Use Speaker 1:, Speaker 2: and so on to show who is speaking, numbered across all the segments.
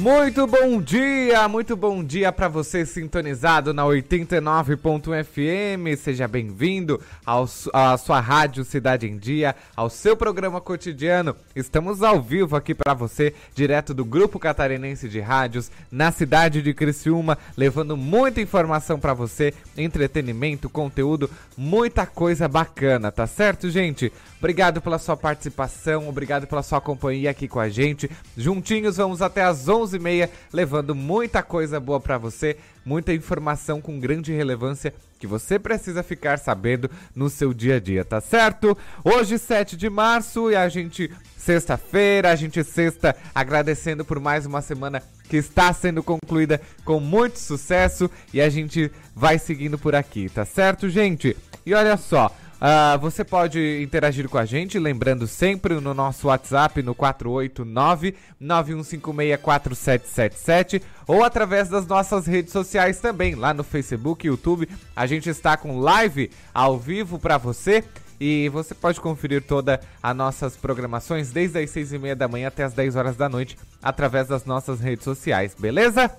Speaker 1: Muito bom dia, muito bom dia para você sintonizado na 89.1 FM. Seja bem-vindo à sua rádio Cidade em Dia, ao seu programa cotidiano. Estamos ao vivo aqui para você, direto do Grupo Catarinense de Rádios, na cidade de Criciúma, levando muita informação para você, entretenimento, conteúdo, muita coisa bacana, tá certo, gente? Obrigado pela sua participação, obrigado pela sua companhia aqui com a gente. Juntinhos vamos até às 11h30, levando muita coisa boa para você, muita informação com grande relevância que você precisa ficar sabendo no seu dia a dia, tá certo? Hoje, 7 de março, e a gente, sexta-feira, a gente sexta agradecendo por mais uma semana que está sendo concluída com muito sucesso e a gente vai seguindo por aqui, tá certo, gente? E olha só, Uh, você pode interagir com a gente, lembrando sempre no nosso WhatsApp no 489-91564777 ou através das nossas redes sociais também, lá no Facebook YouTube. A gente está com live ao vivo para você e você pode conferir todas as nossas programações desde as 6 e meia da manhã até as 10 horas da noite através das nossas redes sociais, beleza?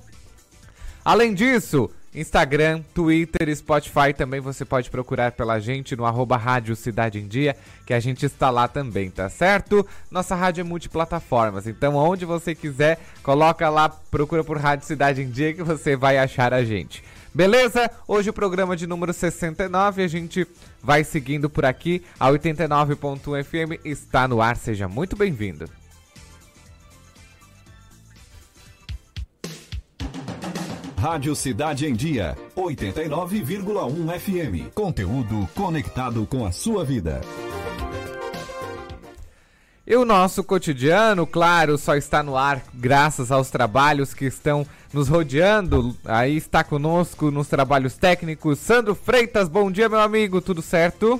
Speaker 1: Além disso, Instagram, Twitter, Spotify também você pode procurar pela gente no arroba Rádio Cidade em Dia, que a gente está lá também, tá certo? Nossa rádio é multiplataformas, então onde você quiser, coloca lá, procura por Rádio Cidade em Dia que você vai achar a gente. Beleza? Hoje o programa de número 69, a gente vai seguindo por aqui. A 89.1 FM está no ar, seja muito bem-vindo.
Speaker 2: Rádio Cidade em Dia, 89,1 FM. Conteúdo conectado com a sua vida.
Speaker 1: E o nosso cotidiano, claro, só está no ar graças aos trabalhos que estão nos rodeando. Aí está conosco nos trabalhos técnicos Sandro Freitas. Bom dia, meu amigo, tudo certo?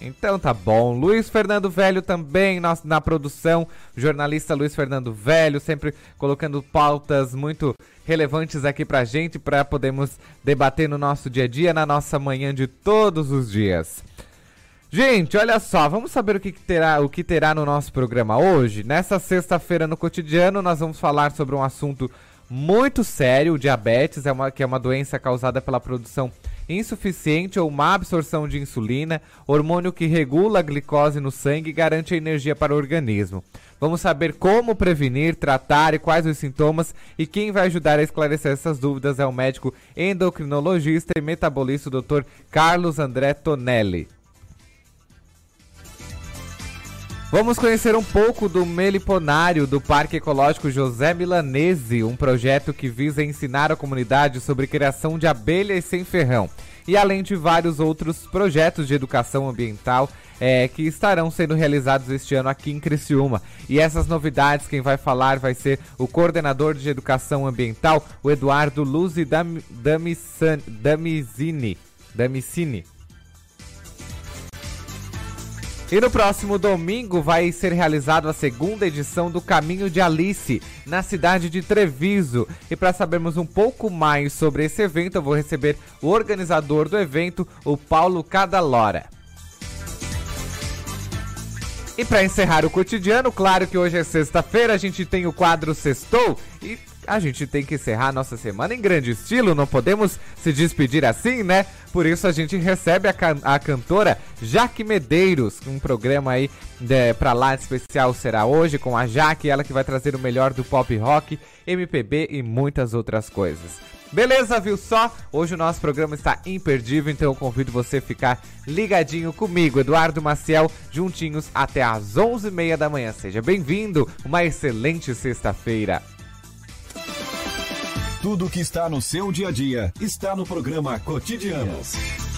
Speaker 1: Então tá bom. Luiz Fernando Velho também na, na produção. Jornalista Luiz Fernando Velho, sempre colocando pautas muito relevantes aqui pra gente, para podermos debater no nosso dia a dia, na nossa manhã de todos os dias. Gente, olha só, vamos saber o que, terá, o que terá no nosso programa hoje. Nessa sexta-feira no cotidiano, nós vamos falar sobre um assunto muito sério, o diabetes, é uma, que é uma doença causada pela produção insuficiente ou má absorção de insulina, hormônio que regula a glicose no sangue e garante a energia para o organismo. Vamos saber como prevenir, tratar e quais os sintomas e quem vai ajudar a esclarecer essas dúvidas é o médico endocrinologista e metabolista Dr. Carlos André Tonelli. Vamos conhecer um pouco do meliponário do Parque Ecológico José Milanese, um projeto que visa ensinar a comunidade sobre criação de abelhas sem ferrão. E além de vários outros projetos de educação ambiental é, que estarão sendo realizados este ano aqui em Criciúma. E essas novidades, quem vai falar vai ser o coordenador de educação ambiental, o Eduardo Luzi Dam. Damicini. E no próximo domingo vai ser realizado a segunda edição do Caminho de Alice, na cidade de Treviso. E para sabermos um pouco mais sobre esse evento, eu vou receber o organizador do evento, o Paulo Cadalora. E para encerrar o cotidiano, claro que hoje é sexta-feira, a gente tem o quadro Sextou e a gente tem que encerrar a nossa semana em grande estilo, não podemos se despedir assim, né? Por isso a gente recebe a, can a cantora Jaque Medeiros, um programa aí de, pra lá especial será hoje com a Jaque, ela que vai trazer o melhor do pop rock, MPB e muitas outras coisas. Beleza, viu só? Hoje o nosso programa está imperdível, então eu convido você a ficar ligadinho comigo, Eduardo Maciel, juntinhos até às 11h30 da manhã. Seja bem-vindo, uma excelente sexta-feira.
Speaker 2: Tudo o que está no seu dia a dia está no programa Cotidianos.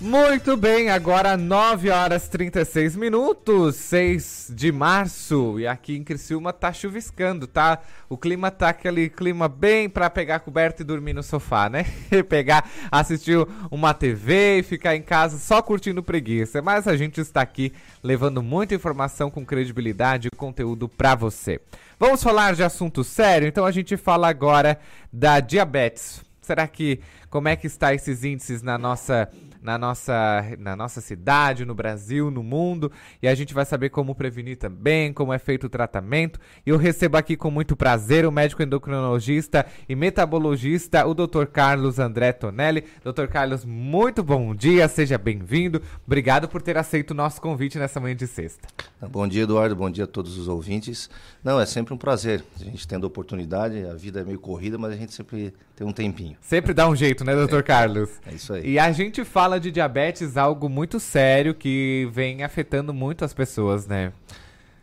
Speaker 1: Muito bem, agora 9 horas 36 minutos, 6 de março, e aqui em Criciúma tá chuviscando, tá? O clima tá aquele clima bem pra pegar coberto e dormir no sofá, né? pegar, assistir uma TV e ficar em casa só curtindo preguiça. Mas a gente está aqui levando muita informação com credibilidade e conteúdo pra você. Vamos falar de assunto sério? Então a gente fala agora da diabetes. Será que Como é que está esses índices na nossa na nossa, na nossa cidade, no Brasil, no mundo, e a gente vai saber como prevenir também, como é feito o tratamento. E eu recebo aqui com muito prazer o médico endocrinologista e metabologista, o Dr. Carlos André Tonelli. Dr. Carlos, muito bom dia, seja bem-vindo. Obrigado por ter aceito o nosso convite nessa manhã de sexta.
Speaker 3: Bom dia, Eduardo, bom dia a todos os ouvintes. Não, é sempre um prazer. A gente tendo a oportunidade, a vida é meio corrida, mas a gente sempre tem um tempinho.
Speaker 1: Sempre dá um jeito, né, doutor é, Carlos?
Speaker 3: É isso aí.
Speaker 1: E a gente fala de diabetes, algo muito sério que vem afetando muito as pessoas, né?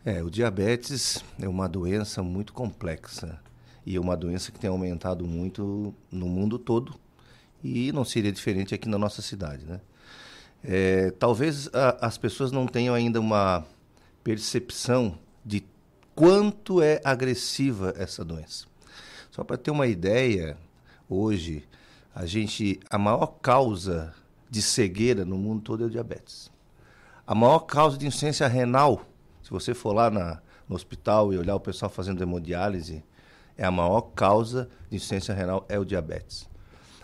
Speaker 3: É, o diabetes é uma doença muito complexa e é uma doença que tem aumentado muito no mundo todo e não seria diferente aqui na nossa cidade, né? É, talvez a, as pessoas não tenham ainda uma percepção de quanto é agressiva essa doença. Só para ter uma ideia, hoje a gente a maior causa de cegueira no mundo todo é o diabetes. A maior causa de insuficiência renal, se você for lá na, no hospital e olhar o pessoal fazendo hemodiálise, é a maior causa de insuficiência renal é o diabetes.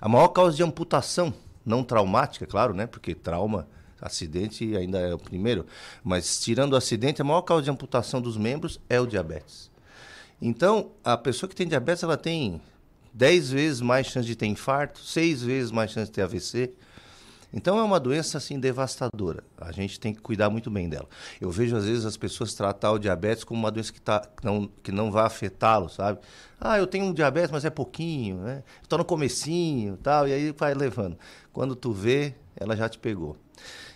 Speaker 3: A maior causa de amputação, não traumática, claro, né? Porque trauma, acidente ainda é o primeiro, mas tirando o acidente, a maior causa de amputação dos membros é o diabetes. Então, a pessoa que tem diabetes, ela tem 10 vezes mais chance de ter infarto, 6 vezes mais chance de ter AVC. Então é uma doença assim devastadora. A gente tem que cuidar muito bem dela. Eu vejo às vezes as pessoas tratar o diabetes como uma doença que, tá, que não, que não vai afetá-lo, sabe? Ah, eu tenho um diabetes, mas é pouquinho, né? Estou no comecinho, tal, e aí vai levando. Quando tu vê, ela já te pegou.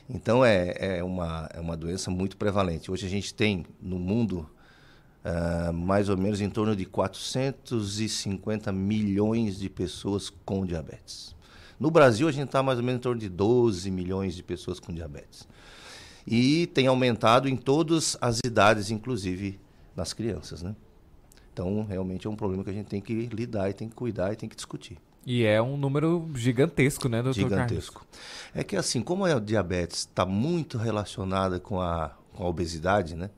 Speaker 3: Então é, é, uma, é uma doença muito prevalente. Hoje a gente tem no mundo uh, mais ou menos em torno de 450 milhões de pessoas com diabetes. No Brasil, a gente está mais ou menos em torno de 12 milhões de pessoas com diabetes. E tem aumentado em todas as idades, inclusive nas crianças, né? Então, realmente é um problema que a gente tem que lidar e tem que cuidar e tem que discutir.
Speaker 1: E é um número gigantesco, né, doutor
Speaker 3: Gigantesco.
Speaker 1: Carlos?
Speaker 3: É que assim, como a diabetes está muito relacionada com a, com a obesidade, né?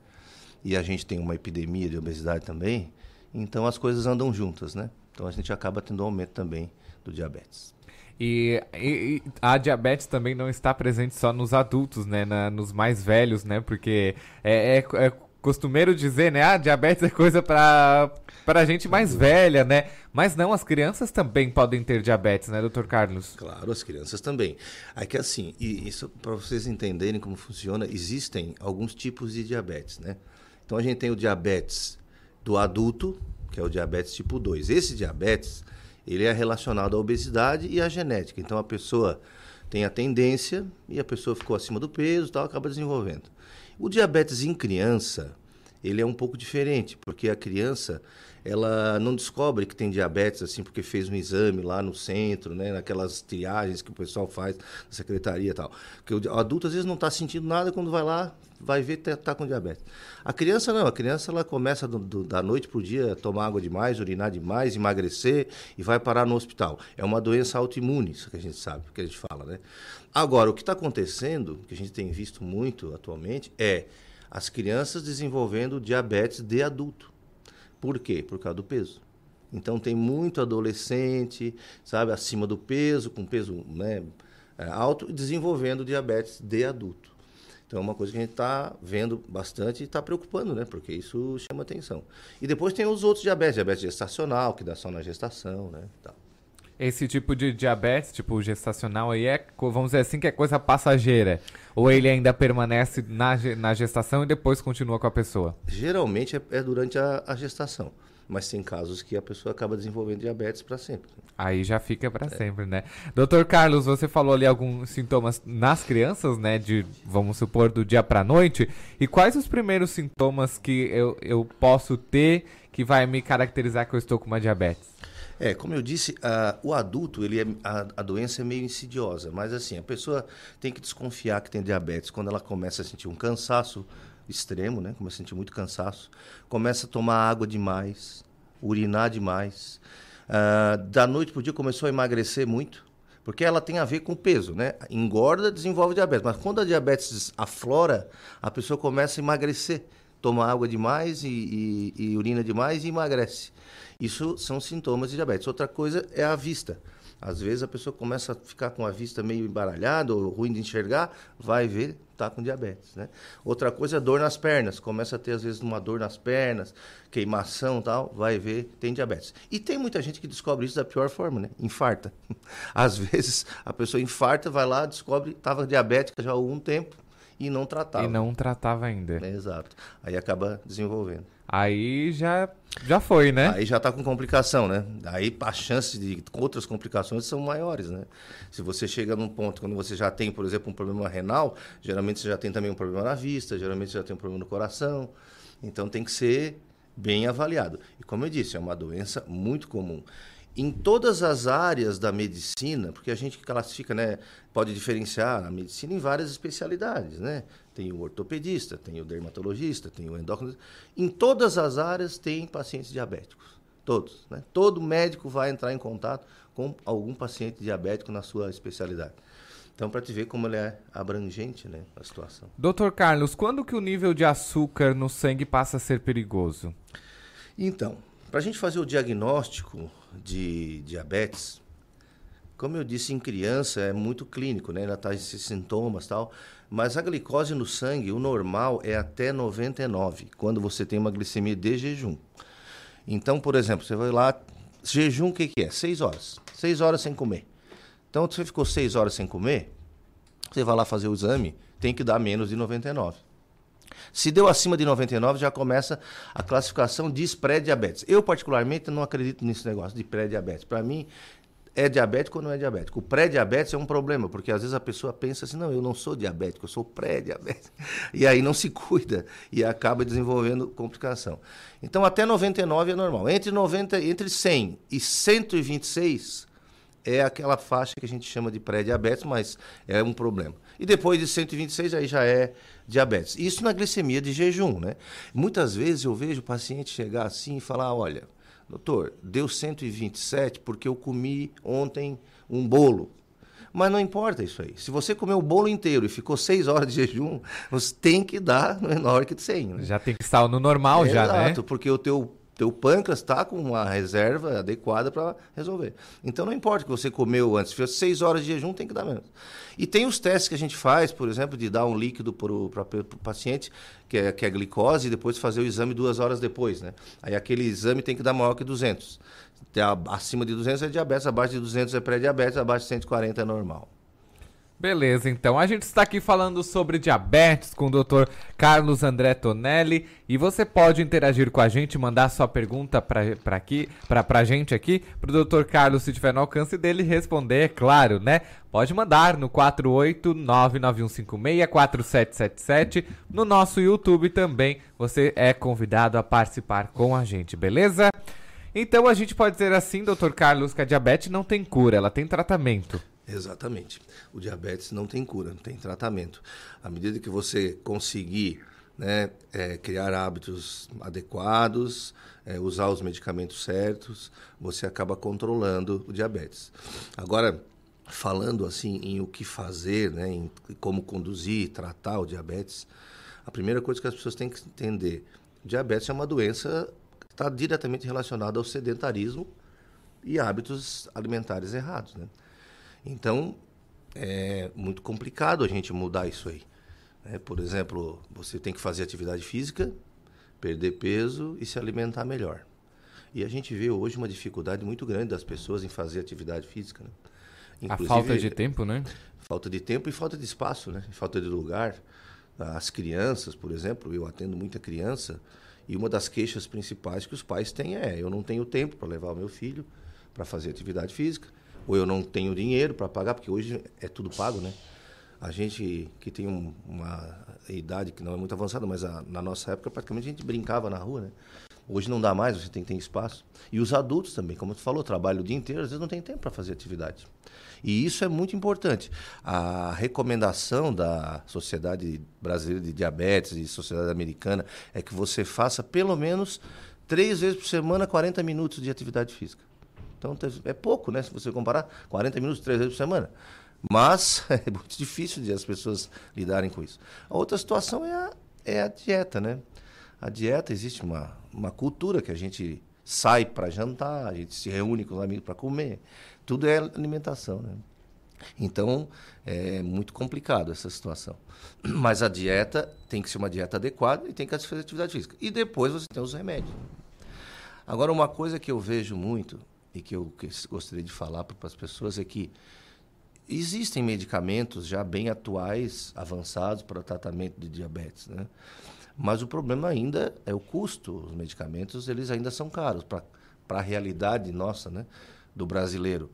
Speaker 3: E a gente tem uma epidemia de obesidade também, então as coisas andam juntas, né? Então a gente acaba tendo um aumento também do diabetes.
Speaker 1: E, e, a diabetes também não está presente só nos adultos, né? Na, nos mais velhos, né? Porque é, é, é costumeiro dizer, né? Ah, diabetes é coisa para para gente mais velha, né? Mas não, as crianças também podem ter diabetes, né, doutor Carlos?
Speaker 3: Claro, as crianças também. É que assim, e isso para vocês entenderem como funciona, existem alguns tipos de diabetes, né? Então a gente tem o diabetes do adulto, que é o diabetes tipo 2. Esse diabetes, ele é relacionado à obesidade e à genética. Então a pessoa tem a tendência e a pessoa ficou acima do peso, tal, acaba desenvolvendo. O diabetes em criança, ele é um pouco diferente, porque a criança ela não descobre que tem diabetes assim porque fez um exame lá no centro, né, naquelas triagens que o pessoal faz na secretaria e tal. Porque o adulto às vezes não está sentindo nada quando vai lá, vai ver que está tá com diabetes. A criança não, a criança ela começa do, do, da noite para o dia a tomar água demais, urinar demais, emagrecer e vai parar no hospital. É uma doença autoimune, isso que a gente sabe, que a gente fala, né? Agora, o que está acontecendo, que a gente tem visto muito atualmente, é as crianças desenvolvendo diabetes de adulto. Por quê? Por causa do peso. Então tem muito adolescente, sabe, acima do peso, com peso né, é, alto, desenvolvendo diabetes de adulto. Então é uma coisa que a gente está vendo bastante e está preocupando, né? Porque isso chama atenção. E depois tem os outros diabetes, diabetes gestacional, que dá só na gestação, né? Tal.
Speaker 1: Esse tipo de diabetes, tipo gestacional aí, é, vamos dizer assim, que é coisa passageira? Ou ele ainda permanece na, na gestação e depois continua com a pessoa?
Speaker 3: Geralmente é, é durante a, a, gestação. Mas tem casos que a pessoa acaba desenvolvendo diabetes para sempre.
Speaker 1: Aí já fica para é. sempre, né? Doutor Carlos, você falou ali alguns sintomas nas crianças, né? De, vamos supor, do dia para noite. E quais os primeiros sintomas que eu, eu posso ter que vai me caracterizar que eu estou com uma diabetes?
Speaker 3: É, como eu disse, uh, o adulto, ele é, a, a, doença é meio insidiosa, mas assim, a pessoa tem que desconfiar que tem diabetes quando ela começa a sentir um cansaço extremo, né? Começa a sentir muito cansaço, começa a tomar água demais, urinar demais. Uh, da noite para o dia começou a emagrecer muito, porque ela tem a ver com peso, né? Engorda, desenvolve diabetes, mas quando a diabetes aflora, a pessoa começa a emagrecer, toma água demais e, e, e urina demais e emagrece. Isso são sintomas de diabetes. Outra coisa é a vista. Às vezes a pessoa começa a ficar com a vista meio embaralhada ou ruim de enxergar, vai ver, tá com diabetes, né? Outra coisa é dor nas pernas, começa a ter às vezes uma dor nas pernas, queimação tal, vai ver, tem diabetes. E tem muita gente que descobre isso da pior forma, né? Infarta. Às vezes a pessoa infarta, vai lá, descobre, estava diabética já há algum tempo e não tratava.
Speaker 1: E não tratava ainda.
Speaker 3: Exato. Aí acaba desenvolvendo.
Speaker 1: Aí já, já foi, né?
Speaker 3: Aí já está com complicação, né? Aí as chances de outras complicações são maiores, né? Se você chega num ponto, quando você já tem, por exemplo, um problema renal, geralmente você já tem também um problema na vista, geralmente você já tem um problema no coração. Então tem que ser bem avaliado. E como eu disse, é uma doença muito comum em todas as áreas da medicina, porque a gente classifica, né, pode diferenciar a medicina em várias especialidades, né? Tem o ortopedista, tem o dermatologista, tem o endocrinologista. Em todas as áreas tem pacientes diabéticos, todos, né? Todo médico vai entrar em contato com algum paciente diabético na sua especialidade. Então, para te ver como ele é abrangente, né, a situação.
Speaker 1: Doutor Carlos, quando que o nível de açúcar no sangue passa a ser perigoso?
Speaker 3: Então, para a gente fazer o diagnóstico de diabetes, como eu disse, em criança é muito clínico, né? Ela está esses sintomas tal. Mas a glicose no sangue, o normal é até 99, quando você tem uma glicemia de jejum. Então, por exemplo, você vai lá, jejum o que, que é? Seis horas. Seis horas sem comer. Então, se você ficou seis horas sem comer, você vai lá fazer o exame, tem que dar menos de 99. Se deu acima de 99, já começa a classificação de pré-diabetes. Eu, particularmente, não acredito nesse negócio de pré-diabetes. Para mim, é diabético ou não é diabético. O pré-diabetes é um problema, porque às vezes a pessoa pensa assim, não, eu não sou diabético, eu sou pré-diabético. E aí não se cuida e acaba desenvolvendo complicação. Então até 99 é normal. Entre 90, entre 100 e 126 é aquela faixa que a gente chama de pré-diabetes, mas é um problema. E depois de 126 aí já é diabetes. Isso na glicemia de jejum, né? Muitas vezes eu vejo o paciente chegar assim e falar, olha, doutor, deu 127 porque eu comi ontem um bolo. Mas não importa isso aí. Se você comeu o bolo inteiro e ficou seis horas de jejum, você tem que dar menor que 100. Né?
Speaker 1: Já tem que estar no normal
Speaker 3: é
Speaker 1: já,
Speaker 3: exato,
Speaker 1: né?
Speaker 3: Exato, porque o teu teu pâncreas está com uma reserva adequada para resolver. Então não importa que você comeu antes, fez seis horas de jejum, tem que dar menos. E tem os testes que a gente faz, por exemplo, de dar um líquido para o paciente, que é, que é glicose, e depois fazer o exame duas horas depois. Né? Aí aquele exame tem que dar maior que 200. Acima de 200 é diabetes, abaixo de 200 é pré-diabetes, abaixo de 140 é normal.
Speaker 1: Beleza, então a gente está aqui falando sobre diabetes com o Dr. Carlos André Tonelli e você pode interagir com a gente, mandar sua pergunta para aqui, para a gente aqui, para o Dr. Carlos se tiver no alcance dele responder, é claro, né? Pode mandar no 48991564777, no nosso YouTube também. Você é convidado a participar com a gente, beleza? Então a gente pode dizer assim, Dr. Carlos, que a diabetes não tem cura, ela tem tratamento.
Speaker 3: Exatamente. O diabetes não tem cura, não tem tratamento. À medida que você conseguir né, é, criar hábitos adequados, é, usar os medicamentos certos, você acaba controlando o diabetes. Agora, falando assim em o que fazer, né, em como conduzir, tratar o diabetes, a primeira coisa que as pessoas têm que entender, diabetes é uma doença que está diretamente relacionada ao sedentarismo e hábitos alimentares errados, né? Então, é muito complicado a gente mudar isso aí. Né? Por exemplo, você tem que fazer atividade física, perder peso e se alimentar melhor. E a gente vê hoje uma dificuldade muito grande das pessoas em fazer atividade física. Né?
Speaker 1: Inclusive, a falta de tempo, né?
Speaker 3: Falta de tempo e falta de espaço, né? Falta de lugar. As crianças, por exemplo, eu atendo muita criança e uma das queixas principais que os pais têm é: eu não tenho tempo para levar o meu filho para fazer atividade física ou eu não tenho dinheiro para pagar, porque hoje é tudo pago, né? A gente que tem um, uma idade que não é muito avançada, mas a, na nossa época praticamente a gente brincava na rua, né? Hoje não dá mais, você tem que ter espaço. E os adultos também, como tu falou, trabalham o dia inteiro, às vezes não tem tempo para fazer atividade. E isso é muito importante. A recomendação da Sociedade Brasileira de Diabetes e Sociedade Americana é que você faça pelo menos três vezes por semana 40 minutos de atividade física. Então é pouco, né? Se você comparar, 40 minutos, três vezes por semana. Mas é muito difícil de as pessoas lidarem com isso. A outra situação é a, é a dieta, né? A dieta, existe uma, uma cultura que a gente sai para jantar, a gente se reúne com os amigos para comer. Tudo é alimentação, né? Então, é muito complicado essa situação. Mas a dieta tem que ser uma dieta adequada e tem que fazer atividade física. E depois você tem os remédios. Agora, uma coisa que eu vejo muito e que eu gostaria de falar para as pessoas é que existem medicamentos já bem atuais, avançados para o tratamento de diabetes, né? Mas o problema ainda é o custo. Os medicamentos, eles ainda são caros para a realidade nossa, né, do brasileiro.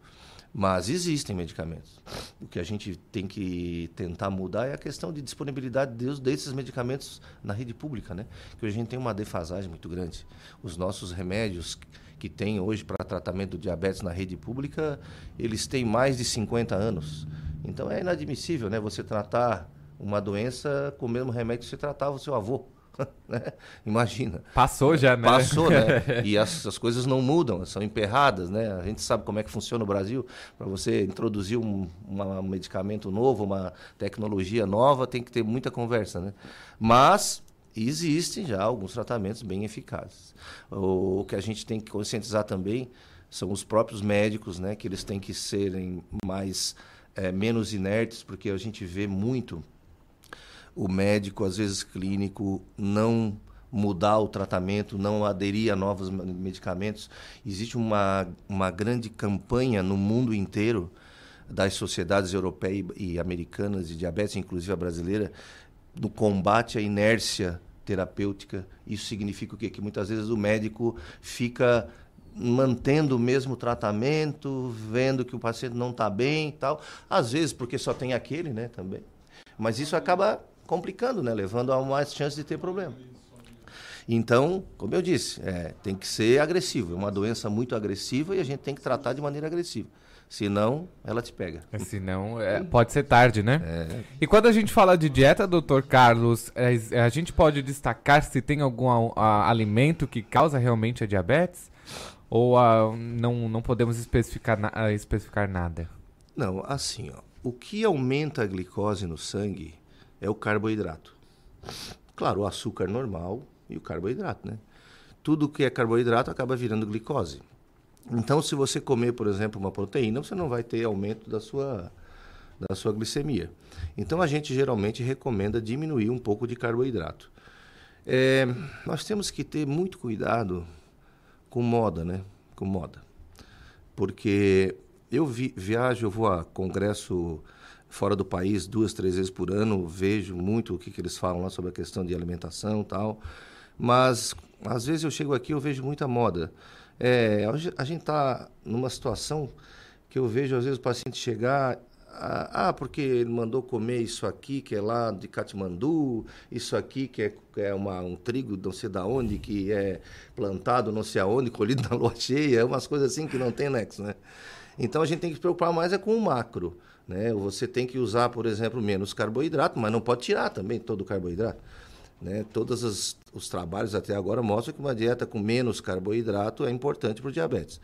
Speaker 3: Mas existem medicamentos. O que a gente tem que tentar mudar é a questão de disponibilidade desses medicamentos na rede pública, né? Que a gente tem uma defasagem muito grande. Os nossos remédios que tem hoje para tratamento do diabetes na rede pública, eles têm mais de 50 anos. Então é inadmissível, né? Você tratar uma doença com o mesmo remédio que você tratava o seu avô. Né? Imagina.
Speaker 1: Passou já, né?
Speaker 3: Passou, né? E as, as, coisas não mudam, são emperradas, né? A gente sabe como é que funciona o Brasil. Para você introduzir um, uma, um medicamento novo, uma tecnologia nova, tem que ter muita conversa, né? Mas existem já alguns tratamentos bem eficazes. O, que a gente tem que conscientizar também são os próprios médicos, né? Que eles têm que serem mais... É, menos inertes, porque a gente vê muito o médico, às vezes clínico, não mudar o tratamento, não aderir a novos medicamentos. Existe uma, uma grande campanha no mundo inteiro das sociedades europeias e americanas de diabetes, inclusive a brasileira, no combate à inércia terapêutica. Isso significa o quê? Que muitas vezes o médico fica mantendo o mesmo tratamento, vendo que o paciente não está bem e tal. Às vezes porque só tem aquele, né, também. Mas isso acaba complicando, né? levando a mais chance de ter problema. Então, como eu disse, é, tem que ser agressivo. É uma doença muito agressiva e a gente tem que tratar de maneira agressiva. Senão, ela te pega.
Speaker 1: É, senão, é, pode ser tarde, né? É. E quando a gente fala de dieta, doutor Carlos, é, a gente pode destacar se tem algum a, a, alimento que causa realmente a diabetes? Ou a, não, não podemos especificar, na, especificar nada?
Speaker 3: Não, assim, ó, o que aumenta a glicose no sangue é o carboidrato. Claro, o açúcar normal e o carboidrato, né? Tudo que é carboidrato acaba virando glicose. Então, se você comer, por exemplo, uma proteína, você não vai ter aumento da sua, da sua glicemia. Então, a gente geralmente recomenda diminuir um pouco de carboidrato. É, nós temos que ter muito cuidado com moda, né? Com moda. Porque eu vi, viajo, eu vou a congresso fora do país duas, três vezes por ano, vejo muito o que, que eles falam lá sobre a questão de alimentação e tal. Mas, às vezes eu chego aqui eu vejo muita moda. É, a gente está numa situação que eu vejo, às vezes, o paciente chegar ah, porque ele mandou comer isso aqui, que é lá de Katmandu, isso aqui que é, é uma, um trigo não sei da onde, que é plantado não sei aonde, colhido na lua cheia, umas coisas assim que não tem nexo, né? Então a gente tem que se preocupar mais é com o macro. Né? Você tem que usar, por exemplo, menos carboidrato, mas não pode tirar também todo o carboidrato. Né? Todos os, os trabalhos até agora mostram que uma dieta com menos carboidrato é importante para o diabetes.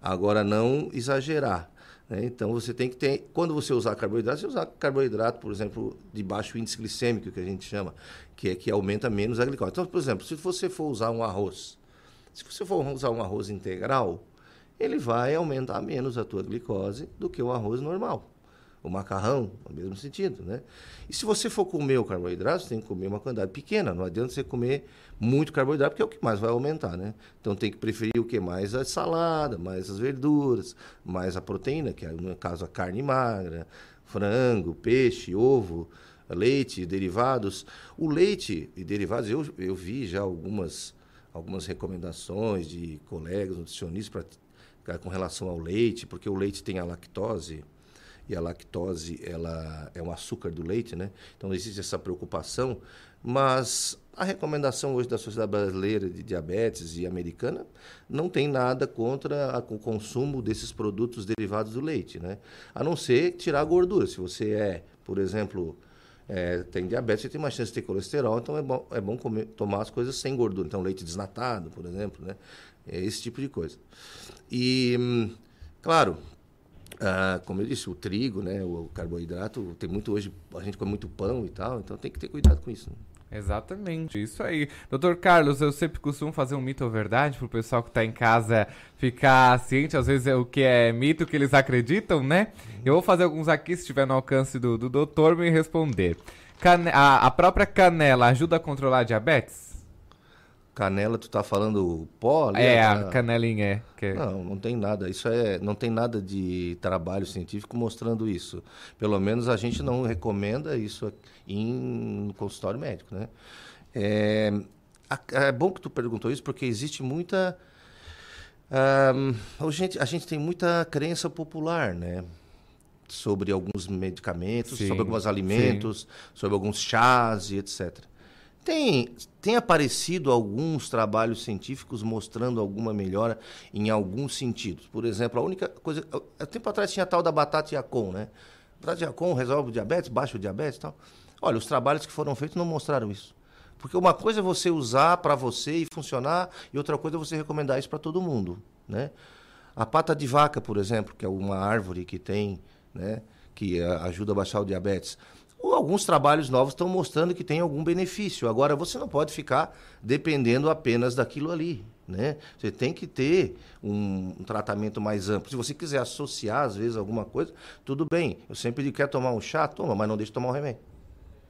Speaker 3: Agora, não exagerar. Né? Então, você tem que ter. Quando você usar carboidrato, você usar carboidrato, por exemplo, de baixo índice glicêmico, que a gente chama, que é que aumenta menos a glicose. Então, por exemplo, se você for usar um arroz, se você for usar um arroz integral, ele vai aumentar menos a tua glicose do que o arroz normal o macarrão, no mesmo sentido, né? E se você for comer o carboidrato, você tem que comer uma quantidade pequena, não adianta você comer muito carboidrato, porque é o que mais vai aumentar, né? Então tem que preferir o que mais a salada, mais as verduras, mais a proteína, que é no caso a carne magra, frango, peixe, ovo, leite, derivados. O leite e derivados, eu, eu vi já algumas, algumas recomendações de colegas nutricionistas pra, com relação ao leite, porque o leite tem a lactose, e a lactose ela é um açúcar do leite, né? Então existe essa preocupação, mas a recomendação hoje da Sociedade Brasileira de Diabetes e americana não tem nada contra o consumo desses produtos derivados do leite, né? A não ser tirar a gordura. Se você é, por exemplo, é, tem diabetes, você tem mais chance de ter colesterol, então é bom, é bom comer, tomar as coisas sem gordura. Então, leite desnatado, por exemplo, né? É esse tipo de coisa. E, hum, claro, ah, como eu disse, o trigo, né, o carboidrato, tem muito hoje, a gente come muito pão e tal, então tem que ter cuidado com isso. Né?
Speaker 1: Exatamente, isso aí. Doutor Carlos, eu sempre costumo fazer um mito ou verdade pro pessoal que tá em casa ficar ciente, às vezes é o que é mito que eles acreditam, né? Eu vou fazer alguns aqui, se estiver no alcance do, do doutor, me responder. Cane a, a própria canela ajuda a controlar a diabetes?
Speaker 3: Canela, tu tá falando pó ali?
Speaker 1: É, a canelinha, é. Que...
Speaker 3: Não, não tem nada. Isso é, não tem nada de trabalho científico mostrando isso. Pelo menos a gente não recomenda isso em, no consultório médico, né? É, é bom que tu perguntou isso porque existe muita a, gente, a gente tem muita crença popular, né? Sobre alguns medicamentos, sim, sobre alguns alimentos, sim. sobre alguns chás e etc. Tem, tem aparecido alguns trabalhos científicos mostrando alguma melhora em alguns sentidos. Por exemplo, a única coisa. Há tempo atrás tinha a tal da batata Yacon, né? Batata Yacon resolve o diabetes, baixa o diabetes e tal. Olha, os trabalhos que foram feitos não mostraram isso. Porque uma coisa é você usar para você e funcionar, e outra coisa é você recomendar isso para todo mundo. Né? A pata de vaca, por exemplo, que é uma árvore que tem, né, que ajuda a baixar o diabetes alguns trabalhos novos estão mostrando que tem algum benefício. Agora, você não pode ficar dependendo apenas daquilo ali. Né? Você tem que ter um, um, tratamento mais amplo. Se você quiser associar, às vezes, alguma coisa, tudo bem. Eu sempre digo, quer tomar um chá? Toma, mas não deixe de tomar um remédio.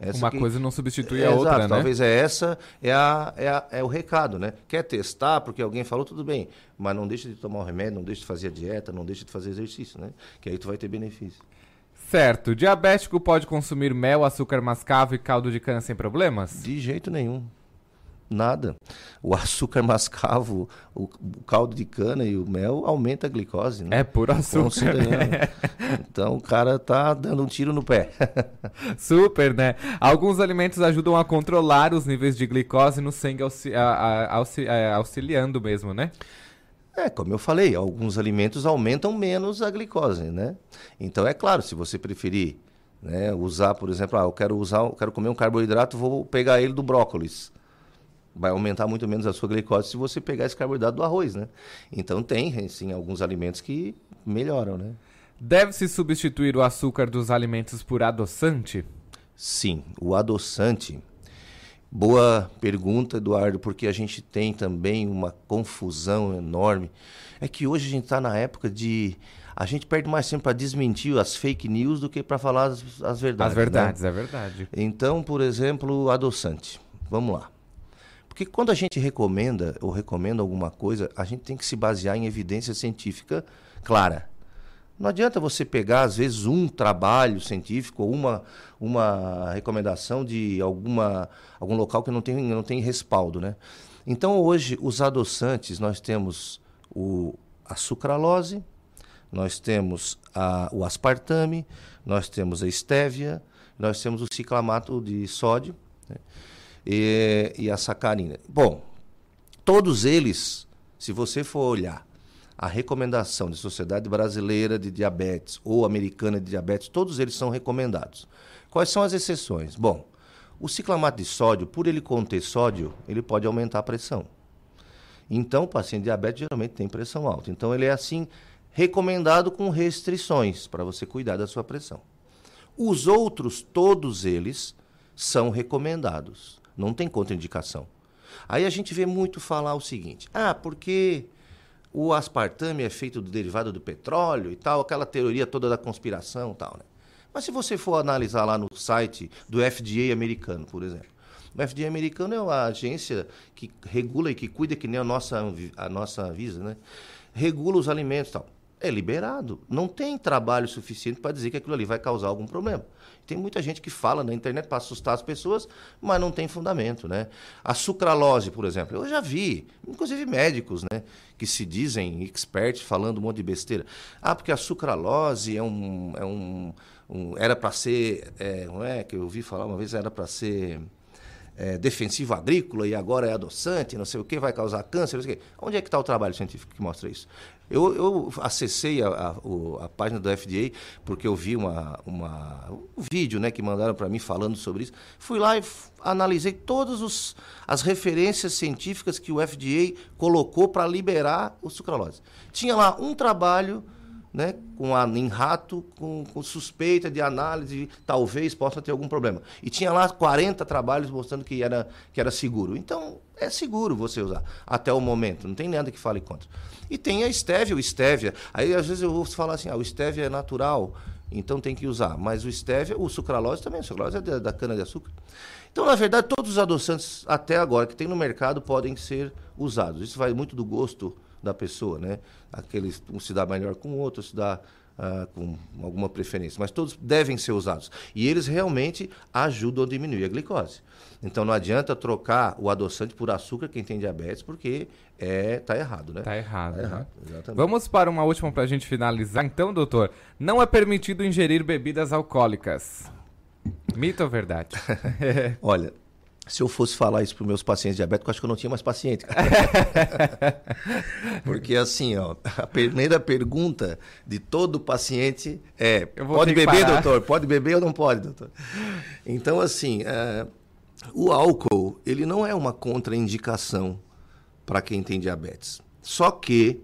Speaker 1: Essa Uma que... coisa não substitui é, a outra, exato,
Speaker 3: né? Talvez é essa, é, a, é, a, é o recado, né? Quer testar porque alguém falou, tudo bem. Mas não deixe de tomar o remédio, não deixe de fazer a dieta, não deixe de fazer exercício, né? Que aí tu vai ter benefício.
Speaker 1: Certo. Diabético pode consumir mel, açúcar mascavo e caldo de cana sem problemas?
Speaker 3: De jeito nenhum. Nada. O açúcar mascavo, o, caldo de cana e o mel aumenta a glicose, né?
Speaker 1: É por açúcar. Né?
Speaker 3: Então o cara tá dando um tiro no pé.
Speaker 1: Super, né? Alguns alimentos ajudam a controlar os níveis de glicose no sangue, auxi auxi auxiliando mesmo, né?
Speaker 3: É, como eu falei, alguns alimentos aumentam menos a glicose, né? Então é claro, se você preferir né, usar, por exemplo, ah, eu quero usar, eu quero comer um carboidrato, vou pegar ele do brócolis. Vai aumentar muito menos a sua glicose se você pegar esse carboidrato do arroz, né? Então tem, sim, alguns alimentos que melhoram, né?
Speaker 1: Deve-se substituir o açúcar dos alimentos por adoçante?
Speaker 3: Sim, o adoçante Boa pergunta, Eduardo, porque a gente tem também uma confusão enorme. É que hoje a gente está na época de. A gente perde mais tempo para desmentir as fake news do que para falar as, as, verdades.
Speaker 1: As verdades,
Speaker 3: né?
Speaker 1: é verdade.
Speaker 3: Então, por exemplo, adoçante. Vamos lá. Porque quando a gente recomenda ou recomenda alguma coisa, a gente tem que se basear em evidência científica clara. Não adianta você pegar, às vezes, um trabalho científico ou uma, uma recomendação de alguma, algum local que não tem, não tem respaldo. Né? Então, hoje, os adoçantes, nós temos o, a sucralose, nós temos a, o aspartame, nós temos a estévia, nós temos o ciclamato de sódio né? e, e a sacarina. Bom, todos eles, se você for olhar a recomendação de Sociedade Brasileira de Diabetes ou Americana de Diabetes, todos eles são recomendados. Quais são as exceções? Bom, o ciclamato de sódio, por ele conter sódio, ele pode aumentar a pressão. Então, o paciente diabético geralmente tem pressão alta. Então, ele é assim recomendado com restrições para você cuidar da sua pressão. Os outros, todos eles, são recomendados. Não tem contraindicação. Aí a gente vê muito falar o seguinte: ah, porque o aspartame é feito do derivado do petróleo e tal, aquela teoria toda da conspiração e tal, né? Mas se você for analisar lá no site do FDA americano, por exemplo, o FDA americano é uma agência que regula e que cuida que nem a nossa, a nossa Visa, né? Regula os alimentos e tal. É liberado. Não tem trabalho suficiente para dizer que aquilo ali vai causar algum problema. Tem muita gente que fala na internet para assustar as pessoas, mas não tem fundamento, né? A sucralose, por exemplo, eu já vi, inclusive médicos, né, que se dizem experts falando um monte de besteira. Ah, porque a sucralose é um, é um, um era para ser, é, não é que eu ouvi falar uma vez era para ser é, defensivo agrícola e agora é adoçante, não sei o que, vai causar câncer, não sei o que. Onde é que está o trabalho científico que mostra isso? Eu, eu acessei a, a, a, página do FDA porque eu vi uma, uma, um vídeo né, que mandaram para mim falando sobre isso. Fui lá e analisei todas as referências científicas que o FDA colocou para liberar o sucralose. Tinha lá um trabalho né, com a, em rato, com, com, suspeita de análise, talvez possa ter algum problema. E tinha lá 40 trabalhos mostrando que era, que era seguro. Então, é seguro você usar, até o momento, não tem nada que fale contra. E tem a estévia, o stevia. Aí, às vezes, eu ouço falar assim, ah, o stevia é natural, então tem que usar. Mas o stevia, o sucralose também, o sucralose é da, da cana-de-açúcar. Então, na verdade, todos os adoçantes, até agora, que tem no mercado, podem ser usados. Isso vai muito do gosto da pessoa, né? Aqueles, um se dá melhor com o outro, se dá uh, com alguma preferência. Mas todos devem ser usados. E eles realmente ajudam a diminuir a glicose. Então não adianta trocar o adoçante por açúcar quem tem diabetes, porque é tá errado, né?
Speaker 1: Tá errado. Tá errado né? Vamos para uma última para a gente finalizar. Então, doutor, não é permitido ingerir bebidas alcoólicas. Mito ou verdade?
Speaker 3: Olha, se eu fosse falar isso para os meus pacientes diabéticos, acho que eu não tinha mais paciente. Porque assim, ó, a primeira pergunta de todo paciente é: pode beber, doutor? Pode beber ou não pode, doutor? Então, assim, uh, o álcool ele não é uma contraindicação para quem tem diabetes. Só que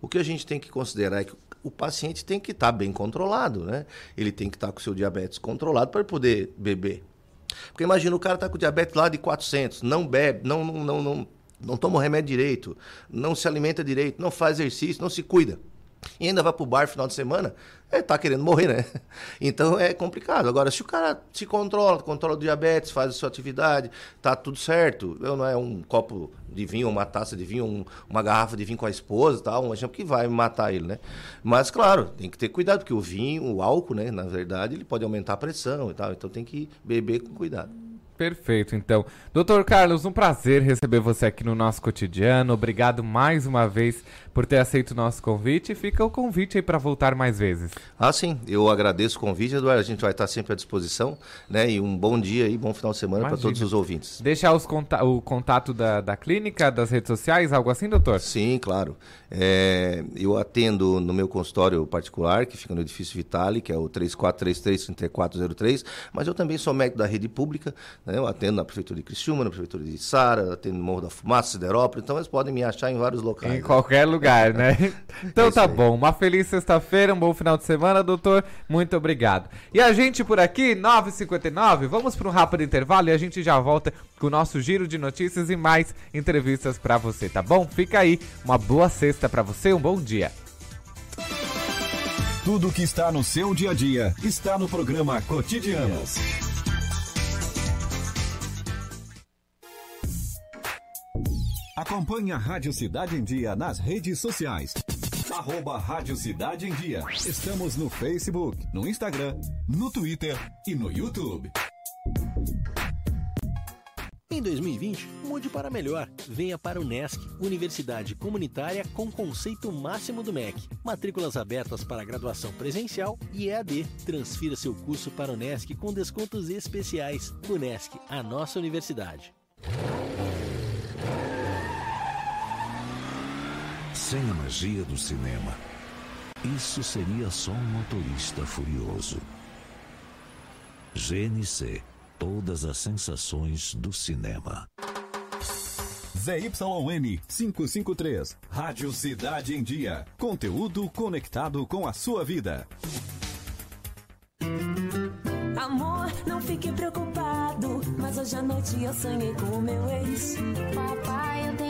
Speaker 3: o que a gente tem que considerar é que o paciente tem que estar tá bem controlado, né? Ele tem que estar tá com o seu diabetes controlado para poder beber. Porque imagina, o cara tá com diabetes lá de 400, não bebe, não, não, não, não, não toma o remédio direito, não se alimenta direito, não faz exercício, não se cuida. E ainda vai pro bar final de semana, é, tá querendo morrer, né? Então é complicado. Agora, se o cara se controla, controla o diabetes, faz a sua atividade, tá tudo certo. Eu não é um copo de vinho, uma taça de vinho, um, uma garrafa de vinho com a esposa, tal, um exemplo que vai matar ele, né? Mas claro, tem que ter cuidado, porque o vinho, o álcool, né, na verdade, ele pode aumentar a pressão e tal, então tem que beber com cuidado.
Speaker 1: Perfeito, então. Doutor Carlos, um prazer receber você aqui no nosso cotidiano. Obrigado mais uma vez por ter aceito o nosso convite. Fica o convite aí para voltar mais vezes.
Speaker 3: Ah, sim. Eu agradeço o convite, Eduardo. A gente vai estar sempre à disposição. Né? E um bom dia e bom final de semana para todos os ouvintes.
Speaker 1: Deixar os conta o contato da, da clínica, das redes sociais, algo assim, doutor?
Speaker 3: Sim, claro. É, eu atendo no meu consultório particular, que fica no edifício Vitale, que é o 3433-3403, mas eu também sou médico da rede pública. Né? Eu atendo na Prefeitura de Criciúma, na Prefeitura de Sara, atendo no Morro da Fumaça, Siderópolis. Então eles podem me achar em vários locais.
Speaker 1: Em né? qualquer lugar lugar, né? Então é tá bom. Uma feliz sexta-feira, um bom final de semana, doutor. Muito obrigado. E a gente por aqui, 9h59, vamos para um rápido intervalo e a gente já volta com o nosso giro de notícias e mais entrevistas para você, tá bom? Fica aí. Uma boa sexta para você, um bom dia.
Speaker 2: Tudo que está no seu dia a dia está no programa Cotidianos. Acompanhe a Rádio Cidade em Dia nas redes sociais. Arroba Rádio Cidade em Dia. Estamos no Facebook, no Instagram, no Twitter e no YouTube.
Speaker 4: Em 2020, mude para melhor. Venha para o NESC, Universidade Comunitária com conceito máximo do MEC. Matrículas abertas para graduação presencial e EAD. Transfira seu curso para o NESC com descontos especiais. O NESC, a nossa universidade.
Speaker 5: Sem a magia do cinema, isso seria só um motorista furioso. GNC Todas as sensações do cinema.
Speaker 2: ZYN 553. Rádio Cidade em Dia. Conteúdo conectado com a sua vida.
Speaker 6: Amor, não fique preocupado. Mas hoje à noite eu sonhei com o meu ex.
Speaker 7: Papai, eu tenho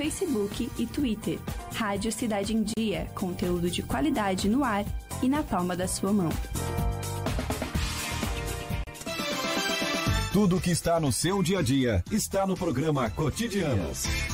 Speaker 8: Facebook e Twitter. Rádio Cidade em Dia, conteúdo de qualidade no ar e na palma da sua mão.
Speaker 2: Tudo que está no seu dia a dia está no programa Cotidianos.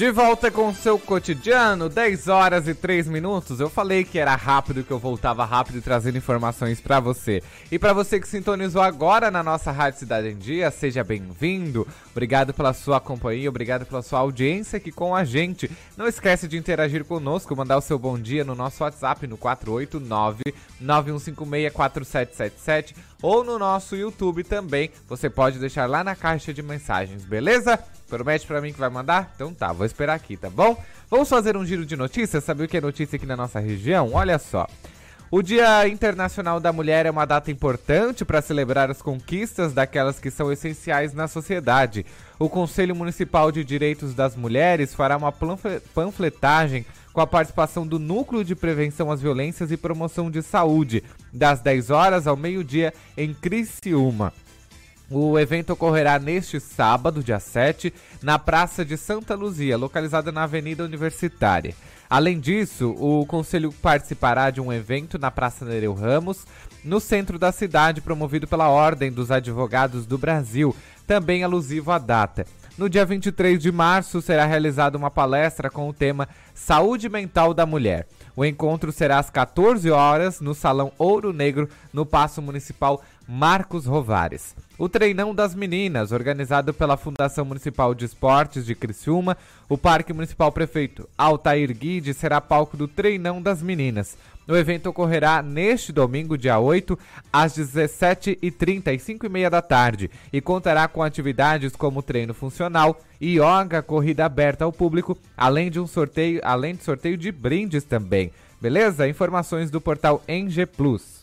Speaker 1: De volta com o seu cotidiano, 10 horas e 3 minutos. Eu falei que era rápido, que eu voltava rápido trazendo informações para você. E para você que sintonizou agora na nossa Rádio Cidade em Dia, seja bem-vindo. Obrigado pela sua companhia, obrigado pela sua audiência aqui com a gente. Não esquece de interagir conosco, mandar o seu bom dia no nosso WhatsApp no 489 9156 4777 ou no nosso YouTube também. Você pode deixar lá na caixa de mensagens, beleza? Promete pra mim que vai mandar? Então tá, vou esperar aqui, tá bom? Vamos fazer um giro de notícias, saber o que é notícia aqui na nossa região? Olha só. O Dia Internacional da Mulher é uma data importante para celebrar as conquistas daquelas que são essenciais na sociedade. O Conselho Municipal de Direitos das Mulheres fará uma panfletagem com a participação do Núcleo de Prevenção às Violências e Promoção de Saúde, das 10 horas ao meio-dia em Criciúma. O evento ocorrerá neste sábado, dia 7, na Praça de Santa Luzia, localizada na Avenida Universitária. Além disso, o Conselho participará de um evento na Praça Nereu Ramos, no centro da cidade, promovido pela Ordem dos Advogados do Brasil, também alusivo à data. No dia 23 de março será realizada uma palestra com o tema Saúde Mental da Mulher. O encontro será às 14 horas no Salão Ouro Negro, no Paço Municipal Marcos Rovares. O Treinão das Meninas, organizado pela Fundação Municipal de Esportes de Criciúma, o Parque Municipal Prefeito Altair Guide será palco do Treinão das Meninas. O evento ocorrerá neste domingo, dia 8, às 17h30 e 5h30 da tarde e contará com atividades como treino funcional, yoga, corrida aberta ao público, além de um sorteio, além de sorteio de brindes também. Beleza? Informações do portal NG Plus.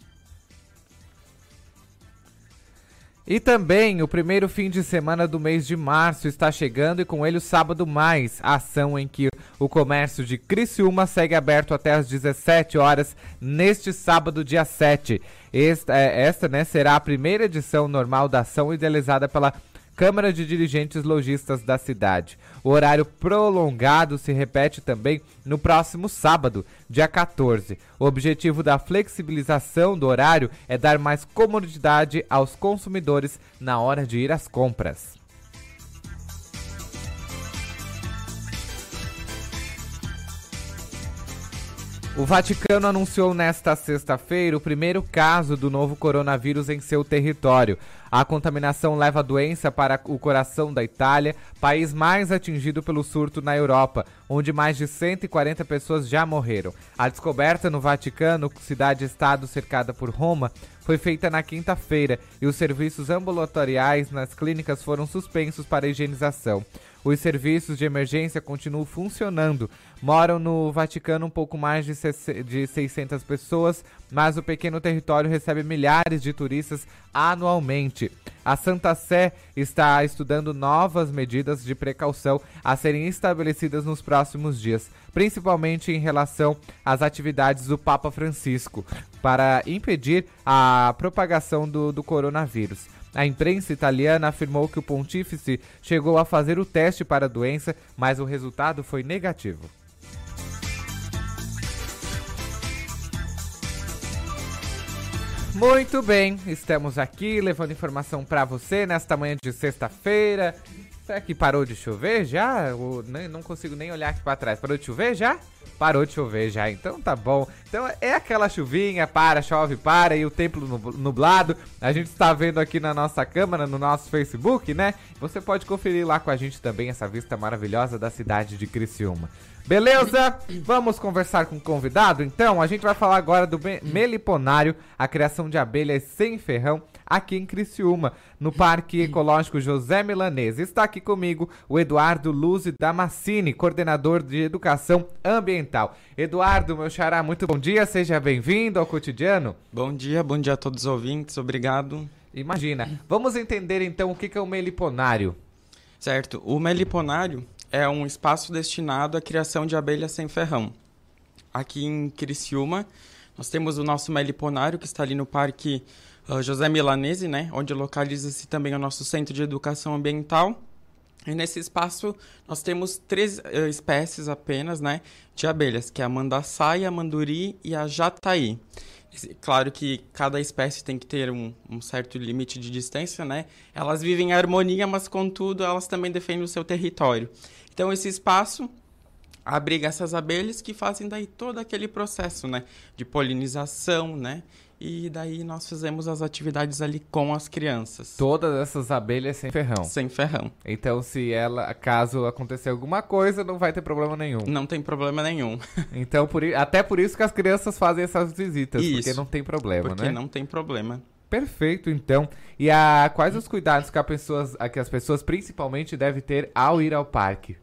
Speaker 1: E também o primeiro fim de semana do mês de março está chegando e com ele o sábado mais, a ação em que o comércio de Criciúma segue aberto até às 17 horas neste sábado, dia 7. Esta, é, esta né, será a primeira edição normal da ação idealizada pela Câmara de Dirigentes Logistas da cidade. O horário prolongado se repete também no próximo sábado, dia 14. O objetivo da flexibilização do horário é dar mais comodidade aos consumidores na hora de ir às compras. O Vaticano anunciou nesta sexta-feira o primeiro caso do novo coronavírus em seu território. A contaminação leva a doença para o coração da Itália, país mais atingido pelo surto na Europa, onde mais de 140 pessoas já morreram. A descoberta no Vaticano, cidade-estado cercada por Roma, foi feita na quinta-feira e os serviços ambulatoriais nas clínicas foram suspensos para higienização. Os serviços de emergência continuam funcionando. Moram no Vaticano um pouco mais de 600 pessoas, mas o pequeno território recebe milhares de turistas anualmente. A Santa Sé está estudando novas medidas de precaução a serem estabelecidas nos próximos dias, principalmente em relação às atividades do Papa Francisco, para impedir a propagação do, do coronavírus. A imprensa italiana afirmou que o pontífice chegou a fazer o teste para a doença, mas o resultado foi negativo. Muito bem, estamos aqui levando informação para você nesta manhã de sexta-feira. Será que parou de chover já? Nem, não consigo nem olhar aqui pra trás. Parou de chover já? Parou de chover já, então tá bom. Então é aquela chuvinha, para, chove, para, e o tempo nublado. A gente está vendo aqui na nossa câmera, no nosso Facebook, né? Você pode conferir lá com a gente também essa vista maravilhosa da cidade de Criciúma. Beleza? Vamos conversar com o convidado? Então, a gente vai falar agora do meliponário, a criação de abelhas sem ferrão aqui em Criciúma, no Parque Ecológico José Milanese. Está aqui comigo o Eduardo Luzi Damascini, coordenador de Educação Ambiental. Eduardo, meu xará, muito bom dia, seja bem-vindo ao cotidiano.
Speaker 9: Bom dia, bom dia a todos os ouvintes, obrigado.
Speaker 1: Imagina. Vamos entender então o que é o meliponário.
Speaker 9: Certo, o meliponário é um espaço destinado à criação de abelhas sem ferrão. Aqui em Criciúma, nós temos o nosso meliponário, que está ali no Parque uh, José Milanese, né, onde localiza-se também o nosso Centro de Educação Ambiental. E nesse espaço nós temos três uh, espécies apenas né, de abelhas, que é a mandaçaia, a manduri e a jataí. Claro que cada espécie tem que ter um, um, certo limite de distância, né? Elas vivem em harmonia, mas contudo elas também defendem o seu território. Então esse espaço abriga essas abelhas que fazem daí todo aquele processo, né, de polinização, né? E daí nós fizemos as atividades ali com as crianças.
Speaker 1: Todas essas abelhas sem ferrão.
Speaker 9: Sem ferrão.
Speaker 1: Então, se ela, caso acontecer alguma coisa, não vai ter problema nenhum.
Speaker 9: Não tem problema nenhum.
Speaker 1: Então, por, até por isso que as crianças fazem essas visitas, isso, porque não tem problema,
Speaker 9: porque
Speaker 1: né?
Speaker 9: Porque não tem problema.
Speaker 1: Perfeito, então. E a, quais os cuidados que, a pessoas, a, que as pessoas principalmente devem ter ao ir ao parque?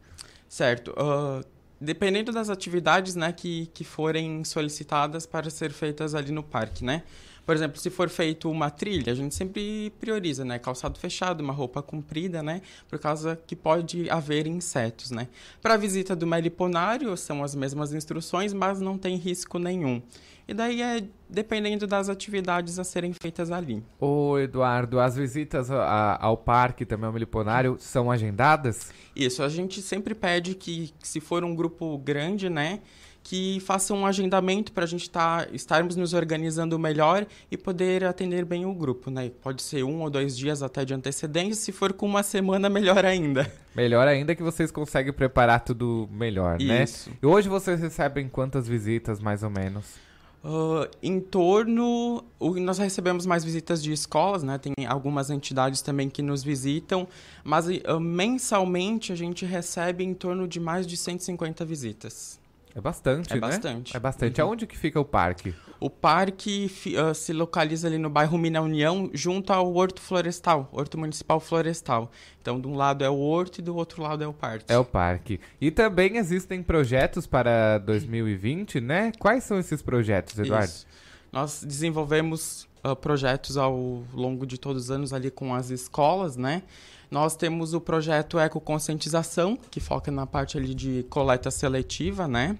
Speaker 9: Certo. Uh, dependendo das atividades né, que, que forem solicitadas para ser feitas ali no parque, né? Por exemplo, se for feito uma trilha, a gente sempre prioriza, né? Calçado fechado, uma roupa comprida, né? Por causa que pode haver insetos, né? Para a visita do meliponário, são as mesmas instruções, mas não tem risco nenhum. E daí é dependendo das atividades a serem feitas ali.
Speaker 1: Ô Eduardo, as visitas a, ao parque também ao Meliponário são agendadas?
Speaker 9: Isso, a gente sempre pede que se for um grupo grande, né, que façam um agendamento para a gente tá, estarmos nos organizando melhor e poder atender bem o grupo, né? Pode ser um ou dois dias até de antecedência, se for com uma semana, melhor ainda.
Speaker 1: Melhor ainda que vocês conseguem preparar tudo melhor,
Speaker 9: Isso.
Speaker 1: né? Isso. E hoje vocês recebem quantas visitas, mais ou menos?
Speaker 9: Uh, em torno. Nós recebemos mais visitas de escolas, né? Tem algumas entidades também que nos visitam, mas uh, mensalmente a gente recebe em torno de mais de 150 visitas.
Speaker 1: É bastante,
Speaker 9: é
Speaker 1: né?
Speaker 9: bastante.
Speaker 1: É bastante. Uhum. Aonde que fica o parque?
Speaker 9: O parque uh, se localiza ali no bairro Mina União, junto ao Horto Florestal, Horto Municipal Florestal. Então, de um lado é o horto e do outro lado é o parque.
Speaker 1: É o parque. E também existem projetos para 2020, né? Quais são esses projetos, Eduardo? Isso.
Speaker 9: Nós desenvolvemos uh, projetos ao longo de todos os anos ali com as escolas, né? Nós temos o projeto Ecoconscientização, que foca na parte ali de coleta seletiva, né?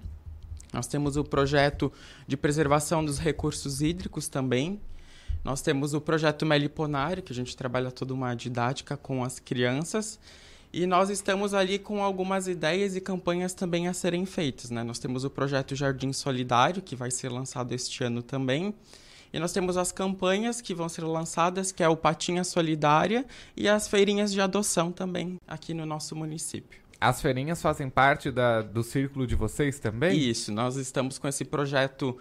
Speaker 9: Nós temos o projeto de preservação dos recursos hídricos também. Nós temos o projeto Meliponário, que a gente trabalha toda uma didática com as crianças. E nós estamos ali com algumas ideias e campanhas também a serem feitas. Né? Nós temos o projeto Jardim Solidário, que vai ser lançado este ano também. E nós temos as campanhas que vão ser lançadas, que é o Patinha Solidária e as feirinhas de adoção também aqui no nosso município.
Speaker 1: As feirinhas fazem parte da, do círculo de vocês também?
Speaker 9: Isso, nós estamos com esse projeto.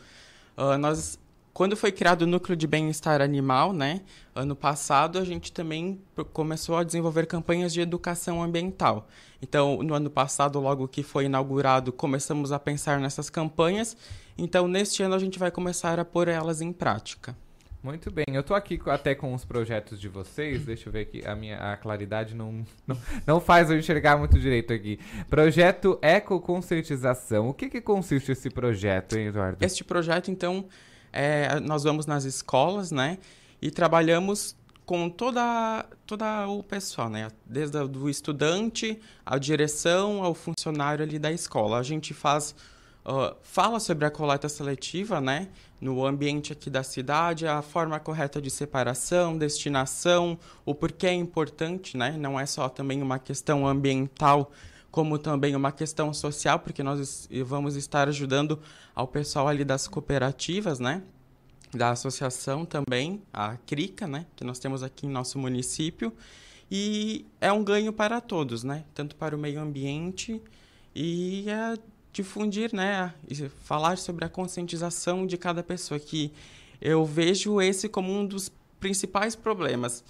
Speaker 9: Uh, nós, quando foi criado o núcleo de bem-estar animal, né, ano passado, a gente também começou a desenvolver campanhas de educação ambiental. Então, no ano passado, logo que foi inaugurado, começamos a pensar nessas campanhas. Então, neste ano, a gente vai começar a pôr elas em prática.
Speaker 1: Muito bem, eu tô aqui até com os projetos de vocês, deixa eu ver aqui, a minha a claridade não, não, não faz eu enxergar muito direito aqui. Projeto Ecoconscientização, o que que consiste esse projeto, hein, Eduardo?
Speaker 9: Este projeto, então, é, nós vamos nas escolas, né, e trabalhamos com toda, toda o pessoal, né? Desde o estudante, a direção, ao funcionário ali da escola. A gente faz uh, fala sobre a coleta seletiva, né? No ambiente aqui da cidade, a forma correta de separação, destinação, o porquê é importante, né? Não é só também uma questão ambiental, como também uma questão social, porque nós vamos estar ajudando ao pessoal ali das cooperativas, né? Da associação também, a CRICA, né? Que nós temos aqui em nosso município. e é um ganho para todos, né? Tanto para o meio ambiente e é difundir, né? E falar sobre a conscientização de cada pessoa que eu vejo esse como um dos principais problemas.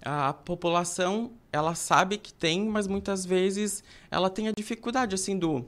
Speaker 9: A população, ela sabe que tem, mas muitas vezes ela tem a dificuldade, assim, do,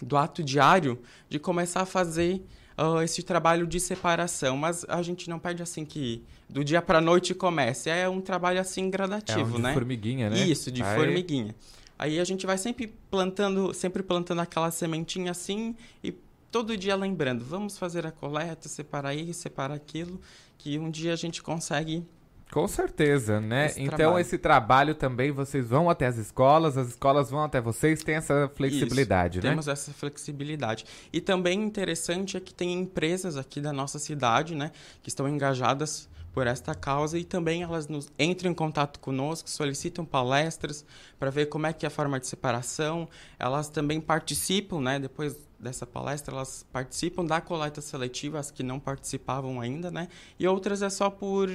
Speaker 9: do ato diário de começar a fazer uh, esse trabalho de separação. Mas a gente não pede, assim, que do dia para a noite comece. É um trabalho, assim, gradativo,
Speaker 1: é um de
Speaker 9: né?
Speaker 1: formiguinha, né?
Speaker 9: Isso, de
Speaker 1: Aí...
Speaker 9: formiguinha. Aí a gente vai sempre plantando, sempre plantando aquela sementinha assim e todo dia lembrando, vamos fazer a coleta, separar isso, separar aquilo, que um dia a gente consegue
Speaker 1: com certeza, né?
Speaker 9: Esse
Speaker 1: então
Speaker 9: trabalho.
Speaker 1: esse trabalho também vocês vão até as escolas, as escolas vão até vocês, tem essa flexibilidade,
Speaker 9: Isso,
Speaker 1: né?
Speaker 9: Temos essa flexibilidade. E também interessante é que tem empresas aqui da nossa cidade, né, que estão engajadas por esta causa e também elas nos entram em contato conosco, solicitam palestras para ver como é que é a forma de separação. Elas também participam, né, depois dessa palestra, elas participam da coleta seletiva, as que não participavam ainda, né? E outras é só por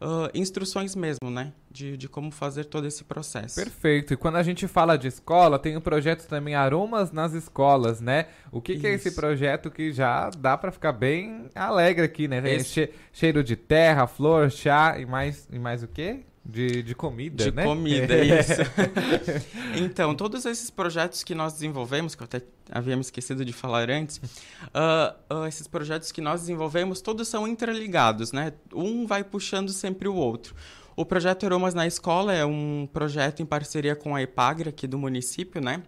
Speaker 9: uh, instruções mesmo, né? De, de como fazer todo esse processo.
Speaker 1: Perfeito. E quando a gente fala de escola, tem o projeto também Aromas nas Escolas, né? O que, que é esse projeto que já dá para ficar bem alegre aqui, né?
Speaker 9: Esse-
Speaker 1: che- cheiro de terra, flor, chá e mais, e mais o quê? De, de comida,
Speaker 9: De
Speaker 1: né?
Speaker 9: comida, isso. então, todos esses projetos que nós desenvolvemos, que eu até havia me esquecido de falar antes, ah, ah, esses projetos que nós desenvolvemos, todos são interligados, né? Um vai puxando sempre o outro. O projeto Aromas na Escola é um projeto em parceria com a Epagre aqui do município, né?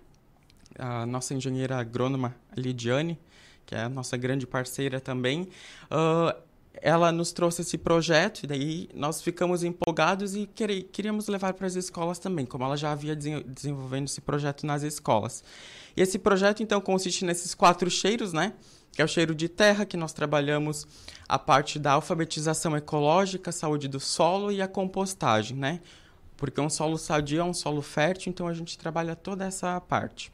Speaker 9: A nossa engenheira agrônoma Lidiane, que é a nossa grande parceira também, ah, ela nos trouxe esse projeto e daí nós ficamos empolgados e queríamos levar para as escolas também, como ela já havia desen- desenvolvendo esse projeto nas escolas. E esse projeto então consiste nesses quatro cheiros, né? Que é o cheiro de terra, que nós trabalhamos a parte da alfabetização ecológica, saúde do solo e a compostagem, né? Porque um solo sadio é um solo fértil, então a gente trabalha toda essa parte.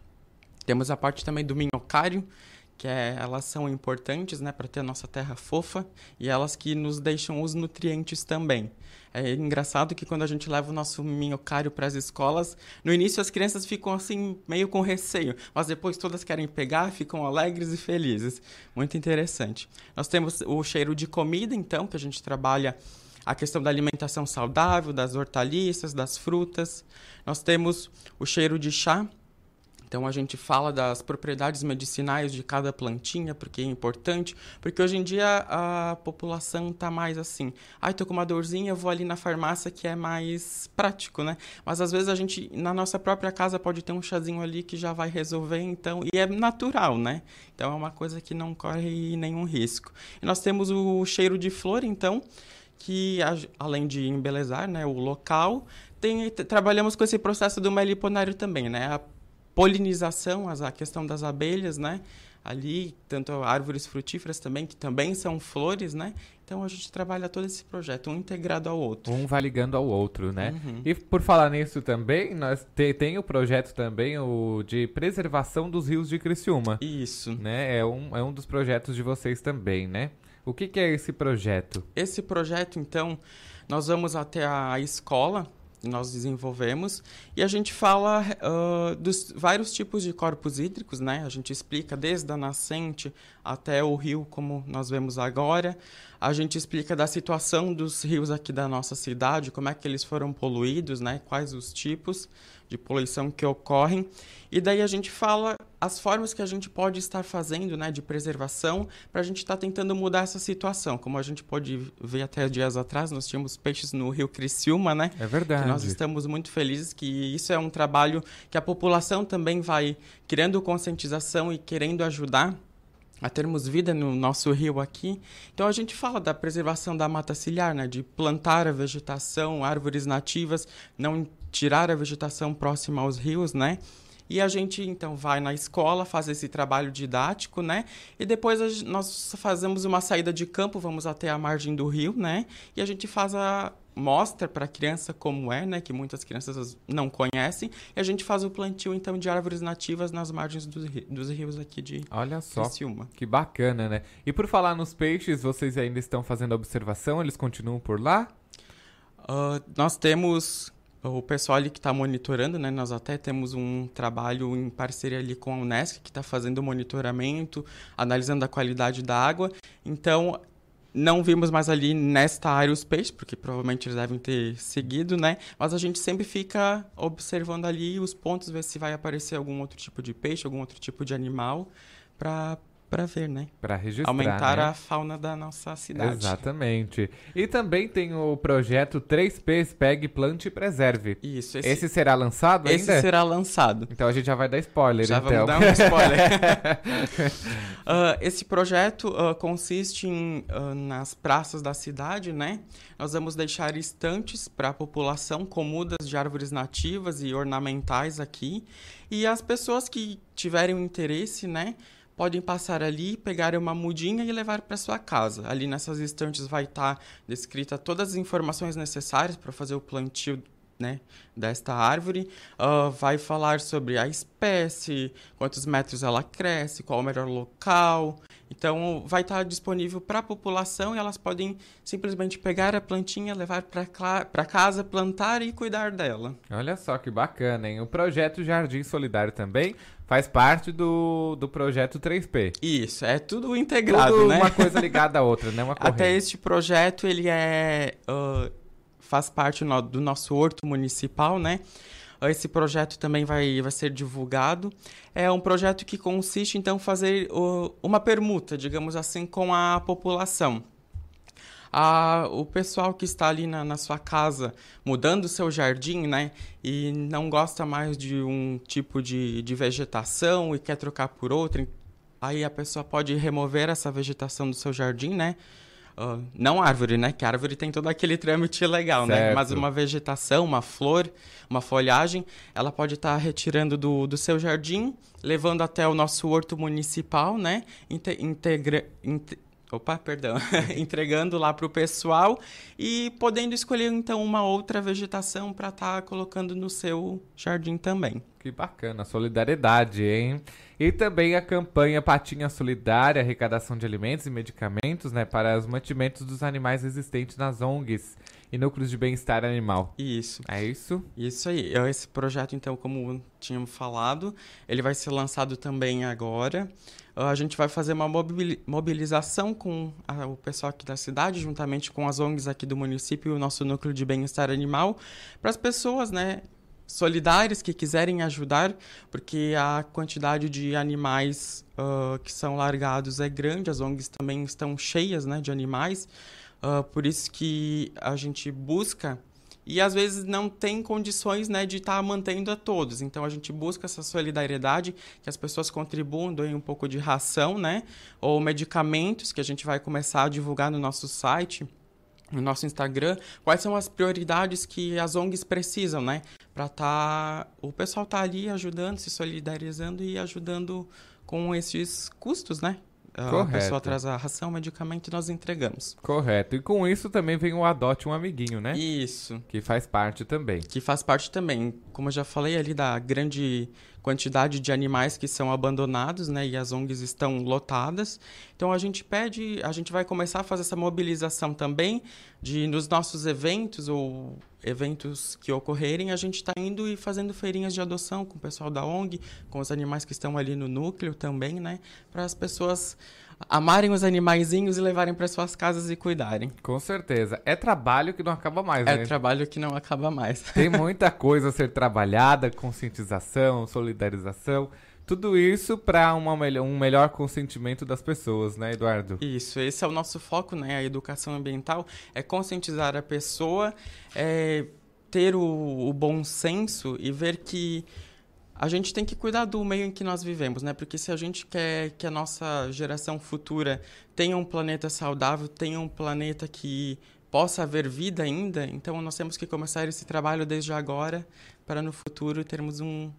Speaker 9: Temos a parte também do minhocário, que é, elas são importantes, né, para ter a nossa terra fofa e elas que nos deixam os nutrientes também. É engraçado que quando a gente leva o nosso minhocário para as escolas, no início as crianças ficam assim meio com receio, mas depois todas querem pegar, ficam alegres e felizes. Muito interessante. Nós temos o cheiro de comida, então, que a gente trabalha a questão da alimentação saudável, das hortaliças, das frutas. Nós temos o cheiro de chá, então a gente fala das propriedades medicinais de cada plantinha, porque é importante, porque hoje em dia a população tá mais assim, ai, tô com uma dorzinha, vou ali na farmácia que é mais prático, né? Mas às vezes a gente na nossa própria casa pode ter um chazinho ali que já vai resolver, então, e é natural, né? Então é uma coisa que não corre nenhum risco. E nós temos o cheiro de flor, então, que além de embelezar, né, o local, tem, trabalhamos com esse processo do meliponário também, né? A polinização, a questão das abelhas, né? Ali, tanto árvores frutíferas também, que também são flores, né? Então a gente trabalha todo esse projeto, um integrado ao outro.
Speaker 1: Um vai ligando ao outro, né?
Speaker 9: Uhum.
Speaker 1: E por falar nisso também, nós te- tem o projeto também o de preservação dos rios de Criciúma.
Speaker 9: Isso.
Speaker 1: Né? É um, é um dos projetos de vocês também, né? O que, que é esse projeto?
Speaker 9: Esse projeto, então, nós vamos até a escola, nós desenvolvemos, e a gente fala ah, dos vários tipos de corpos hídricos, né? A gente explica desde a nascente até o rio, como nós vemos agora. A gente explica da situação dos rios aqui da nossa cidade, como é que eles foram poluídos, né? Quais os tipos de poluição que ocorrem. E daí a gente fala as formas que a gente pode estar fazendo, né, de preservação, para a gente estar tentando mudar essa situação. Como a gente pode ver até dias atrás, nós tínhamos peixes no Rio Criciúma, né?
Speaker 1: É verdade.
Speaker 9: Nós estamos muito felizes que isso é um trabalho que a população também vai criando conscientização e querendo ajudar a termos vida no nosso rio aqui. Então a gente fala da preservação da mata ciliar, né, de plantar a vegetação, árvores nativas, não tirar a vegetação próxima aos rios, né? E a gente então vai na escola, faz esse trabalho didático, né? E depois nós fazemos uma saída de campo, vamos até a margem do rio, né? E a gente faz a mostra para a criança como é, né? Que muitas crianças não conhecem. E a gente faz o plantio então de árvores nativas nas margens dos, ri- dos rios aqui de
Speaker 1: Olha só.
Speaker 9: Criciúma.
Speaker 1: Que bacana, né? E por falar nos peixes, vocês ainda estão fazendo observação? Eles continuam por lá?
Speaker 9: Ah, nós temos o pessoal ali que está monitorando, né? Nós até temos um trabalho em parceria ali com a Unesc que está fazendo o monitoramento, analisando a qualidade da água. Então, não vimos mais ali nesta área os peixes, porque provavelmente eles devem ter seguido, né? Mas a gente sempre fica observando ali os pontos, ver se vai aparecer algum outro tipo de peixe, algum outro tipo de animal, para para ver, né?
Speaker 1: Para registrar.
Speaker 9: Aumentar
Speaker 1: né?
Speaker 9: a fauna da nossa cidade.
Speaker 1: Exatamente. E também tem o projeto 3Ps Pegue, Plante e Preserve.
Speaker 9: Isso.
Speaker 1: Esse, esse será lançado
Speaker 9: esse
Speaker 1: ainda?
Speaker 9: será lançado.
Speaker 1: Então a gente já vai dar spoiler,
Speaker 9: já
Speaker 1: então.
Speaker 9: vamos dar um spoiler. uh, esse projeto uh, consiste em, uh, nas praças da cidade, né? Nós vamos deixar estantes para a população com mudas de árvores nativas e ornamentais aqui. E as pessoas que tiverem interesse, né? Podem passar ali, pegar uma mudinha e levar para sua casa. Ali nessas estantes vai estar tá descrita todas as informações necessárias para fazer o plantio né, desta árvore. Uh, vai falar sobre a espécie, quantos metros ela cresce, qual o melhor local. Então, vai estar tá disponível para a população e elas podem simplesmente pegar a plantinha, levar para casa, plantar e cuidar dela.
Speaker 1: Olha só que bacana, hein? O projeto Jardim Solidário também faz parte do, do projeto 3P.
Speaker 9: Isso, é tudo integrado,
Speaker 1: tudo
Speaker 9: né?
Speaker 1: uma coisa ligada à outra, né? Uma
Speaker 9: Até este projeto, ele é... Uh, faz parte no, do nosso horto municipal, né? Esse projeto também vai, vai ser divulgado. É um projeto que consiste, então, em fazer uh, uma permuta, digamos assim, com a população. A, o pessoal que está ali na, na sua casa mudando o seu jardim, né? E não gosta mais de um tipo de, de vegetação e quer trocar por outra, aí a pessoa pode remover essa vegetação do seu jardim, né? Uh, não árvore, né? Que árvore tem todo aquele trâmite legal, certo. né? Mas uma vegetação, uma flor, uma folhagem, ela pode estar tá retirando do, do seu jardim, levando até o nosso horto municipal, né? integra, Opa, perdão. Entregando lá para o pessoal e podendo escolher então uma outra vegetação para estar tá colocando no seu jardim também.
Speaker 1: Que bacana, solidariedade, hein? E também a campanha Patinha Solidária, arrecadação de alimentos e medicamentos, né, para os mantimentos dos animais existentes nas ONGs e núcleos de bem-estar animal.
Speaker 9: Isso.
Speaker 1: É isso?
Speaker 9: Isso aí. Esse projeto, então, como tínhamos falado, ele vai ser lançado também agora. A gente vai fazer uma mobilização com a, o pessoal aqui da cidade, juntamente com as ONGs aqui do município e o nosso núcleo de bem-estar animal, para as pessoas, né, solidárias que quiserem ajudar, porque a quantidade de animais uh, que são largados é grande, as ONGs também estão cheias né, de animais, uh, por isso que a gente busca e às vezes não tem condições né, de estar tá mantendo a todos. Então a gente busca essa solidariedade, que as pessoas contribuam, doem um pouco de ração, né? Ou medicamentos que a gente vai começar a divulgar no nosso site no nosso Instagram, quais são as prioridades que as ONGs precisam, né? Para tá o pessoal tá ali ajudando, se solidarizando e ajudando com esses custos, né? Correto. A pessoa traz a ração, medicamento e nós entregamos.
Speaker 1: Correto. E com isso também vem o adote um amiguinho, né?
Speaker 9: Isso.
Speaker 1: Que faz parte também.
Speaker 9: Que faz parte também. Como eu já falei ali da grande quantidade de animais que são abandonados, né? E as ONGs estão lotadas. Então a gente pede, a gente vai começar a fazer essa mobilização também de nos nossos eventos ou eventos que ocorrerem, a gente está indo e fazendo feirinhas de adoção com o pessoal da ONG, com os animais que estão ali no núcleo também, né? Para as pessoas amarem os animaizinhos e levarem para suas casas e cuidarem.
Speaker 1: Com certeza. É trabalho que não acaba mais, é
Speaker 9: né? É trabalho que não acaba mais.
Speaker 1: Tem muita coisa a ser trabalhada, conscientização, solidarização. Tudo isso para um melhor consentimento das pessoas, né, Eduardo?
Speaker 9: Isso, esse é o nosso foco, né? A educação ambiental é conscientizar a pessoa, é ter o, o bom senso e ver que a gente tem que cuidar do meio em que nós vivemos, né? Porque se a gente quer que a nossa geração futura tenha um planeta saudável, tenha um planeta que possa haver vida ainda, então nós temos que começar esse trabalho desde agora para no futuro termos um,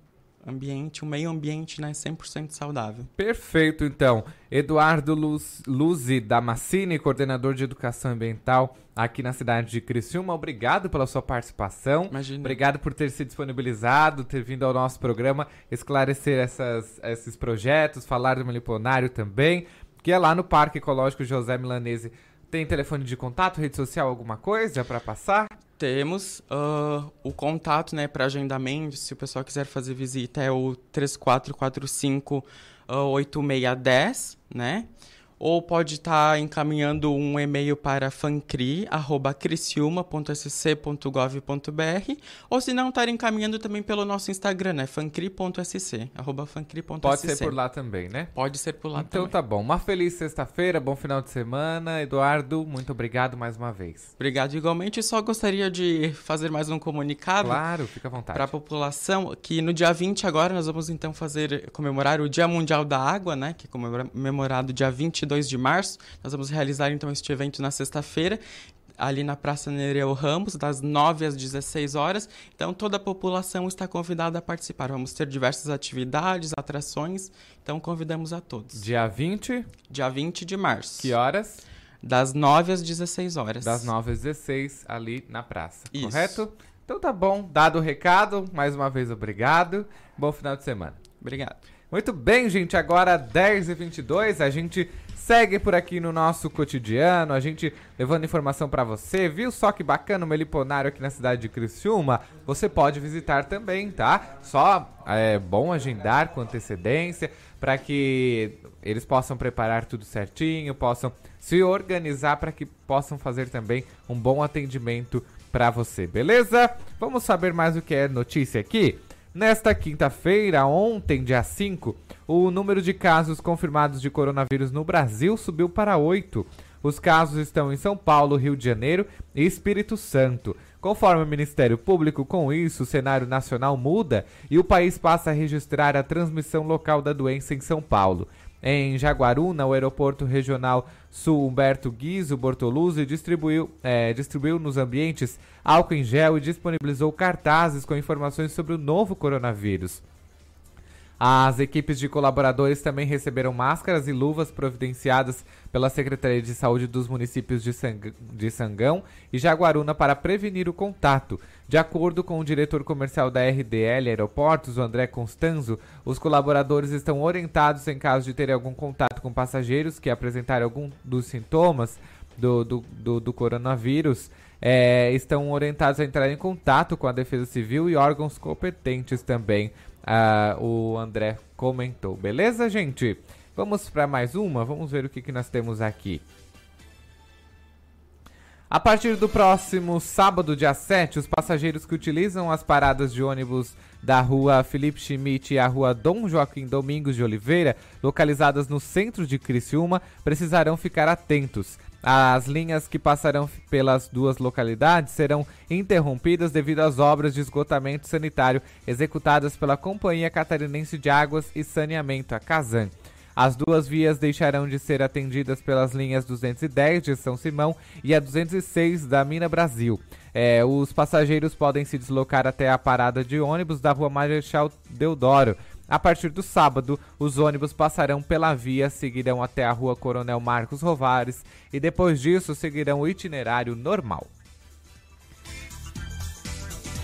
Speaker 9: ambiente, um meio ambiente né, 100% saudável.
Speaker 1: Perfeito, então. Eduardo Luz, Luzi Damascini, coordenador de educação ambiental aqui na cidade de Criciúma, obrigado pela sua participação.
Speaker 9: Imagina.
Speaker 1: Obrigado por ter se disponibilizado, ter vindo ao nosso programa, esclarecer essas, esses projetos, falar do meliponário também, que é lá no Parque Ecológico José Milanese. Tem telefone de contato, rede social, alguma coisa para passar?
Speaker 9: Temos uh, o contato né, para agendamento, se o pessoal quiser fazer visita, é o 3445 uh, 8610, né? Ou pode estar tá encaminhando um e-mail para fancri@criciúma.sc.gov.br, ou se não estar encaminhando também pelo nosso Instagram, né? fancri.sc, fancri.sc.
Speaker 1: Pode ser por lá também, né?
Speaker 9: Pode ser por lá
Speaker 1: então,
Speaker 9: também.
Speaker 1: Então tá bom. Uma feliz sexta-feira, bom final de semana. Eduardo, muito obrigado mais uma vez.
Speaker 9: Obrigado igualmente. Só gostaria de fazer mais um comunicado.
Speaker 1: Claro, fica à vontade.
Speaker 9: Para a população, que no dia 20 agora nós vamos então fazer, comemorar o Dia Mundial da Água, né? Que é comemorado dia 22 22 de março. Nós vamos realizar então este evento na sexta-feira ali na Praça Nereu Ramos, das 9 às 16 horas. Então, toda a população está convidada a participar. Vamos ter diversas atividades, atrações. Então, convidamos a todos.
Speaker 1: Dia 20?
Speaker 9: Dia 20 de março.
Speaker 1: Que horas?
Speaker 9: Das 9 às 16 horas.
Speaker 1: Das 9 às 16, ali na praça. Isso. Correto? Então tá bom. Dado o recado, mais uma vez obrigado. Bom final de semana.
Speaker 9: Obrigado.
Speaker 1: Muito bem, gente. Agora 10h22, a gente segue por aqui no nosso cotidiano, a gente levando informação para você. Viu só que bacana o Meliponário aqui na cidade de Criciúma? Você pode visitar também, tá? Só é bom agendar com antecedência para que eles possam preparar tudo certinho, possam se organizar para que possam fazer também um bom atendimento para você, beleza? Vamos saber mais o que é notícia aqui? Nesta quinta-feira, ontem, dia 5, o número de casos confirmados de coronavírus no Brasil subiu para 8. Os casos estão em São Paulo, Rio de Janeiro e Espírito Santo. Conforme o Ministério Público, com isso o cenário nacional muda e o país passa a registrar a transmissão local da doença em São Paulo. Em Jaguaruna, o aeroporto regional Sul Humberto Guizo Bortoluzzi distribuiu, é, distribuiu nos ambientes álcool em gel e disponibilizou cartazes com informações sobre o novo coronavírus. As equipes de colaboradores também receberam máscaras e luvas providenciadas pela Secretaria de Saúde dos municípios de, Sang de Sangão e Jaguaruna para prevenir o contato. De acordo com o diretor comercial da RDL Aeroportos, o André Constanzo, os colaboradores estão orientados em caso de ter algum contato com passageiros que apresentarem algum dos sintomas do, do, do, do coronavírus. É, estão orientados a entrar em contato com a Defesa Civil e órgãos competentes também uh, o André comentou. Beleza, gente? Vamos para mais uma? Vamos ver o que, que nós temos aqui. A partir do próximo sábado, dia 7, os passageiros que utilizam as paradas de ônibus da rua Felipe Schmidt e a rua Dom Joaquim Domingos de Oliveira, localizadas no centro de Criciúma, precisarão ficar atentos. As linhas que passarão pelas duas localidades serão interrompidas devido às obras de esgotamento sanitário executadas pela Companhia Catarinense de Águas e Saneamento, a Casan. As duas vias deixarão de ser atendidas pelas linhas 210 de São Simão e a 206 da Mina Brasil. É, os passageiros podem se deslocar até a parada de ônibus da Rua Marechal Deodoro, a partir do sábado, os ônibus passarão pela via, seguirão até a rua Coronel Marcos Rovares e depois disso seguirão o itinerário normal.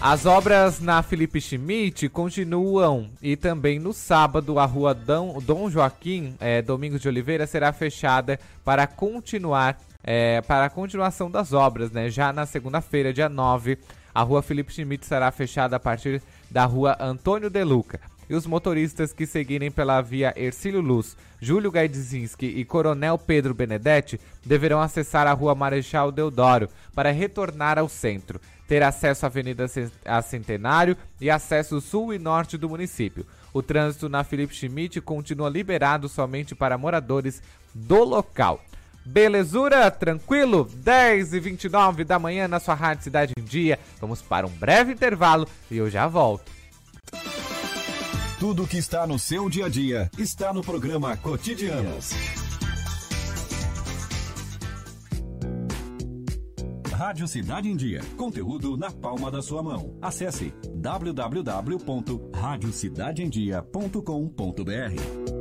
Speaker 1: As obras na Felipe Schmidt continuam e também no sábado a rua Dom, Dom Joaquim é, Domingos de Oliveira será fechada para continuar é, para a continuação das obras, né? Já na segunda-feira, dia 9, a rua Felipe Schmidt será fechada a partir da rua Antônio De Luca e os motoristas que seguirem pela via Ercílio Luz, Júlio Gaidzinski e Coronel Pedro Benedetti deverão acessar a rua Marechal Deodoro para retornar ao centro, ter acesso à Avenida Centenário e acesso sul e norte do município. O trânsito na Felipe Schmidt continua liberado somente para moradores do local. Belezura? Tranquilo? 10 e 29 da manhã na sua Rádio Cidade em Dia. Vamos para um breve intervalo e eu já volto.
Speaker 2: Tudo que está no seu dia a dia está no programa Cotidianos. Rádio Cidade em Dia. Conteúdo na palma da sua mão. Acesse www.radiocidadeemdia.com.br.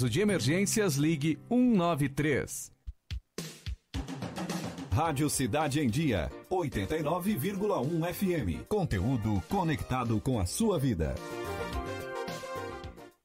Speaker 10: de emergências, ligue 193.
Speaker 2: Rádio Cidade em Dia, 89,1 FM. Conteúdo conectado com a sua vida.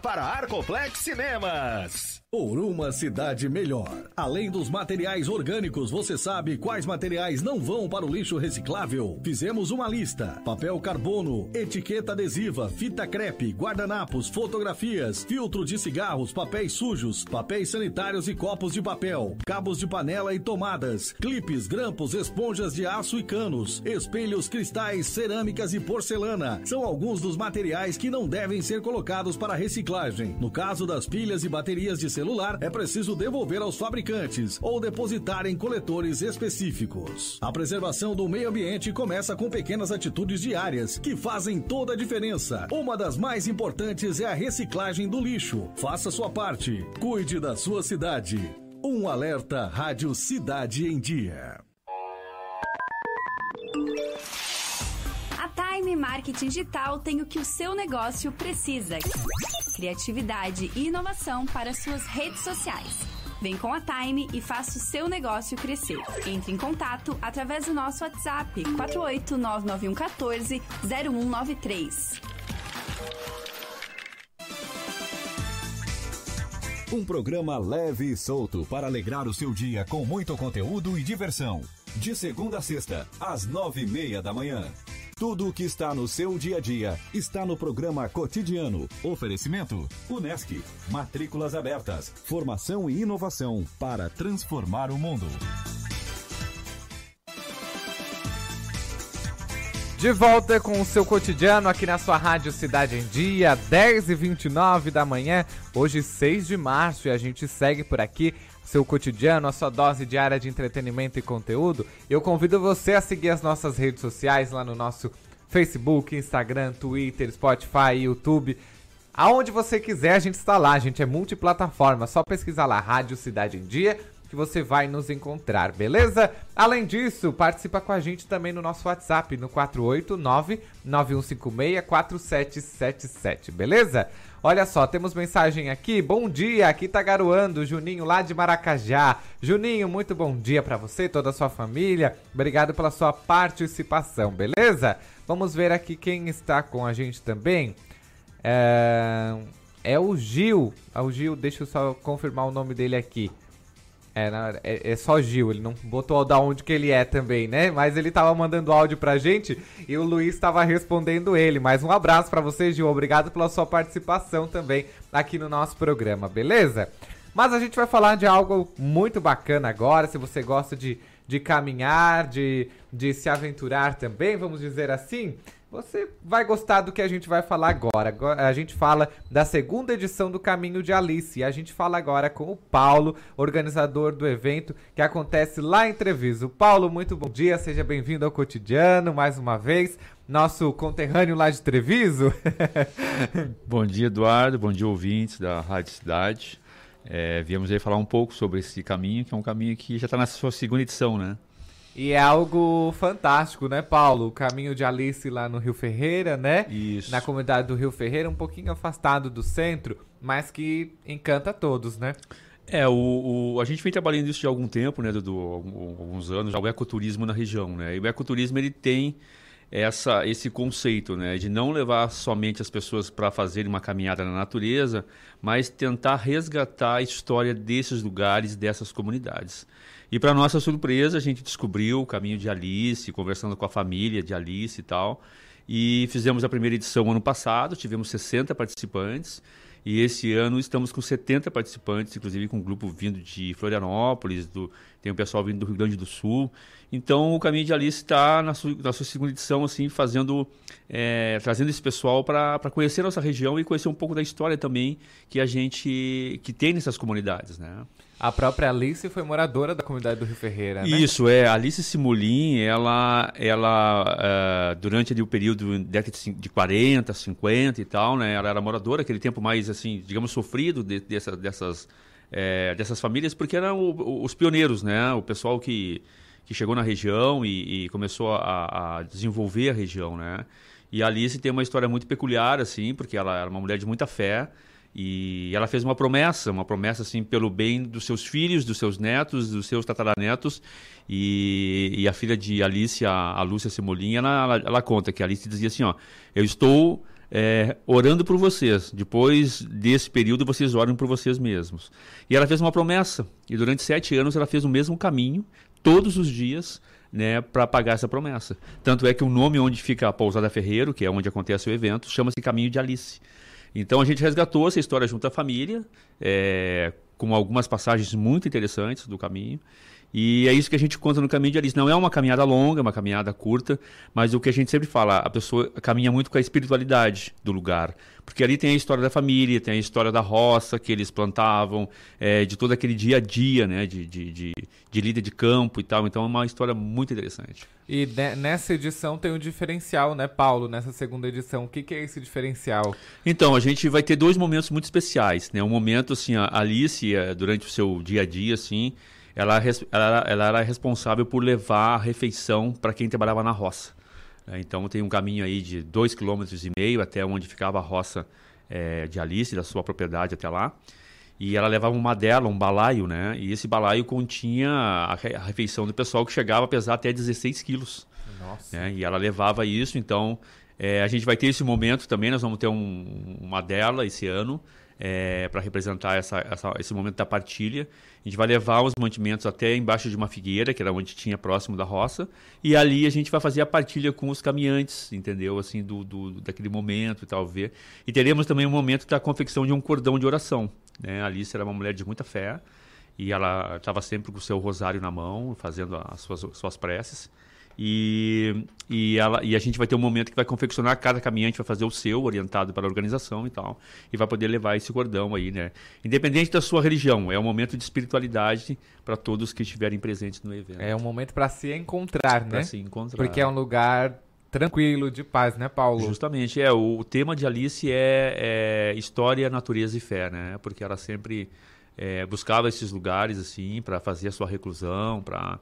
Speaker 11: para Arcoplex Cinemas.
Speaker 12: Por uma cidade melhor. Além dos materiais orgânicos, você sabe quais materiais não vão para o lixo reciclável? Fizemos uma lista: papel carbono, etiqueta adesiva, fita crepe, guardanapos, fotografias, filtro de cigarros, papéis sujos, papéis sanitários e copos de papel, cabos de panela e tomadas, clipes, grampos, esponjas de aço e canos, espelhos, cristais, cerâmicas e porcelana. São alguns dos materiais que não devem ser colocados para reciclagem. No caso das pilhas e baterias de celular, é preciso devolver aos fabricantes ou depositar em coletores específicos. A preservação do meio ambiente começa com pequenas atitudes diárias que fazem toda a diferença. Uma das mais importantes é a reciclagem do lixo. Faça sua parte. Cuide da sua cidade. Um alerta Rádio Cidade em Dia.
Speaker 8: A Time Marketing Digital tem o que o seu negócio precisa: criatividade e inovação para suas redes sociais. Vem com a Time e faça o seu negócio crescer. Entre em contato através do nosso WhatsApp 4899114 0193.
Speaker 2: Um programa leve e solto para alegrar o seu dia com muito conteúdo e diversão. De segunda a sexta, às nove e meia da manhã. Tudo o que está no seu dia a dia está no programa cotidiano. Oferecimento: Unesc. Matrículas abertas. Formação e inovação para transformar o mundo.
Speaker 1: De volta com o seu cotidiano aqui na sua Rádio Cidade em Dia, 10 e 29 da manhã, hoje 6 de março, e a gente segue por aqui, seu cotidiano, a sua dose diária de entretenimento e conteúdo. Eu convido você a seguir as nossas redes sociais lá no nosso Facebook, Instagram, Twitter, Spotify, YouTube. Aonde você quiser, a gente está lá, a gente é multiplataforma, só pesquisar lá Rádio Cidade em Dia que você vai nos encontrar, beleza? Além disso, participa com a gente também no nosso WhatsApp no 489-9156-4777, beleza? Olha só, temos mensagem aqui. Bom dia, aqui tá garoando, Juninho lá de Maracajá. Juninho, muito bom dia para você e toda a sua família. Obrigado pela sua participação, beleza? Vamos ver aqui quem está com a gente também. É, é o Gil. É o Gil, deixa eu só confirmar o nome dele aqui. É, é, é, só Gil, ele não botou da onde que ele é também, né? Mas ele tava mandando áudio pra gente e o Luiz tava respondendo ele. Mais um abraço para você, Gil. Obrigado pela sua participação também aqui no nosso programa, beleza? Mas a gente vai falar de algo muito bacana agora. Se você gosta de, de caminhar, de, de se aventurar também, vamos dizer assim. Você vai gostar do que a gente vai falar agora. A gente fala da segunda edição do Caminho de Alice. E a gente fala agora com o Paulo, organizador do evento que acontece lá em Treviso. Paulo, muito bom dia, seja bem-vindo ao cotidiano mais uma vez. Nosso conterrâneo lá de Treviso.
Speaker 13: bom dia, Eduardo. Bom dia, ouvintes da Rádio Cidade. É, viemos aí falar um pouco sobre esse caminho, que é um caminho que já está na sua segunda edição, né?
Speaker 1: E é algo fantástico, né, Paulo? O caminho de Alice lá no Rio Ferreira, né?
Speaker 13: Isso.
Speaker 1: Na comunidade do Rio Ferreira, um pouquinho afastado do centro, mas que encanta todos, né?
Speaker 13: É, o, o, a gente vem trabalhando isso de algum tempo, né, Dudu? Alguns anos, já o ecoturismo na região, né? E o ecoturismo, ele tem essa, esse conceito, né, de não levar somente as pessoas para fazerem uma caminhada na natureza, mas tentar resgatar a história desses lugares, dessas comunidades. E para nossa surpresa, a gente descobriu o caminho de Alice, conversando com a família de Alice e tal. E fizemos a primeira edição ano passado, tivemos 60 participantes. E esse ano estamos com 70 participantes, inclusive com um grupo vindo de Florianópolis, do, tem um pessoal vindo do Rio Grande do Sul. Então o Caminho de Alice está na, na, sua segunda edição, assim, fazendo, é, trazendo esse pessoal para conhecer nossa região e conhecer um pouco da história também que a gente que tem nessas comunidades, né?
Speaker 1: A própria Alice foi moradora da comunidade do Rio Ferreira, né?
Speaker 13: Isso, é. A Alice Simulin, ela, ela uh, durante ali, o período década de 40, 50 e tal, né? Ela era moradora, aquele tempo mais, assim, digamos, sofrido de, dessa, dessas, é, dessas famílias, porque eram o, os pioneiros, né? O pessoal que, que chegou na região e, e começou a, a, desenvolver a região, né? E a Alice tem uma história muito peculiar, assim, porque ela era uma mulher de muita fé, e ela fez uma promessa, uma promessa assim pelo bem dos seus filhos, dos seus netos, dos seus tataranetos. E, e a filha de Alice, a, a Lúcia Semolin, ela, ela, ela, conta que a Alice dizia assim: ó, eu estou é, orando por vocês. Depois desse período, vocês oram por vocês mesmos. E ela fez uma promessa. E durante sete anos, ela fez o mesmo caminho, todos os dias, né, para pagar essa promessa. Tanto é que o nome onde fica a Pousada Ferreiro, que é onde acontece o evento, chama-se Caminho de Alice. Então a gente resgatou essa história junto à família, é, com algumas passagens muito interessantes do caminho. E é isso que a gente conta no caminho de Alice. Não é uma caminhada longa, é uma caminhada curta, mas o que a gente sempre fala, a pessoa caminha muito com a espiritualidade do lugar. Porque ali tem a história da família, tem a história da roça que eles plantavam, é, de todo aquele dia a dia, né, de, de, de, de líder de campo e tal. Então é uma história muito interessante.
Speaker 1: E nessa edição tem um diferencial, né, Paulo? Nessa segunda edição, o que, que, é esse diferencial?
Speaker 13: Então, a gente vai ter dois momentos muito especiais, né? Um momento, assim, a Alice, é, durante o seu dia a dia, assim, ela, ela, ela era responsável por levar a refeição para quem trabalhava na roça. É, então tem um caminho aí de dois quilômetros e meio até onde ficava a roça é, de Alice, da sua propriedade até lá. E ela levava uma dela, um balaio, né? E esse balaio continha a, a refeição do pessoal que chegava a pesar até 16 quilos. Nossa. Né? E ela levava isso, então é, a gente vai ter esse momento também, nós vamos ter um, uma dela esse ano é, para representar essa, essa, esse momento da partilha. A gente vai levar os mantimentos até embaixo de uma figueira, que era onde tinha próximo da roça, e ali a gente vai fazer a partilha com os caminhantes, entendeu? Assim, do, do daquele momento e tal, ver. E teremos também um momento da confecção de um cordão de oração. Né? Alice era uma mulher de muita fé, e ela estava sempre com o seu rosário na mão, fazendo as suas, suas preces. E, e, ela, e a gente vai ter um momento que vai confeccionar, cada caminhante vai fazer o seu, orientado para a organização e tal, e vai poder levar esse cordão aí, né? Independente da sua religião, é um momento de espiritualidade para todos que estiverem presentes no evento.
Speaker 1: É um momento para se encontrar, né?
Speaker 13: se encontrar.
Speaker 1: Porque é um lugar tranquilo, de paz, né, Paulo?
Speaker 13: Justamente, é. O, o tema de Alice é, é, história, natureza e fé, né? Porque ela sempre é, buscava esses lugares, assim, para fazer a sua reclusão, para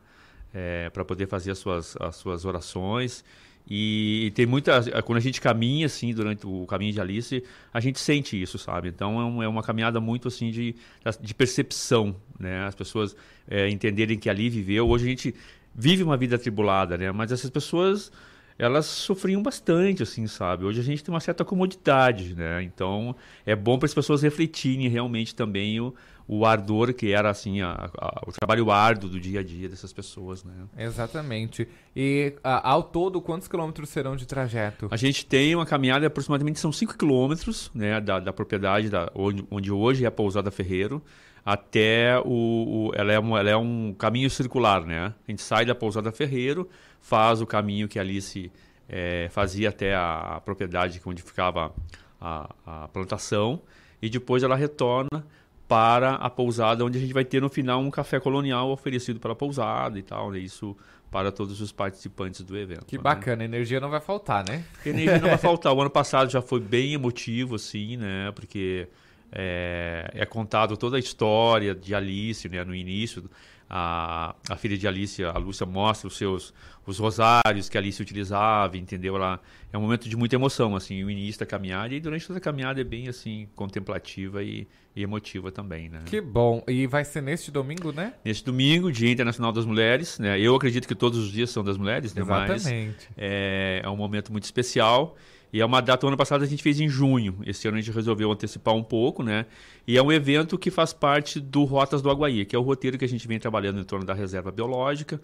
Speaker 13: é, para poder fazer as suas, as suas orações. E, e tem muita. Quando a gente caminha, assim, durante o caminho de Alice, a gente sente isso, sabe? Então é, um, é uma caminhada muito, assim, de, de percepção, né? As pessoas é, entenderem que ali viveu. Hoje a gente vive uma vida atribulada, né? Mas essas pessoas elas sofriam bastante, assim, sabe? Hoje a gente tem uma certa comodidade, né? Então é bom para as pessoas refletirem realmente também o, o ardor que era assim a, a, o trabalho árduo do dia a dia dessas pessoas, né?
Speaker 1: Exatamente. E a, ao todo quantos quilômetros serão de trajeto?
Speaker 13: A gente tem uma caminhada aproximadamente são 5 quilômetros, né, da, da propriedade da, onde, onde hoje é a pousada Ferreiro até o, o ela, é um, ela é um caminho circular, né? A gente sai da pousada Ferreiro, faz o caminho que a Alice é, fazia até a, a propriedade onde ficava a, a plantação e depois ela retorna para a pousada, onde a gente vai ter no final um café colonial oferecido para a pousada e tal, né? Isso para todos os participantes do evento.
Speaker 1: Que né? bacana, energia não vai faltar, né?
Speaker 13: Energia não vai faltar. O ano passado já foi bem emotivo, assim, né? Porque é, é contado toda a história de Alice, né? No início, a, a filha de Alice, a Lúcia, mostra os seus, os rosários que ali se utilizava, entendeu? Ela, é um momento de muita emoção, assim, o início da caminhada e durante toda a caminhada é bem, assim, contemplativa e, e emotiva também, né?
Speaker 1: Que bom. E vai ser neste domingo, né?
Speaker 13: Neste domingo, Dia Internacional das Mulheres, né? Eu acredito que todos os dias são das mulheres, né?
Speaker 1: Exatamente.
Speaker 13: Mas é, é um momento muito especial. E é uma data, o ano passado a gente fez em junho. Esse ano a gente resolveu antecipar um pouco, né? E é um evento que faz parte do Rotas do Aguaí, que é o roteiro que a gente vem trabalhando em torno da reserva biológica.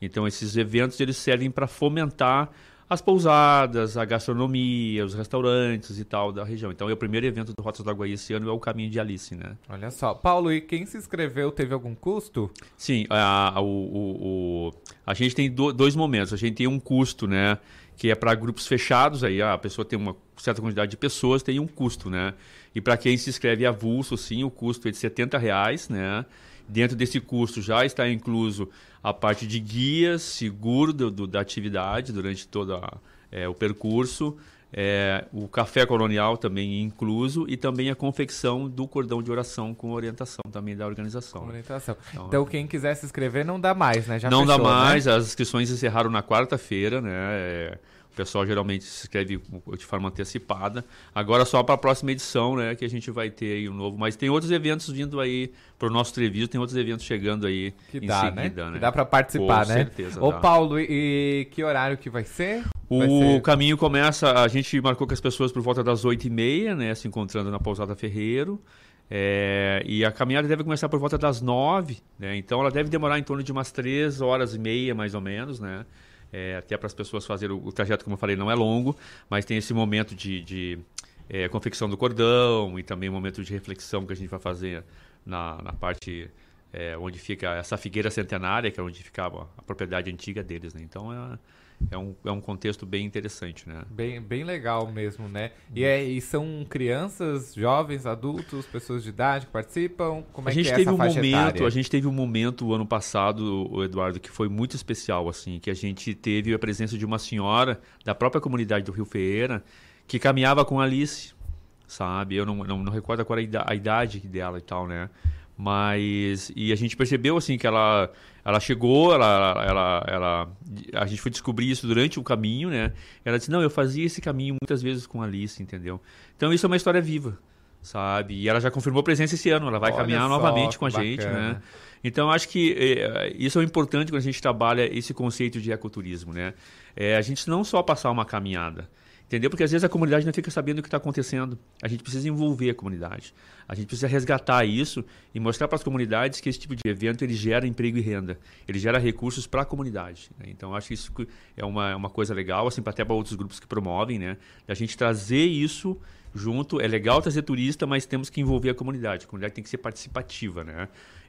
Speaker 13: Então esses eventos eles servem para fomentar as pousadas, a gastronomia, os restaurantes e tal da região. Então, é o primeiro evento do Rotas do Aguaí esse ano é o Caminho de Alice, né?
Speaker 1: Olha só. Paulo, e quem se inscreveu teve algum custo?
Speaker 13: Sim, a, a, o, o, a gente tem do, dois momentos. A gente tem um custo, né? Que é para grupos fechados, aí a pessoa tem uma certa quantidade de pessoas, tem um custo, né? E para quem se inscreve avulso, sim, o custo é de 70 reais, né? Dentro desse custo já está incluso a parte de guias, seguro do, do, da atividade durante todo é, o percurso, é, o café colonial também incluso e também a confecção do cordão de oração com orientação também da organização.
Speaker 1: Com orientação. Então, então, quem quiser se inscrever não dá mais, né? Já
Speaker 13: não
Speaker 1: fechou,
Speaker 13: dá mais,
Speaker 1: né?
Speaker 13: as inscrições encerraram na quarta-feira, né? É, o pessoal geralmente se inscreve de forma antecipada. Agora só para a próxima edição, né, que a gente vai ter aí um novo. Mas tem outros eventos vindo aí para o nosso Treviso, tem outros eventos chegando aí
Speaker 1: que
Speaker 13: em
Speaker 1: dá,
Speaker 13: seguida,
Speaker 1: né?
Speaker 13: né?
Speaker 1: Que dá para participar,
Speaker 13: Com
Speaker 1: né?
Speaker 13: certeza.
Speaker 1: Ô
Speaker 13: dá.
Speaker 1: Paulo, e, e que horário que vai ser?
Speaker 13: O caminho começa, a gente marcou com as pessoas por volta das 8h30, né, se encontrando na Pousada Ferreiro. É, e a caminhada deve começar por volta das 9, né? Então ela deve demorar em torno de umas 3 horas e meia, mais ou menos, né? É, até para as pessoas fazerem o, o trajeto, como eu falei, não é longo, mas tem esse momento de, de é, confecção do cordão e também um momento de reflexão que a gente vai fazer na, na parte onde fica essa figueira centenária, que é onde ficava a propriedade antiga deles, né? Então é, é, um, é um contexto bem interessante, né?
Speaker 1: Bem, bem legal mesmo, né? E, é, e são crianças, jovens, adultos, pessoas de idade que participam? Como é
Speaker 13: a gente
Speaker 1: que é
Speaker 13: teve um momento,
Speaker 1: etária?
Speaker 13: a gente teve um momento ano passado, o Eduardo, que foi muito especial assim, que a gente teve a presença de uma senhora da própria comunidade do Rio Feira que caminhava com Alice, sabe? Eu não, não, não recordo qual era a ida- a idade dela e tal, né? Mas e a gente percebeu assim que ela ela chegou, ela, ela, ela a gente foi descobrir isso durante o caminho, né? Ela disse: "Não, eu fazia esse caminho muitas vezes com a Alice, entendeu?" Então isso é uma história viva, sabe? E ela já confirmou presença esse ano, ela vai
Speaker 1: Olha
Speaker 13: caminhar
Speaker 1: só,
Speaker 13: novamente com a
Speaker 1: que
Speaker 13: gente,
Speaker 1: bacana.
Speaker 13: né? Então acho que eh, isso é importante quando a gente trabalha esse conceito de ecoturismo, né? É a gente não só passar uma caminhada, Entendeu? Porque às vezes a comunidade não fica sabendo o que está acontecendo. A gente precisa envolver a comunidade. A gente precisa resgatar isso e mostrar para as comunidades que esse tipo de evento ele gera emprego e renda. Ele gera recursos para a comunidade. né? Então, acho que isso é uma, é uma coisa legal, assim, até para outros grupos que promovem, né? A gente trazer isso junto. É legal trazer turista, mas temos que envolver a comunidade. A comunidade tem que ser participativa, né?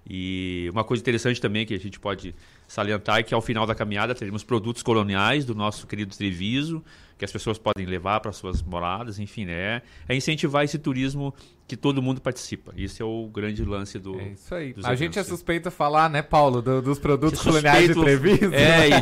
Speaker 13: E uma coisa interessante também que a gente pode salientar é que ao final da caminhada teremos produtos coloniais do nosso querido Treviso, que as pessoas podem levar para suas moradas, enfim, né? É incentivar esse turismo que todo mundo participa. Isso é o grande lance do.
Speaker 1: É isso aí. A gente é suspeito falar, né, Paulo, do- dos produtos culinários de Treviso.
Speaker 13: É, e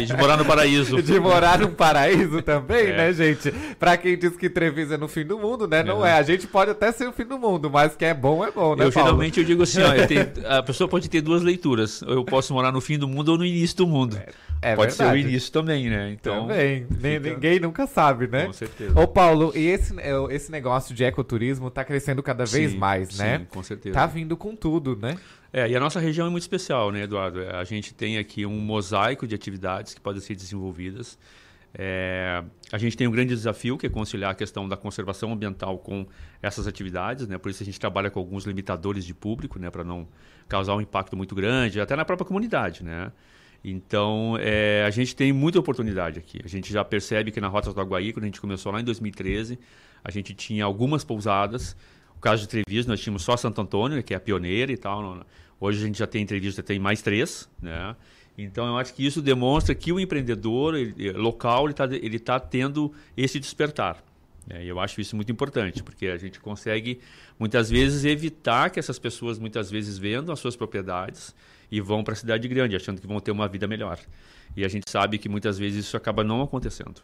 Speaker 13: de, de morar no paraíso.
Speaker 1: de morar num paraíso também,
Speaker 13: É.
Speaker 1: né, gente? Pra quem diz que Treviso é no fim do mundo, né? Não é. A gente pode até ser o fim do mundo, mas que é bom, é bom, né,
Speaker 13: Eu
Speaker 1: Paulo?
Speaker 13: geralmente eu digo assim, ó, eu tenho- a pessoa pode ter duas leituras. Eu posso morar no fim do mundo ou no início do mundo.
Speaker 1: é
Speaker 13: pode ser o
Speaker 1: verdade.
Speaker 13: início também, né? Então,
Speaker 1: Também. Nem-
Speaker 13: fica-
Speaker 1: Ninguém nunca sabe, né?
Speaker 13: Com certeza.
Speaker 1: Ô, Paulo, e esse, é, esse negócio de ecoturismo tá crescendo cada vez
Speaker 13: Sim,
Speaker 1: mais, né?
Speaker 13: sim, com certeza.
Speaker 1: Tá vindo com tudo, né?
Speaker 13: É, e a nossa região é muito especial, né, Eduardo? A gente tem aqui um mosaico de atividades que podem ser desenvolvidas. É, a gente tem um grande desafio que é conciliar a questão da conservação ambiental com essas atividades, né? Por isso a gente trabalha com alguns limitadores de público, né, para não causar um impacto muito grande, até na própria comunidade, né? Então, é, a gente tem muita oportunidade aqui. A gente já percebe que na Rota do Aguaí, quando a gente começou lá em 2013, a gente tinha algumas pousadas. O caso de Treviso, nós tínhamos só Santo Antônio, que é a pioneira e tal. Hoje a gente já tem em Treviso, já tem mais três, né? Então, eu acho que isso demonstra que o empreendedor ele- local ele está ele tá tendo esse despertar. E eu acho isso muito importante, porque a gente consegue, muitas vezes, evitar que essas pessoas, muitas vezes, vendam as suas propriedades e vão para a cidade grande, achando que vão ter uma vida melhor. E a gente sabe que, muitas vezes, isso acaba não acontecendo.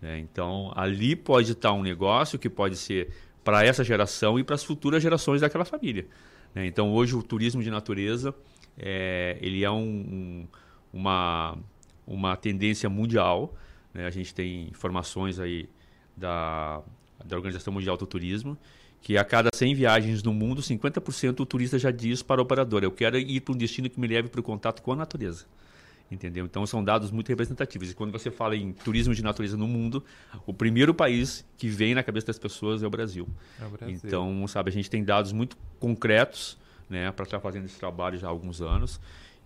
Speaker 13: né? Então, ali pode estar um negócio que pode ser para essa geração e para as futuras gerações daquela família. né? Então, hoje, o turismo de natureza, é, ele é um- um- uma uma tendência mundial. Né? A gente tem informações aí da, da Organização Mundial do Turismo que a cada 100 viagens no mundo, 50% o turista já diz para o operador: eu quero ir para um destino que me leve para o contato com a natureza. Entendeu? Então são dados muito representativos. E quando você fala em turismo de natureza no mundo, o primeiro país que vem na cabeça das pessoas é o Brasil.
Speaker 1: É o Brasil.
Speaker 13: Então, sabe, a gente tem dados muito concretos né, para estar fazendo esse trabalho já há alguns anos.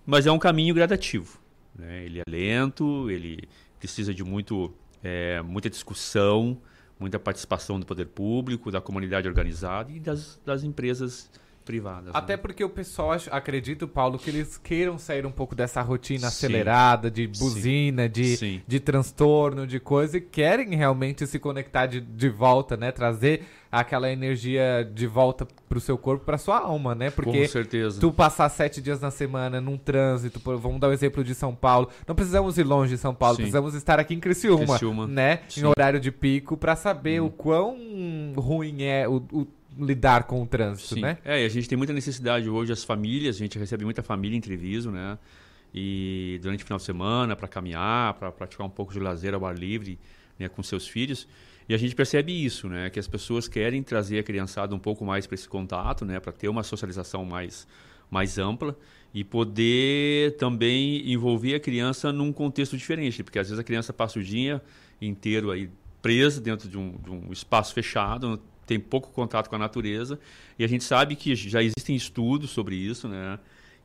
Speaker 13: Mas é um caminho gradativo. Né? Ele é lento, ele precisa de muito, é, muita discussão, muita participação do poder público, da comunidade organizada e das, das empresas privadas.
Speaker 1: Até
Speaker 13: né?
Speaker 1: porque o pessoal, acho- acredito, Paulo, que eles queiram sair um pouco dessa rotina acelerada, de buzina, de,
Speaker 13: Sim.
Speaker 1: de transtorno, de coisa, e querem realmente se conectar de, de volta, né? Trazer aquela energia de volta pro seu corpo, pra sua alma, né? Porque
Speaker 13: Com certeza.
Speaker 1: tu passar sete dias na semana num trânsito, vamos dar o exemplo de São Paulo, não precisamos ir longe de São Paulo,
Speaker 13: Sim.
Speaker 1: precisamos estar aqui em Criciúma,
Speaker 13: Criciúma.
Speaker 1: né?
Speaker 13: Sim.
Speaker 1: Em horário de pico, pra saber
Speaker 13: Hum.
Speaker 1: o quão ruim é o, o lidar com o trânsito,
Speaker 13: Sim.
Speaker 1: né?
Speaker 13: É, e a gente tem muita necessidade hoje, as famílias, a gente recebe muita família em Treviso, né? E durante o final de semana, para caminhar, para praticar um pouco de lazer ao ar livre né, com seus filhos. E a gente percebe isso, né? Que as pessoas querem trazer a criançada um pouco mais para esse contato, né? Para ter uma socialização mais, mais ampla e poder também envolver a criança num contexto diferente, porque às vezes a criança passa o dia inteiro aí presa dentro de um, de um espaço fechado, tem pouco contato com a natureza, e a gente sabe que já existem estudos sobre isso, né?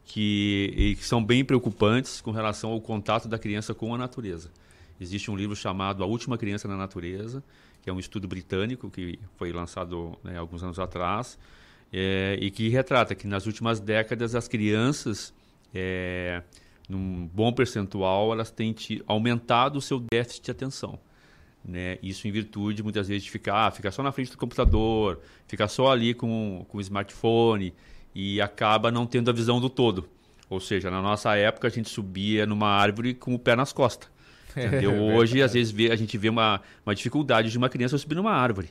Speaker 13: Que, que são bem preocupantes com relação ao contato da criança com a natureza. Existe um livro chamado A Última Criança na Natureza, que é um estudo britânico que foi lançado né, alguns anos atrás, é, e que retrata que nas últimas décadas as crianças, é, num bom percentual, elas têm aumentado o seu déficit de atenção. Né? Isso em virtude, muitas vezes, de ficar, ficar só na frente do computador, ficar só ali com, com o smartphone e acaba não tendo a visão do todo. Ou seja, na nossa época a gente subia numa árvore com o pé nas costas. Entendeu?
Speaker 1: É
Speaker 13: Hoje,
Speaker 1: verdade.
Speaker 13: às vezes, vê, a gente vê uma, uma dificuldade de uma criança subir numa árvore.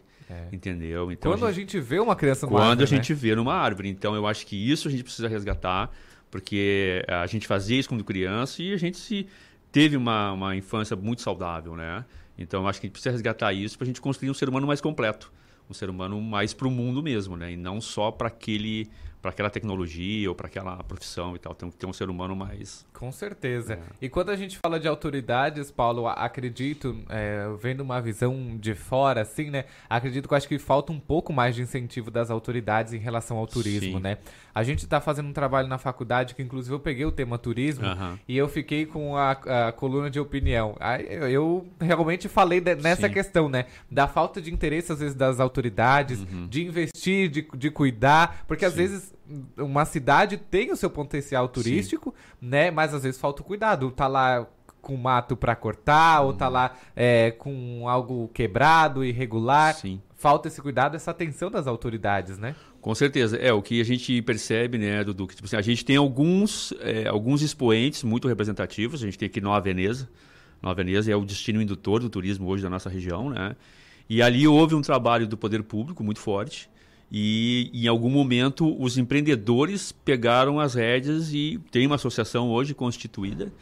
Speaker 13: Entendeu? Então,
Speaker 1: Quando a gente vê uma criança numa
Speaker 13: quando
Speaker 1: árvore,
Speaker 13: a gente
Speaker 1: né?
Speaker 13: vê numa árvore. Então, eu acho que isso a gente precisa resgatar, porque a gente fazia isso quando criança e a gente se teve uma, uma infância muito saudável, né? Então, acho que a gente precisa resgatar isso para a gente construir um ser humano mais completo, um ser humano mais para o mundo mesmo, né? E não só para aquele para aquela tecnologia ou para aquela profissão e tal. Tem que ter um ser humano mais
Speaker 1: Com certeza.
Speaker 13: É.
Speaker 1: E quando a gente fala de autoridades, Paulo, acredito, é, vendo uma visão de fora, assim, né? Acredito que eu acho que falta um pouco mais de incentivo das autoridades em relação ao turismo,
Speaker 13: Sim.
Speaker 1: né? A gente tá fazendo um trabalho na faculdade que, inclusive, eu peguei o tema turismo
Speaker 13: Aham.
Speaker 1: e eu fiquei com a, a coluna de opinião. Eu, realmente falei de- nessa
Speaker 13: Sim.
Speaker 1: questão, né? Da falta de interesse, às vezes, das autoridades,
Speaker 13: Uhum.
Speaker 1: de investir, de, de cuidar, porque às vezes uma cidade tem o seu potencial turístico, né? Mas às vezes falta o cuidado. Tá lá com mato pra cortar, ou
Speaker 13: Uhum.
Speaker 1: tá lá é, com algo quebrado, irregular. Falta esse cuidado, essa atenção das autoridades, né?
Speaker 13: Com certeza. É, o que a gente percebe, né, Dudu, que tipo assim, a gente tem alguns, é, alguns expoentes muito representativos. A gente tem aqui Nova Veneza. Nova Veneza é o destino indutor do turismo hoje da nossa região, né? E ali houve um trabalho do poder público muito forte. E em algum momento os empreendedores pegaram as rédeas e tem uma associação hoje constituída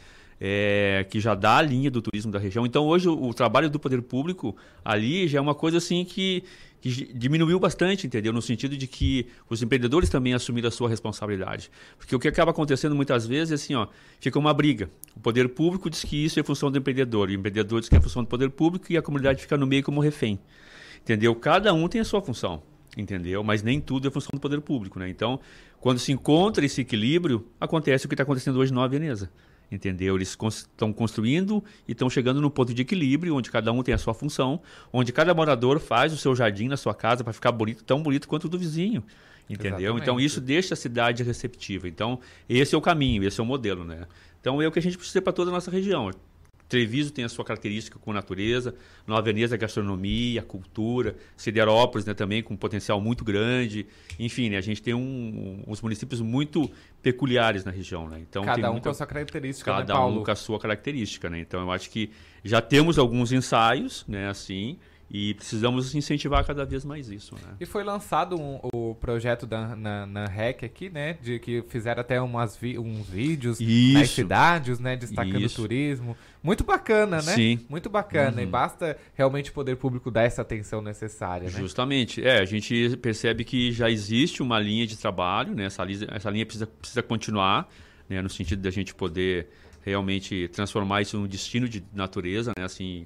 Speaker 13: é, que já dá a linha do turismo da região. Então hoje o, o trabalho do poder público ali já é uma coisa assim que, que diminuiu bastante, entendeu? No sentido de que os empreendedores também assumiram a sua responsabilidade. Porque o que acaba acontecendo muitas vezes é assim, ó, fica uma briga. O poder público diz que isso é função do empreendedor, o empreendedor diz que é função do poder público e a comunidade fica no meio como refém. Entendeu? Cada um tem a sua função, entendeu? Mas nem tudo é função do poder público, né? Então, quando se encontra esse equilíbrio, acontece o que está acontecendo hoje na Nova Veneza. Entendeu? Eles estão construindo e estão chegando no ponto de equilíbrio, onde cada um tem a sua função, onde cada morador faz o seu jardim na sua casa para ficar bonito, tão bonito quanto o do vizinho. Entendeu?
Speaker 1: Exatamente.
Speaker 13: Então isso deixa a cidade receptiva. Então, esse é o caminho, esse é o modelo, né? Então é o que a gente precisa para toda a nossa região. Treviso tem a sua característica com a natureza, Nova Veneza a gastronomia, a cultura, Siderópolis né, também com um potencial muito grande. Enfim, né, a gente tem um, uns municípios muito peculiares na região. Né? Então,
Speaker 1: Cada
Speaker 13: tem
Speaker 1: um
Speaker 13: muita-
Speaker 1: com a sua característica, né,
Speaker 13: Cada
Speaker 1: Paulo?
Speaker 13: um com a sua característica. Né? Então eu acho que já temos alguns ensaios, né, assim, E precisamos incentivar cada vez mais isso, né?
Speaker 1: E foi lançado um, o projeto da, na, na REC aqui, né? De que fizeram até umas vi, uns vídeos
Speaker 13: Isso.
Speaker 1: nas cidades, né? Destacando
Speaker 13: Isso.
Speaker 1: o turismo. Muito bacana, né?
Speaker 13: Sim.
Speaker 1: Muito bacana.
Speaker 13: Uhum.
Speaker 1: E basta realmente o poder público dar essa atenção necessária, né?
Speaker 13: Justamente. É, a gente percebe que já existe uma linha de trabalho, né? Essa, li- essa linha precisa, precisa continuar, né? No sentido da gente poder realmente transformar isso num destino de natureza, né? Assim,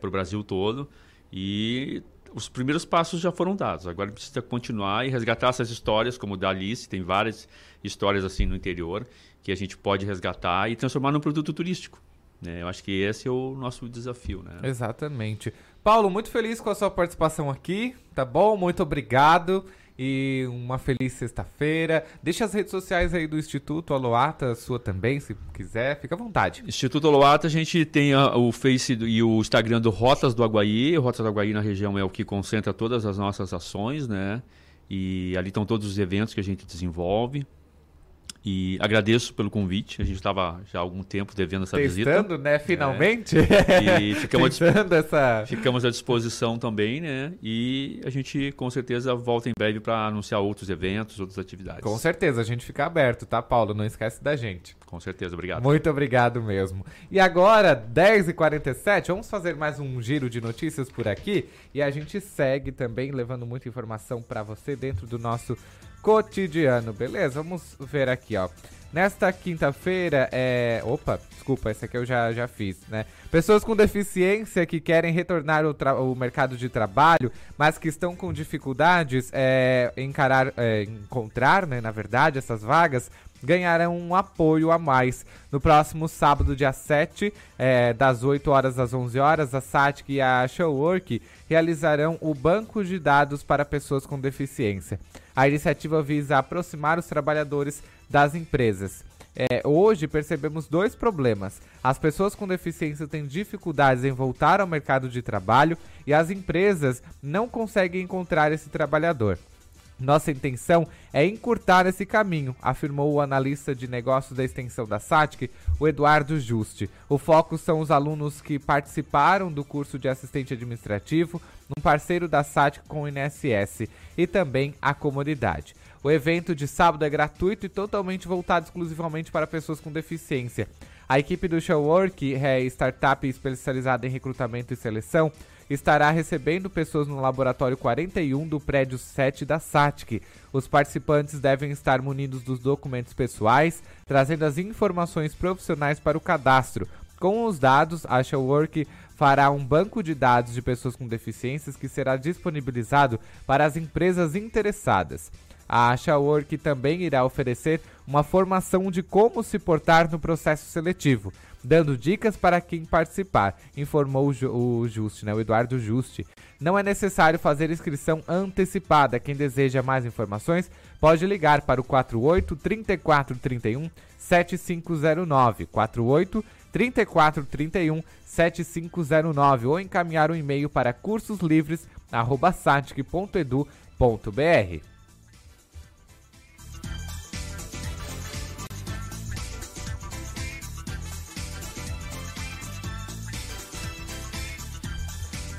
Speaker 13: para o Brasil todo. E os primeiros passos já foram dados. Agora precisa continuar e resgatar essas histórias, como o da Alice, tem várias histórias assim no interior que a gente pode resgatar e transformar num produto turístico. Né? Eu acho que esse é o nosso desafio, né?
Speaker 1: Exatamente. Paulo, muito feliz com a sua participação aqui, tá bom? Muito obrigado e uma feliz sexta-feira. Deixa as redes sociais aí do Instituto Aloata, sua também, se quiser, fica à vontade.
Speaker 13: Instituto Aloata, a gente tem a- o Face do- e o Instagram do Rotas do Aguaí. O Rotas do Aguaí na região é o que concentra todas as nossas ações, né? E ali estão todos os eventos que a gente desenvolve. E agradeço pelo convite. A gente estava já há algum tempo devendo essa visita.
Speaker 1: Testando, né, finalmente.
Speaker 13: É. E ficamos,
Speaker 1: essa-
Speaker 13: ficamos à disposição também, né? E a gente com certeza volta em breve para anunciar outros eventos, outras atividades.
Speaker 1: Com certeza, a gente fica aberto, tá, Paulo? Não esquece da gente.
Speaker 13: Com certeza, obrigado.
Speaker 1: Muito obrigado mesmo. E agora, 10h47, vamos fazer mais um giro de notícias por aqui. E a gente segue também levando muita informação para você dentro do nosso cotidiano, beleza? Vamos ver aqui, ó. Nesta quinta-feira, é. Opa, desculpa, esse aqui eu já, já fiz, né? Pessoas com deficiência que querem retornar ao, tra- mercado de trabalho, mas que estão com dificuldades é, encarar, é, encontrar, né, na verdade, essas vagas, ganharão um apoio a mais. No próximo sábado, dia 7, é, das 8 horas às 11 horas, a SATIC e a Showwork realizarão o banco de dados para pessoas com deficiência. A iniciativa visa aproximar os trabalhadores das empresas. É, hoje percebemos dois problemas. As pessoas com deficiência têm dificuldades em voltar ao mercado de trabalho e as empresas não conseguem encontrar esse trabalhador. Nossa intenção é encurtar esse caminho, afirmou o analista de negócios da extensão da SATIC, o Eduardo Juste. O foco são os alunos que participaram do curso de assistente administrativo, um parceiro da SATIC com o INSS, e também a comunidade. O evento de sábado é gratuito e totalmente voltado exclusivamente para pessoas com deficiência. A equipe do Showwork, é, startup especializada em recrutamento e seleção, estará recebendo pessoas no laboratório 41 do prédio 7 da SATIC. Os participantes devem estar munidos dos documentos pessoais, trazendo as informações profissionais para o cadastro. Com os dados, a Showwork fará um banco de dados de pessoas com deficiências que será disponibilizado para as empresas interessadas. A Showwork também irá oferecer uma formação de como se portar no processo seletivo, dando dicas para quem participar, informou o, o Juste, né, o Eduardo Juste. Não é necessário fazer inscrição antecipada. Quem deseja mais informações pode ligar para o 48 34 31 7509 48 34 31 7509 ou encaminhar um e-mail para cursoslivres@satic.edu.br.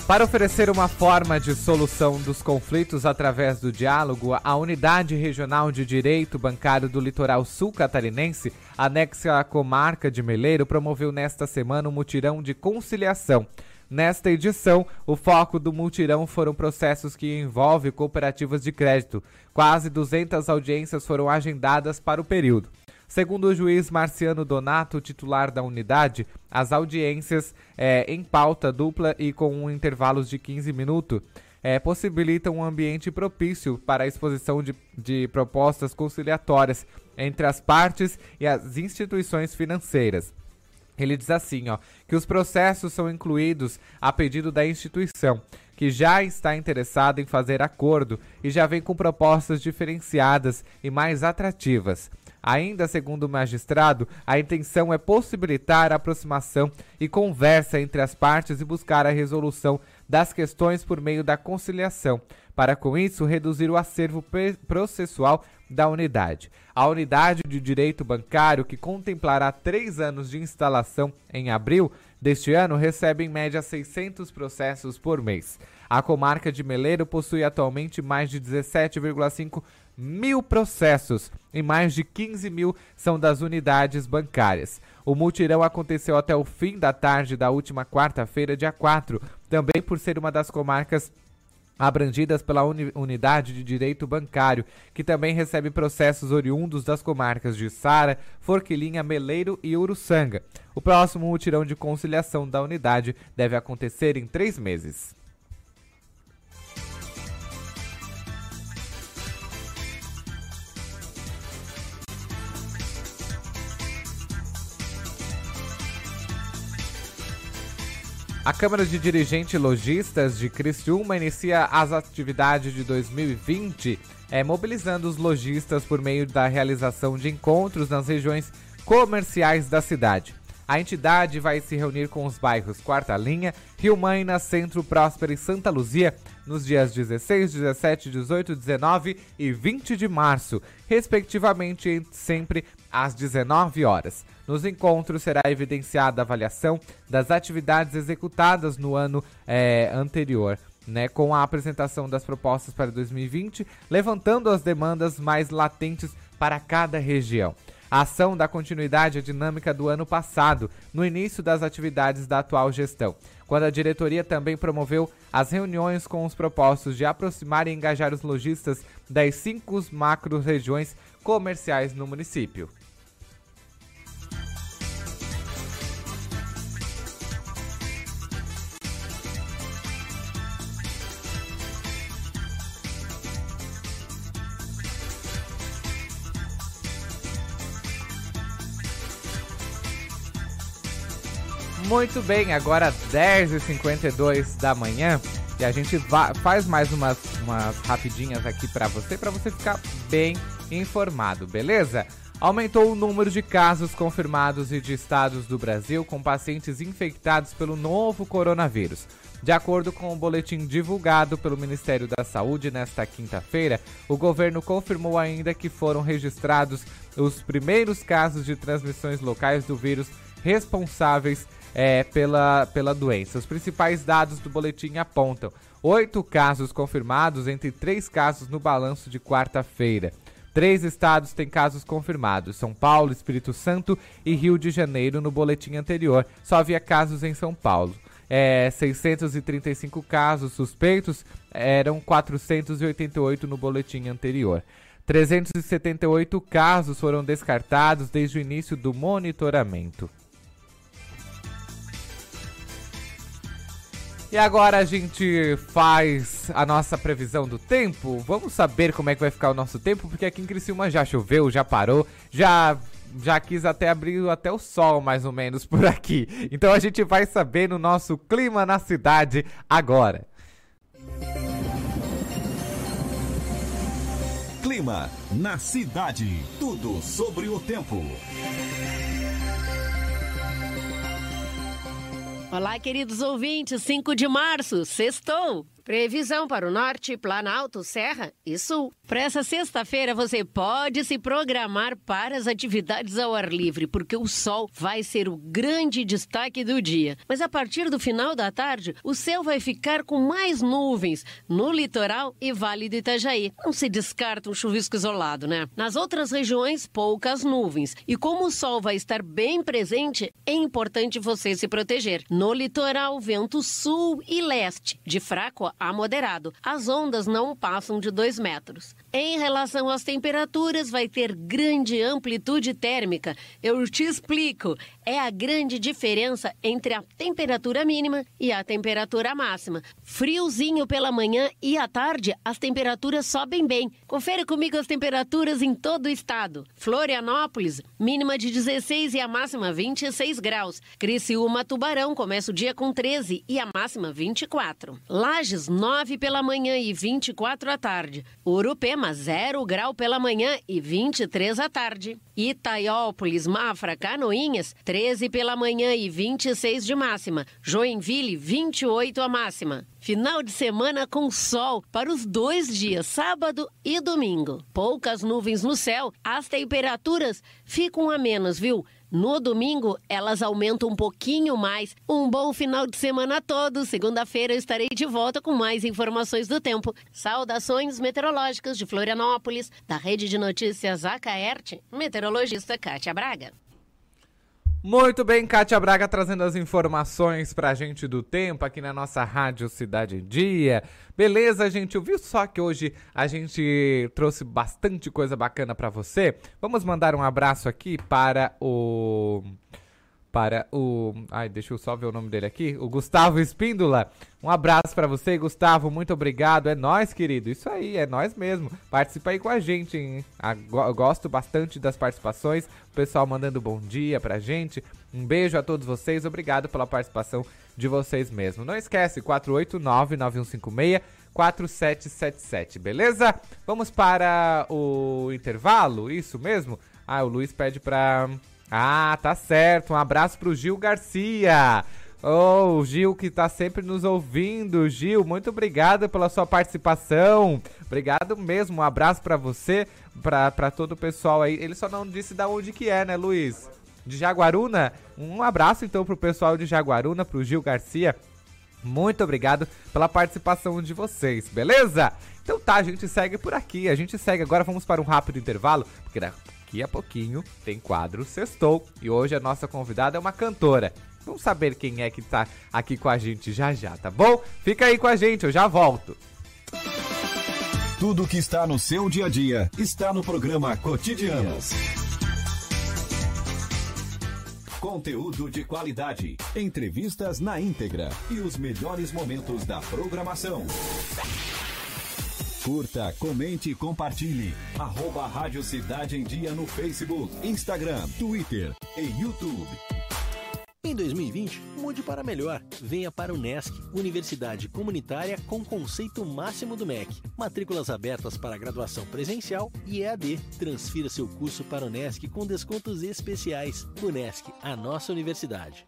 Speaker 1: Para oferecer uma forma de solução dos conflitos através do diálogo, a Unidade Regional de Direito Bancário do Litoral Sul Catarinense, anexa à comarca de Meleiro, promoveu nesta semana um mutirão de conciliação. Nesta edição, o foco do mutirão foram processos que envolvem cooperativas de crédito. Quase 200 audiências foram agendadas para o período. Segundo o juiz Marciano Donato, titular da unidade, as audiências eh, em pauta dupla e com intervalos de 15 minutos eh, possibilitam um ambiente propício para a exposição de, de propostas conciliatórias entre as partes e as instituições financeiras. Ele diz assim, ó, que os processos são incluídos a pedido da instituição, que já está interessada em fazer acordo e já vem com propostas diferenciadas e mais atrativas. Ainda segundo o magistrado, a intenção é possibilitar a aproximação e conversa entre as partes e buscar a resolução das questões por meio da conciliação, para com isso reduzir o acervo processual da unidade. A unidade de direito bancário, que contemplará três anos de instalação em abril deste ano, recebe em média 600 processos por mês. A comarca de Meleiro possui atualmente mais de 17,5 mil processos e mais de 15 mil são das unidades bancárias. O mutirão aconteceu até o fim da tarde da última quarta-feira, dia 4, também por ser uma das comarcas abrangidas pela uni Unidade de Direito Bancário, que também recebe processos oriundos das comarcas de Sara, Forquilinha, Meleiro e Uruçanga. O próximo mutirão de conciliação da unidade deve acontecer em três meses. A Câmara de Dirigentes Logistas de Criciúma inicia as atividades de 2020, é, mobilizando os lojistas por meio da realização de encontros nas regiões comerciais da cidade. A entidade vai se reunir com os bairros Quarta Linha, Rio Maina, Centro Próspera e Santa Luzia nos dias 16, 17, 18, 19 e 20 de março, respectivamente, sempre às 19 horas. Nos encontros será evidenciada a avaliação das atividades executadas no ano é, anterior. Né, com a apresentação das propostas para 2020, levantando as demandas mais latentes para cada região. A ação dá continuidade à dinâmica do ano passado, no início das atividades da atual gestão, quando a diretoria também promoveu as reuniões com os propósitos de aproximar e engajar os lojistas das cinco macro-regiões comerciais no município. Muito bem, agora 10h52 da manhã e a gente faz mais umas, umas rapidinhas aqui para você, para você ficar bem informado, beleza? Aumentou o número de casos confirmados e de estados do Brasil com pacientes infectados pelo novo coronavírus. De acordo com o boletim divulgado pelo Ministério da Saúde nesta quinta-feira, o governo confirmou ainda que foram registrados os primeiros casos de transmissões locais do vírus responsáveis é, pela, pela doença. Os principais dados do boletim apontam oito casos confirmados entre três casos no balanço de quarta-feira. Três estados têm casos confirmados: São Paulo, Espírito Santo e Rio de Janeiro. No boletim anterior, só havia casos em São Paulo. É, 635 casos suspeitos, eram 488 no boletim anterior. 378 casos foram descartados desde o início do monitoramento. E agora a gente faz a nossa previsão do tempo. Vamos saber como é que vai ficar o nosso tempo, porque aqui em Criciúma já choveu, já parou, já já quis até abrir até o sol mais ou menos por aqui. Então a gente vai saber no nosso clima na cidade agora.
Speaker 2: Clima na cidade. Tudo sobre o tempo.
Speaker 14: Olá, queridos ouvintes, 5 de março, sextou. Previsão para o norte, Planalto, Serra e Sul. Para essa sexta-feira, você pode se programar para as atividades ao ar livre, porque o sol vai ser o grande destaque do dia. Mas a partir do final da tarde, o céu vai ficar com mais nuvens no litoral e Vale do Itajaí. Não se descarta um chuvisco isolado, né? Nas outras regiões, poucas nuvens. E como o sol vai estar bem presente, é importante você se proteger. No litoral, vento sul e leste, de fraco a moderado. As ondas não passam de 2 metros. Em relação às temperaturas, vai ter grande amplitude térmica. Eu te explico. É a grande diferença entre a temperatura mínima e a temperatura máxima. Friozinho pela manhã e à tarde, as temperaturas sobem bem. Confere comigo as temperaturas em todo o estado. Florianópolis, mínima de 16 e a máxima 26 graus. Criciúma, Tubarão, começa o dia com 13 e a máxima 24. Lages, 9 pela manhã e 24 à tarde. Urupema, 0 grau pela manhã e 23 à tarde. Itaiópolis, Mafra, Canoinhas, 3 13 pela manhã e 26 de máxima. Joinville, 28 a máxima. Final de semana com sol para os dois dias, sábado e domingo. Poucas nuvens no céu, as temperaturas ficam a menos, viu? No domingo, elas aumentam um pouquinho mais. Um bom final de semana a todos. Segunda-feira eu estarei de volta com mais informações do tempo. Saudações meteorológicas de Florianópolis, da Rede de Notícias Acaerte, meteorologista Kátia Braga.
Speaker 1: Muito bem, Kátia Braga trazendo as informações pra gente do tempo aqui na nossa Rádio Cidade Dia. Beleza, gente? Viu só que hoje a gente trouxe bastante coisa bacana para você? Vamos mandar um abraço aqui para o para o. Ai, deixa eu só ver o nome dele aqui. O Gustavo Espíndola. Um abraço para você, Gustavo. Muito obrigado. É nós, querido. Isso aí, é nós mesmo. Participa aí com a gente, hein? Eu gosto bastante das participações. O pessoal mandando bom dia pra gente. Um beijo a todos vocês. Obrigado pela participação de vocês mesmo. Não esquece, 489-9156. 4777, beleza? Vamos para o intervalo, isso mesmo? Ah, o Luiz pede pra ah, tá certo. Um abraço pro Gil Garcia. Oh, Gil que tá sempre nos ouvindo. Gil, muito obrigado pela sua participação. Obrigado mesmo. Um abraço para você, para todo o pessoal aí. Ele só não disse da onde que é, né, Luiz? De Jaguaruna? Um abraço então pro pessoal de Jaguaruna, pro Gil Garcia. Muito obrigado pela participação de vocês, beleza? Então tá, a gente segue por aqui. A gente segue agora, vamos para um rápido intervalo, porque daqui a pouquinho tem quadro Sextou e hoje a nossa convidada é uma cantora. Vamos saber quem é que tá aqui com a gente já já, tá bom? Fica aí com a gente, eu já volto.
Speaker 2: Tudo que está no seu dia a dia está no programa Cotidianos. Conteúdo de qualidade, entrevistas na íntegra e os melhores momentos da programação. Curta, comente e compartilhe. Arroba Rádio Cidade em Dia no Facebook, Instagram, Twitter e YouTube.
Speaker 4: Em 2020, mude para melhor. Venha para o NESC, Universidade Comunitária com conceito máximo do MEC. Matrículas abertas para graduação presencial e EAD. Transfira seu curso para o NESC com descontos especiais. O NESC, a nossa universidade.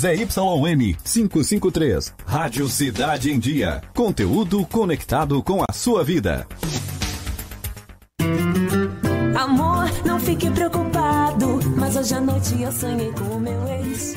Speaker 2: ZYN 553. Rádio Cidade em Dia. Conteúdo conectado com a sua vida.
Speaker 6: Amor, não fique preocupado. Mas hoje à noite eu sonhei com o meu ex.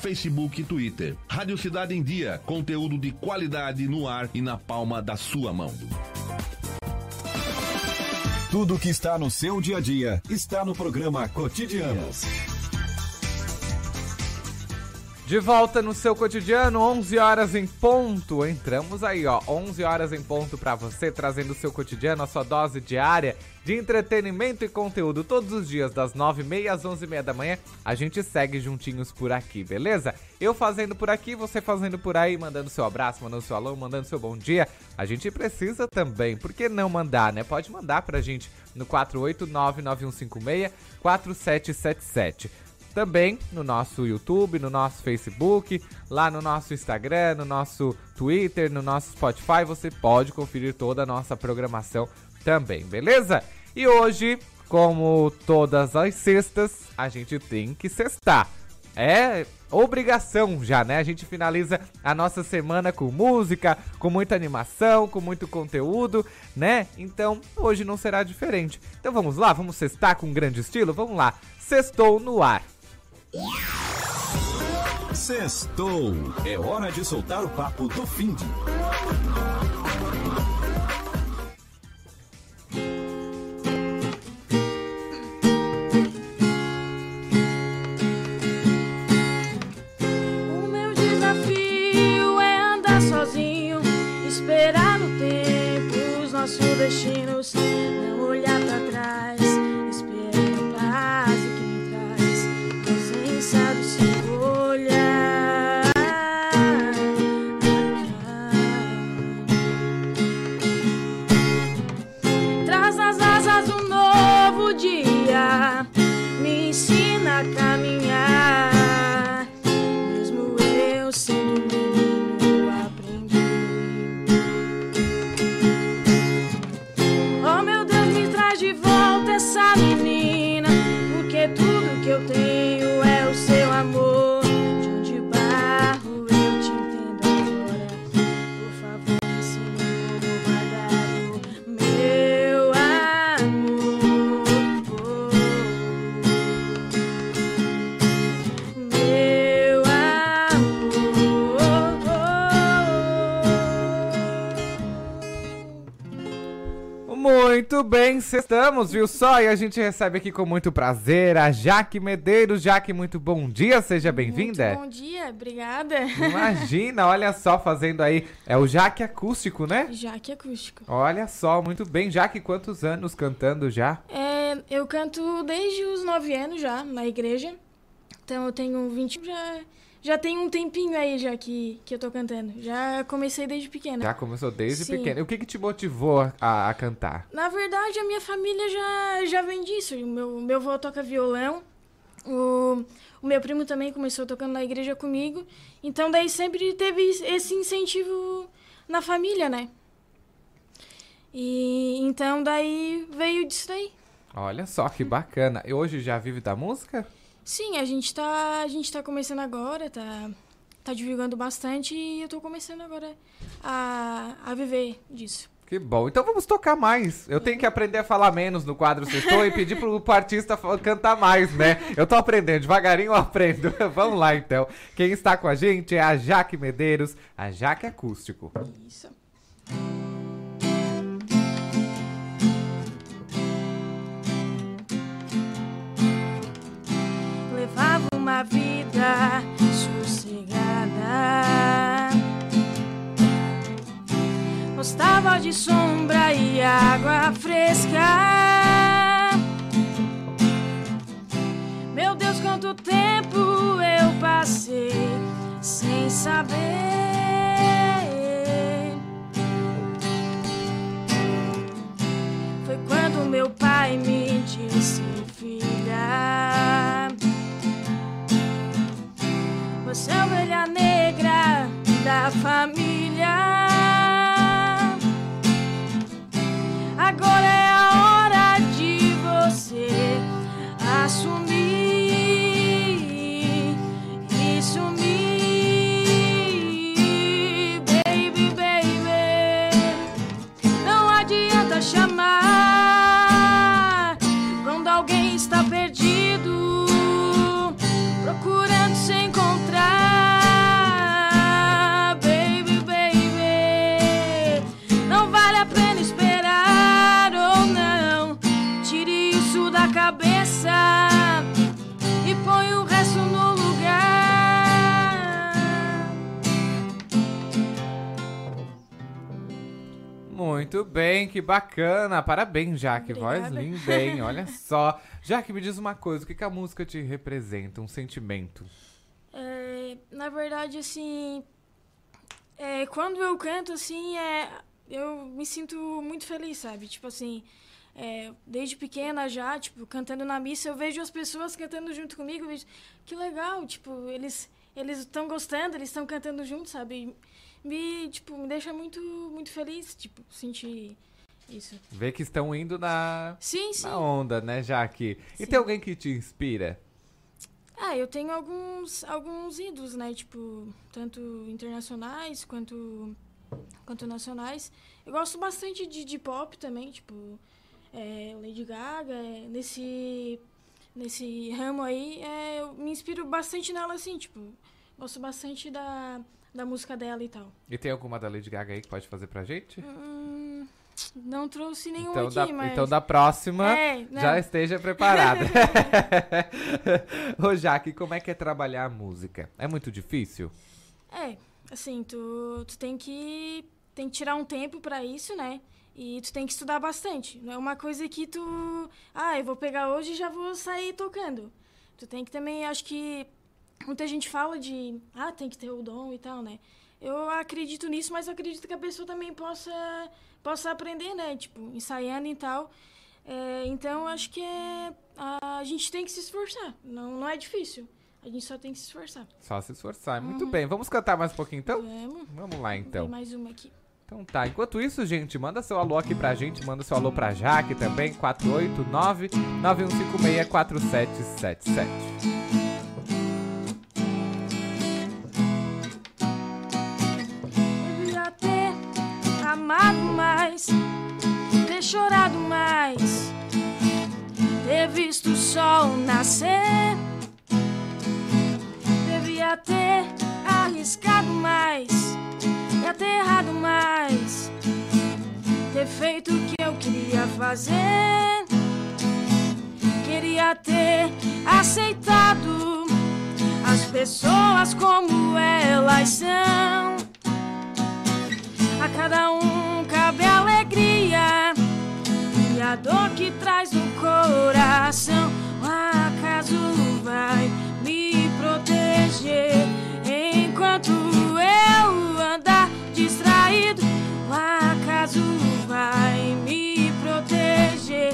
Speaker 11: Facebook e Twitter. Rádio Cidade em Dia, conteúdo de qualidade no ar e na palma da sua mão.
Speaker 2: Tudo que está no seu dia a dia está no programa Cotidianos.
Speaker 1: De volta no seu cotidiano, 11 horas em ponto. Entramos aí, ó, 11 horas em ponto para você, trazendo o seu cotidiano, a sua dose diária de entretenimento e conteúdo todos os dias, das 9h30 às 11h30 da manhã. A gente segue juntinhos por aqui, beleza? Eu fazendo por aqui, você fazendo por aí, mandando seu abraço, mandando seu alô, mandando seu bom dia. A gente precisa também, por que não mandar, né? Pode mandar pra gente no 48991564777 também no nosso YouTube, no nosso Facebook, lá no nosso Instagram, no nosso Twitter, no nosso Spotify. Você pode conferir toda a nossa programação também, beleza? E hoje, como todas as sextas, a gente tem que sextar. É obrigação já, né? A gente finaliza a nossa semana com música, com muita animação, com muito conteúdo, né? Então, hoje não será diferente. Então vamos lá, vamos sextar com grande estilo? Vamos lá. Sextou no ar.
Speaker 2: Sextou. É hora de soltar o papo do fim.
Speaker 15: O meu desafio é andar sozinho, esperar no tempo os nossos destinos,
Speaker 1: Muito bem, estamos, viu só? E a gente recebe aqui com muito prazer a Jaque Medeiros. Jaque, muito bom dia, seja bem-vinda.
Speaker 15: Bom dia, obrigada.
Speaker 1: Imagina, olha só, fazendo aí. É o Jaque Acústico, né?
Speaker 15: Jaque acústico.
Speaker 1: Olha só, muito bem. Jaque, quantos anos cantando já?
Speaker 15: É, eu canto desde os 9 anos já, na igreja. Então eu tenho 20. Já, já tem um tempinho aí já que, que eu tô cantando. Já comecei desde pequena.
Speaker 1: Já começou desde
Speaker 15: Sim.
Speaker 1: pequeno. E o que, que te motivou a, a cantar?
Speaker 15: Na verdade, a minha família já, já vem disso. O meu, meu avô toca violão. O, o meu primo também começou tocando na igreja comigo. Então, daí sempre teve esse incentivo na família, né? E então, daí veio disso daí.
Speaker 1: Olha só que bacana. E hoje já vive da música?
Speaker 15: Sim, a gente tá, a gente tá começando agora, tá, tá divulgando bastante e eu tô começando agora a, a viver disso.
Speaker 1: Que bom. Então vamos tocar mais. Eu tenho que aprender a falar menos no quadro Sextou e pedir pro, pro artista cantar mais, né? Eu tô aprendendo, devagarinho eu aprendo. vamos lá então. Quem está com a gente é a Jaque Medeiros, a Jaque Acústico.
Speaker 15: Isso. Uma vida sossegada. Gostava de sombra e água fresca. Meu Deus, quanto tempo eu passei sem saber. Foi quando meu pai me disse, Você é a ovelha negra da família. Agora
Speaker 1: Muito bem, que bacana. Parabéns, Jaque. Voz linda, hein? Olha só. Jaque, me diz uma coisa. O que, que a música te representa? Um sentimento?
Speaker 15: É, na verdade, assim, é, quando eu canto, assim, é, eu me sinto muito feliz, sabe? Tipo assim, é, desde pequena já, tipo, cantando na missa, eu vejo as pessoas cantando junto comigo, eu vejo, que legal, tipo, eles eles estão gostando, eles estão cantando juntos, sabe? Me, tipo, me deixa muito, muito feliz, tipo, sentir isso.
Speaker 1: Ver que estão indo na,
Speaker 15: Sim, sim.
Speaker 1: na onda, né, Jaque? E tem alguém que te inspira?
Speaker 15: Ah, eu tenho alguns, alguns ídolos, né? Tipo, tanto internacionais quanto, quanto nacionais. Eu gosto bastante de, de pop também, tipo, é, Lady Gaga. é, nesse, nesse ramo aí, é, eu me inspiro bastante nela, assim, tipo, gosto bastante da, da música dela e tal.
Speaker 1: E tem alguma da Lady Gaga aí que pode fazer pra gente?
Speaker 15: Hum, não trouxe nenhum
Speaker 1: Então
Speaker 15: aqui,
Speaker 1: da,
Speaker 15: mas...
Speaker 1: então da próxima,
Speaker 15: É,
Speaker 1: já esteja preparada. Ô, Jaque, como é que é trabalhar a música? É muito difícil?
Speaker 15: É, assim, tu, tu tem que tem que tirar um tempo pra isso, né? E tu tem que estudar bastante. Não é uma coisa que tu, ah, eu vou pegar hoje e já vou sair tocando. Tu tem que também, acho que muita gente fala de, ah, tem que ter o dom e tal, né? Eu acredito nisso, mas acredito que a pessoa também possa, possa aprender, né? Tipo, ensaiando e tal. É, então, acho que é, a, gente tem que se esforçar. Não, não é difícil. A gente só tem que se esforçar.
Speaker 1: Só se esforçar. Muito
Speaker 15: uhum.
Speaker 1: bem. Vamos cantar mais um pouquinho, então?
Speaker 15: Vamos.
Speaker 1: Vamos lá, então.
Speaker 15: Tem mais uma aqui.
Speaker 1: Então tá, enquanto isso, gente, manda seu alô aqui pra gente, manda seu alô pra Jaque também,
Speaker 15: 489 9156 4777. Mais, ter chorado mais, ter visto o sol nascer. Devia ter arriscado mais e aterrado mais, ter feito o que eu queria fazer. Queria ter aceitado as pessoas como elas são. A cada um a dor que traz no coração. O acaso vai me proteger enquanto eu andar distraído. O acaso vai me proteger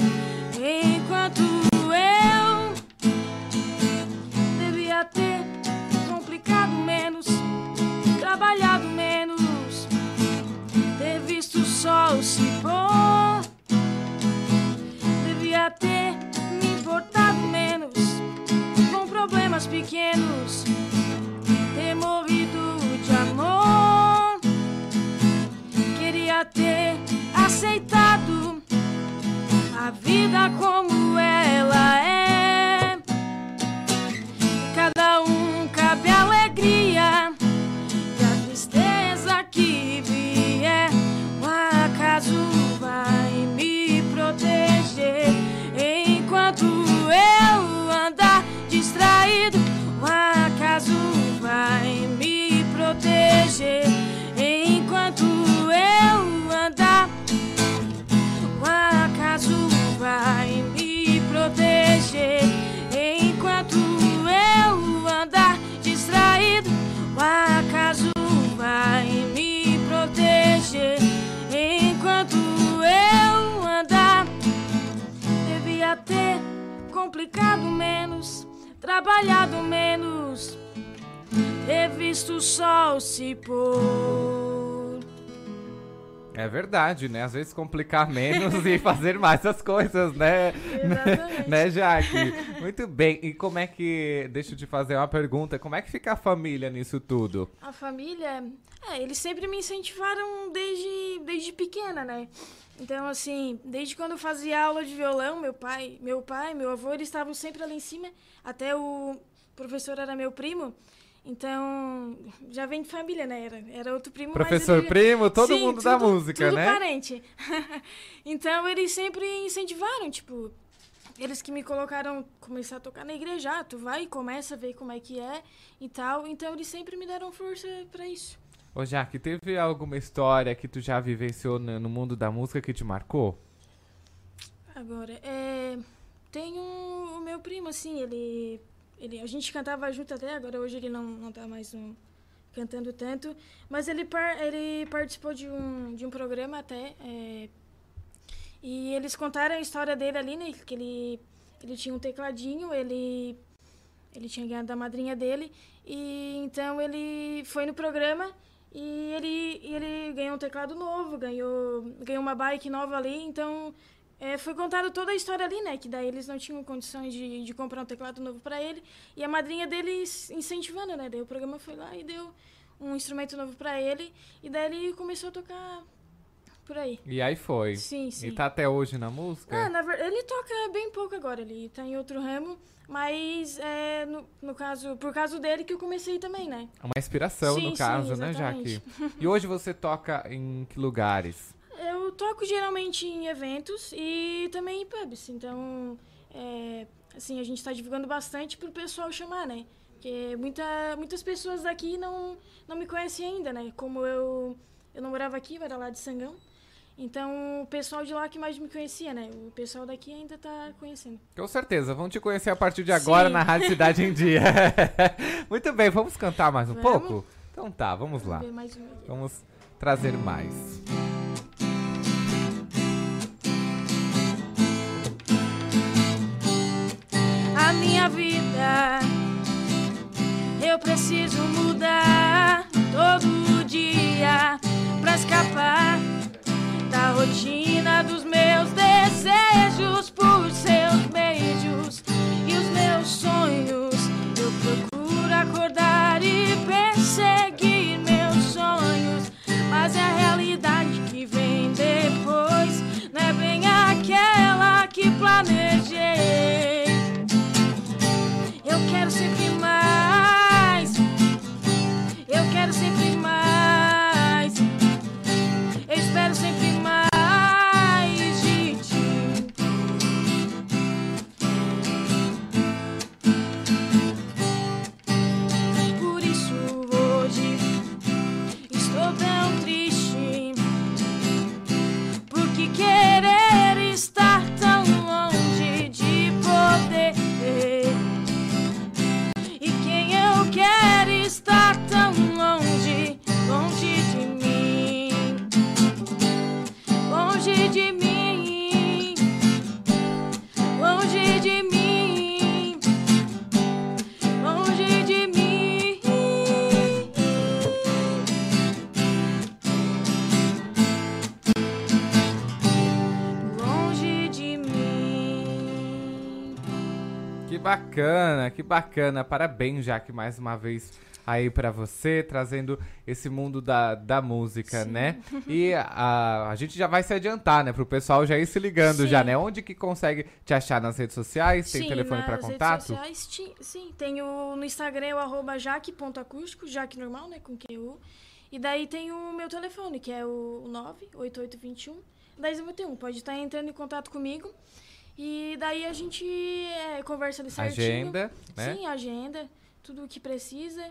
Speaker 15: enquanto eu devia ter complicado menos, trabalhado menos, ter visto o sol se pôr. Ter me importado menos com problemas pequenos, ter morrido de amor. Queria ter aceitado a vida como ela é. Cada um cabe alegria e a tristeza que acaso vai me proteger enquanto eu andar. O acaso vai me proteger enquanto eu andar distraído. O acaso vai me proteger enquanto eu andar. Devia ter complicado menos, trabalhado menos, ter visto o sol se pôr.
Speaker 1: É verdade, né? Às vezes complicar menos e fazer mais as coisas, né?
Speaker 15: Exatamente.
Speaker 1: né, Jaque? Muito bem. E como é que. Deixa eu te fazer uma pergunta. Como é que fica a família nisso tudo?
Speaker 15: A família, é, eles sempre me incentivaram desde, desde pequena, né? Então, assim, desde quando eu fazia aula de violão, meu pai, meu pai, meu avô, eles estavam sempre ali em cima. Até o professor era meu primo. Então, já vem de família, né? Era, era outro primo.
Speaker 1: Professor primo, todo
Speaker 15: Sim,
Speaker 1: mundo da
Speaker 15: tudo-
Speaker 1: música,
Speaker 15: tudo
Speaker 1: né?
Speaker 15: parente. então, eles sempre incentivaram, tipo, eles que me colocaram começar a tocar na igreja, ah, tu vai e começa a ver como é que é e tal. Então, eles sempre me deram força pra isso.
Speaker 1: Ô, Jaque, teve alguma história que tu já vivenciou no mundo da música que te marcou?
Speaker 15: Agora, é, tem um, o meu primo, assim, ele, ele. A gente cantava junto até, agora hoje ele não, não tá mais um, cantando tanto. Mas ele, par, ele participou de um, de um programa até. é, e eles contaram a história dele ali, né? Que ele, ele tinha um tecladinho, ele, ele tinha ganhado da madrinha dele. E então ele foi no programa e ele, ele ganhou um teclado novo, ganhou, ganhou uma bike nova ali. Então é, foi contado toda a história ali, né? Que daí eles não tinham condições de, de comprar um teclado novo pra ele. E a madrinha dele incentivando, né? Daí o programa foi lá e deu um instrumento novo pra ele. E daí ele começou a tocar por aí.
Speaker 1: E aí foi.
Speaker 15: Sim, sim.
Speaker 1: E tá até hoje na música?
Speaker 15: Ah, na verdade, ele toca bem pouco agora, ele tá em outro ramo, mas é, no, no caso, por causa dele que eu comecei também, né?
Speaker 1: É Uma inspiração,
Speaker 15: Sim,
Speaker 1: no
Speaker 15: sim,
Speaker 1: caso, né,
Speaker 15: exatamente.
Speaker 1: Jaque? E hoje você toca em que lugares?
Speaker 15: Eu toco geralmente em eventos e também em pubs, então, é, assim, a gente tá divulgando bastante pro pessoal chamar, né? Porque muita, muitas pessoas daqui não, não me conhecem ainda, né? Como eu, eu não morava aqui, eu era lá de Sangão. Então, o pessoal de lá que mais me conhecia, né? O pessoal daqui ainda tá conhecendo.
Speaker 1: Com certeza, vão te conhecer a partir de agora
Speaker 15: Sim.
Speaker 1: na Rádio Cidade em Dia. Muito bem, vamos cantar mais um
Speaker 15: Vamos?
Speaker 1: pouco? Então tá, vamos lá.
Speaker 15: ver mais um.
Speaker 1: Vamos trazer mais.
Speaker 15: a minha vida. Eu preciso mudar todo dia pra escapar da rotina dos meus desejos por seus beijos e os meus sonhos. Eu procuro acordar e perseguir meus sonhos, mas é a realidade que vem depois, não é bem aquela que planejei. Eu quero sempre mais.
Speaker 1: Bacana, que bacana. Parabéns, Jaque, mais uma vez aí pra você, trazendo esse mundo da, da música, né? E a, a gente já vai se adiantar, né? Pro pessoal já ir se ligando
Speaker 15: Sim.
Speaker 1: já, né? Onde que consegue te achar nas redes sociais? Tem
Speaker 15: Sim,
Speaker 1: telefone pra
Speaker 15: nas
Speaker 1: contato?
Speaker 15: Redes sociais, ti- sim, tem o, no Instagram o arroba jaque.acústico, jaque normal, né, com QU. E daí tem o meu telefone, que é o 98821 1091. Pode estar entrando em contato comigo. E daí a gente é, conversa ali certinho.
Speaker 1: Agenda, né?
Speaker 15: Sim, agenda, tudo o que precisa.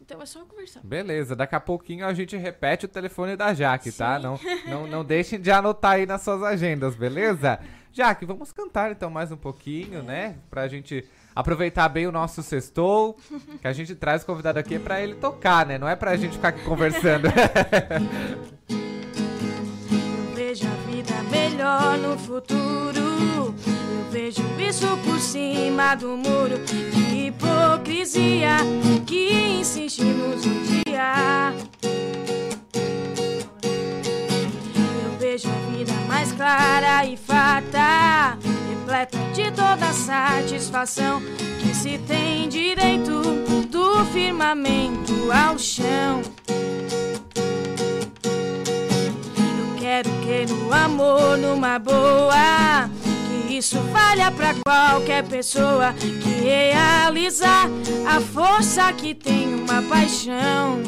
Speaker 15: Então é só conversar.
Speaker 1: Beleza, daqui a pouquinho a gente repete o telefone da Jaque, tá?
Speaker 15: Sim.
Speaker 1: Não, não, não deixem de anotar aí nas suas agendas, beleza? Jaque, vamos cantar então mais um pouquinho, né? Pra gente aproveitar bem o nosso sextou, que a gente traz o convidado aqui é pra ele tocar, né? Não é pra gente ficar aqui conversando.
Speaker 15: melhor no futuro. Eu vejo isso por cima do muro de hipocrisia que insiste em nos odiar. Eu vejo a vida mais clara e farta, repleta de toda satisfação que se tem direito do firmamento ao chão. Quero que no amor, numa boa, que isso valha pra qualquer pessoa que realizar a força que tem uma paixão.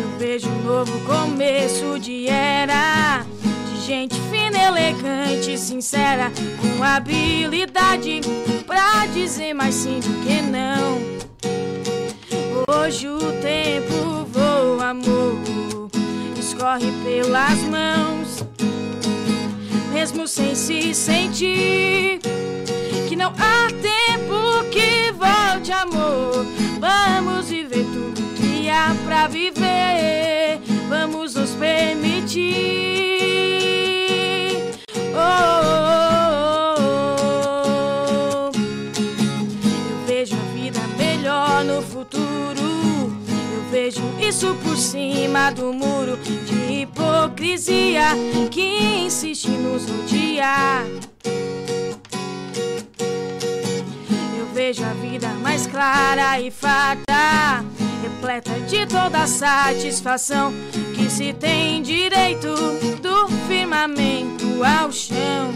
Speaker 15: Eu vejo um novo começo de era. De gente fina, elegante, sincera, com habilidade pra dizer mais sim do que não. Hoje o tempo voa, amor, escorre pelas mãos, mesmo sem se sentir que não há tempo que volte, amor. Vamos viver tudo que há pra viver, vamos nos permitir. Oh, vejo isso por cima do muro de hipocrisia que insiste nos odiar. Eu vejo a vida mais clara e farta, repleta de toda satisfação que se tem direito do firmamento ao chão.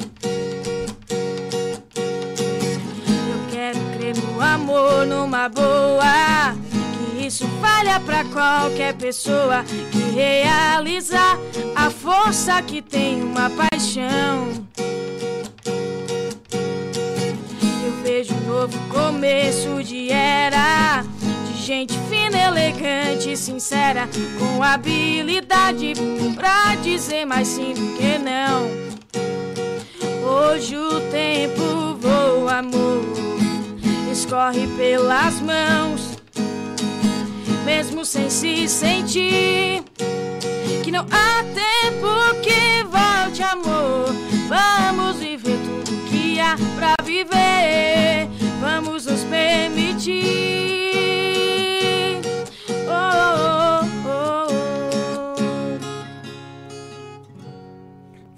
Speaker 15: Eu quero crer no amor, numa boa. Isso valha pra qualquer pessoa que realizar a força que tem uma paixão. Eu vejo um novo começo de era. De gente fina, elegante, sincera, com habilidade pra dizer mais sim do que não. Hoje o tempo voa, amor, escorre pelas mãos, mesmo sem se sentir que não há tempo que volte, amor. Vamos viver tudo que há pra viver, vamos nos permitir.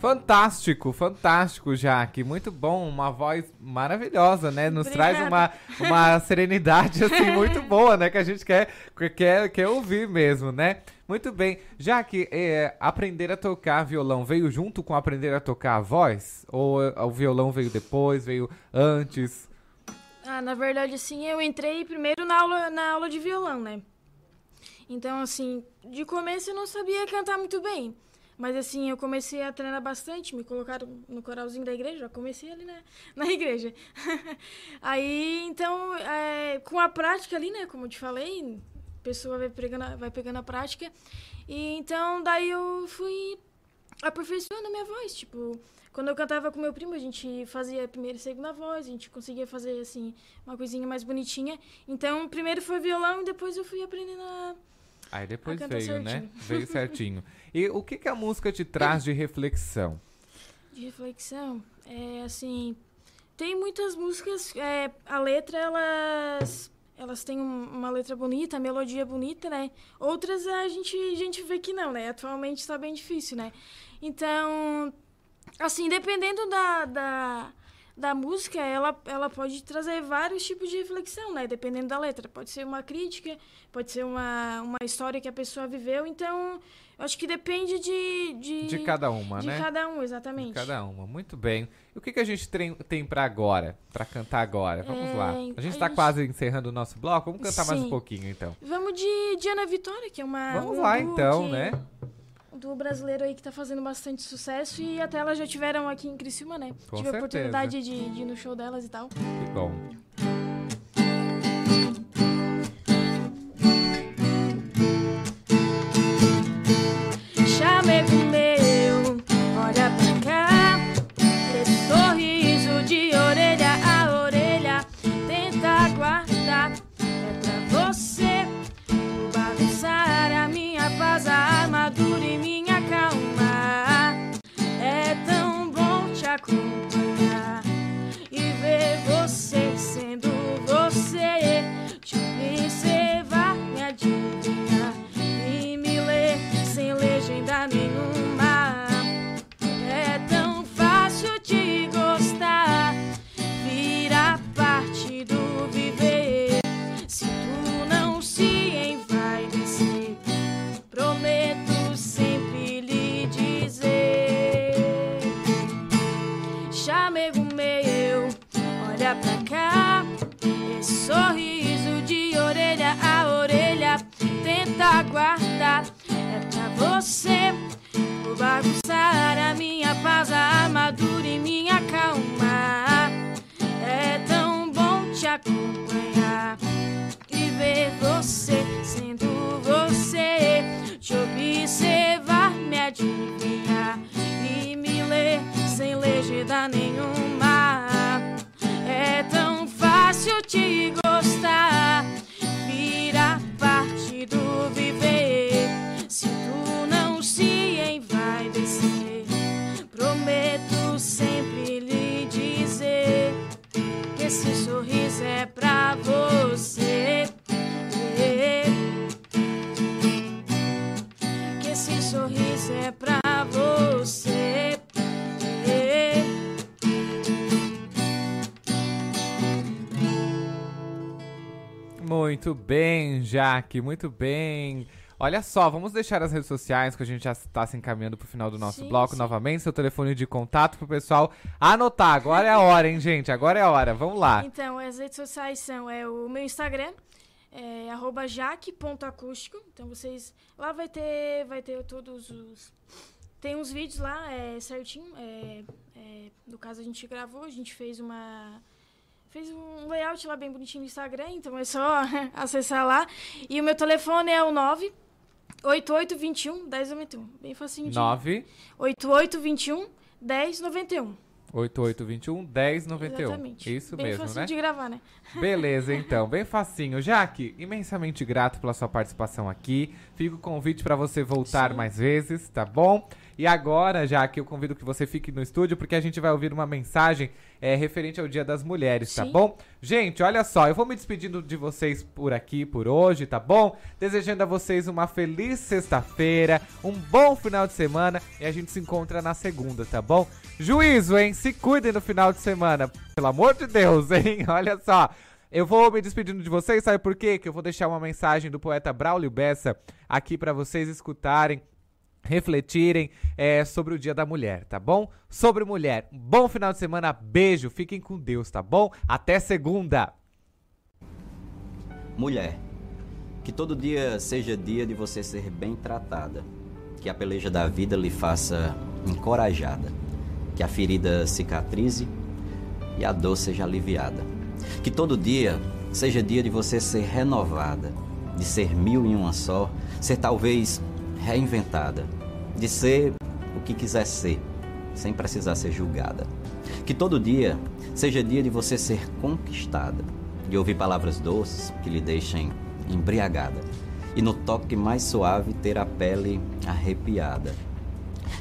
Speaker 1: Fantástico, fantástico, Jaque. Muito bom, uma voz maravilhosa, né? Nos traz uma, uma serenidade, assim, muito boa, né? Que a gente quer, quer, quer ouvir mesmo, né? Muito bem. Jaque, é, aprender a tocar violão veio junto com aprender a tocar a voz? Ou é, o violão veio depois, veio antes?
Speaker 15: Ah, na verdade, assim, eu entrei primeiro na aula, na aula de violão, né? Então, assim, de começo eu não sabia cantar muito bem. Mas, assim, eu comecei a treinar bastante, me colocaram no coralzinho da igreja, já comecei ali na, na igreja. Aí, então, é, com a prática ali, né, como eu te falei, a pessoa vai pegando, vai pegando a prática. E, então, daí eu fui aperfeiçoando a minha voz, tipo... Quando eu cantava com meu primo, a gente fazia a primeira e segunda voz, a gente conseguia fazer, assim, uma coisinha mais bonitinha. Então, primeiro foi violão e depois eu fui aprendendo a...
Speaker 1: Aí depois
Speaker 15: a cantar
Speaker 1: veio, né?
Speaker 15: certinho.
Speaker 1: Veio certinho. E o que, que a música te traz de reflexão?
Speaker 15: De reflexão, é assim, tem muitas músicas, é, a letra, elas, elas têm um- uma letra bonita, melodia bonita, né? Outras a gente, a gente vê que não, né? Atualmente está bem difícil, né? Então, assim, dependendo da, da, da música, ela, ela pode trazer vários tipos de reflexão, né? Dependendo da letra. Pode ser uma crítica, pode ser uma, uma história que a pessoa viveu. Então, eu acho que depende de... De,
Speaker 1: De cada uma,
Speaker 15: de
Speaker 1: né?
Speaker 15: cada um, exatamente.
Speaker 1: De cada uma, muito bem. E o que, que a gente tem, tem pra agora? Pra cantar agora? Vamos
Speaker 15: É,
Speaker 1: lá. A gente
Speaker 15: a
Speaker 1: tá
Speaker 15: gente-
Speaker 1: quase encerrando o nosso bloco. Vamos cantar mais um
Speaker 15: Sim.
Speaker 1: pouquinho, então.
Speaker 15: Vamos de Diana Vitória, que é uma.
Speaker 1: Vamos
Speaker 15: um
Speaker 1: lá, então,
Speaker 15: que-
Speaker 1: né?
Speaker 15: Duo brasileiro aí que tá fazendo bastante sucesso e até elas já tiveram aqui em Criciúma, né?
Speaker 1: Com
Speaker 15: Tive a
Speaker 1: certeza.
Speaker 15: oportunidade de, de ir no show delas e tal.
Speaker 1: Que bom.
Speaker 15: Retaguarda é pra você. Vou bagunçar a minha paz, a armadura e minha calma. É tão bom te acompanhar e ver você sendo você. Te observar, me adivinhar e me ler sem legenda nenhuma. É tão fácil te gostar, viver. Se tu não se envaidecer, prometo sempre lhe dizer que esse sorriso é pra você. Que esse sorriso é pra você.
Speaker 1: Muito bem, Jaque, muito bem. Olha só, vamos deixar as redes sociais que a gente já está se encaminhando pro final do nosso
Speaker 15: Sim,
Speaker 1: bloco novamente, seu telefone de contato pro pessoal anotar. Agora é a hora, hein, gente? Agora é a hora. Vamos lá.
Speaker 15: Então, as redes sociais são é, o meu Instagram, é arroba jaque.acústico. Então vocês. Lá vai ter. Vai ter todos os. Tem uns vídeos lá, é, certinho. É, é, no caso a gente gravou, a gente fez uma. Fez um layout lá bem bonitinho no Instagram, então é só acessar lá. E o meu telefone é o 9 8821 1091. Bem facinho de.
Speaker 1: 9
Speaker 15: 8821 1091.
Speaker 1: 8821 1091.
Speaker 15: Exatamente.
Speaker 1: Isso
Speaker 15: Bem
Speaker 1: mesmo, né?
Speaker 15: de gravar, né?
Speaker 1: Beleza, então, bem facinho. Jaque, imensamente grato pela sua participação aqui. Fica o convite para você voltar mais vezes, tá bom? E agora, Jaque, eu convido que você fique no estúdio porque a gente vai ouvir uma mensagem é, referente ao Dia das Mulheres, tá
Speaker 15: Sim.
Speaker 1: bom? Gente, olha só, eu vou me despedindo de vocês por aqui, por hoje, tá bom? Desejando a vocês uma feliz sexta-feira, um bom final de semana e a gente se encontra na segunda, tá bom? Juízo, hein? Se cuidem no final de semana, pelo amor de Deus, hein? Olha só. Eu vou me despedindo de vocês, sabe por quê? Que eu vou deixar uma mensagem do poeta Braulio Bessa aqui pra vocês escutarem refletirem é, sobre o Dia da Mulher, tá bom? Sobre mulher. Um bom final de semana, beijo, fiquem com Deus, tá bom? Até segunda!
Speaker 16: Mulher, que todo dia seja dia de você ser bem tratada, que a peleja da vida lhe faça encorajada, que a ferida cicatrize e a dor seja aliviada. Que todo dia seja dia de você ser renovada, de ser mil em uma só, ser talvez reinventada, de ser o que quiser ser, sem precisar ser julgada. Que todo dia seja dia de você ser conquistada, de ouvir palavras doces que lhe deixem embriagada, e no toque mais suave ter a pele arrepiada.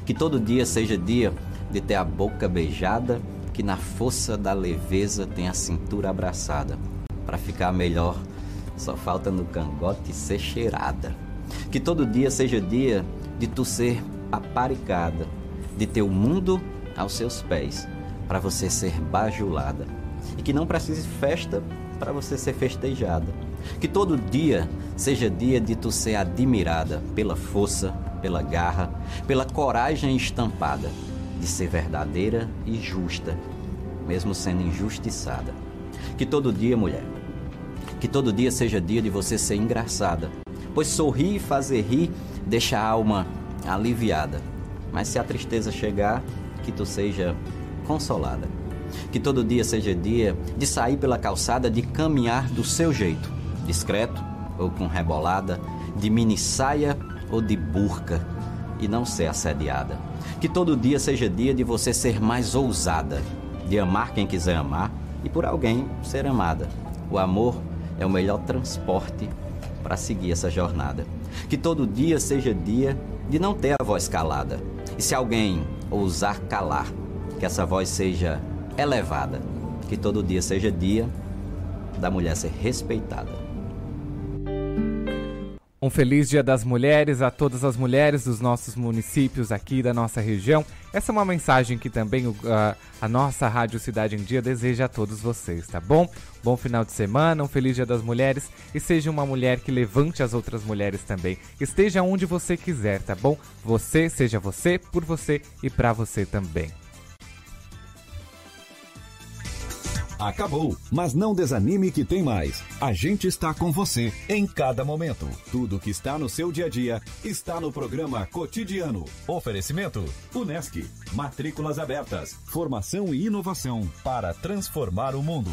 Speaker 16: Que todo dia seja dia de ter a boca beijada, que na força da leveza tem a cintura abraçada. Para ficar melhor, só falta no cangote ser cheirada. Que todo dia seja dia de tu ser aparicada, de ter o mundo aos seus pés, para você ser bajulada. E que não precise festa para você ser festejada. Que todo dia seja dia de tu ser admirada pela força, pela garra, pela coragem estampada, de ser verdadeira e justa, mesmo sendo injustiçada. Que todo dia, mulher, que todo dia seja dia de você ser engraçada, pois sorrir e fazer rir deixa a alma aliviada. Mas se a tristeza chegar, que tu seja consolada. Que todo dia seja dia de sair pela calçada, de caminhar do seu jeito, discreto ou com rebolada, de mini saia ou de burca, e não ser assediada. Que todo dia seja dia de você ser mais ousada, de amar quem quiser amar e por alguém ser amada. O amor é o melhor transporte para seguir essa jornada. Que todo dia seja dia de não ter a voz calada. E se alguém ousar calar, que essa voz seja elevada. Que todo dia seja dia da mulher ser respeitada.
Speaker 1: Um feliz Dia das Mulheres a todas as mulheres dos nossos municípios aqui da nossa região. Essa é uma mensagem que também o- a, nossa Rádio Cidade em Dia deseja a todos vocês, tá bom? Bom final de semana, um feliz Dia das Mulheres e seja uma mulher que levante as outras mulheres também. Esteja onde você quiser, tá bom? Você seja você, por você e pra você também.
Speaker 2: Acabou. Mas não desanime que tem mais. A gente está com você em cada momento. Tudo que está no seu dia a dia está no programa Cotidiano. Oferecimento: Unesc. Matrículas abertas. Formação e inovação para transformar o mundo.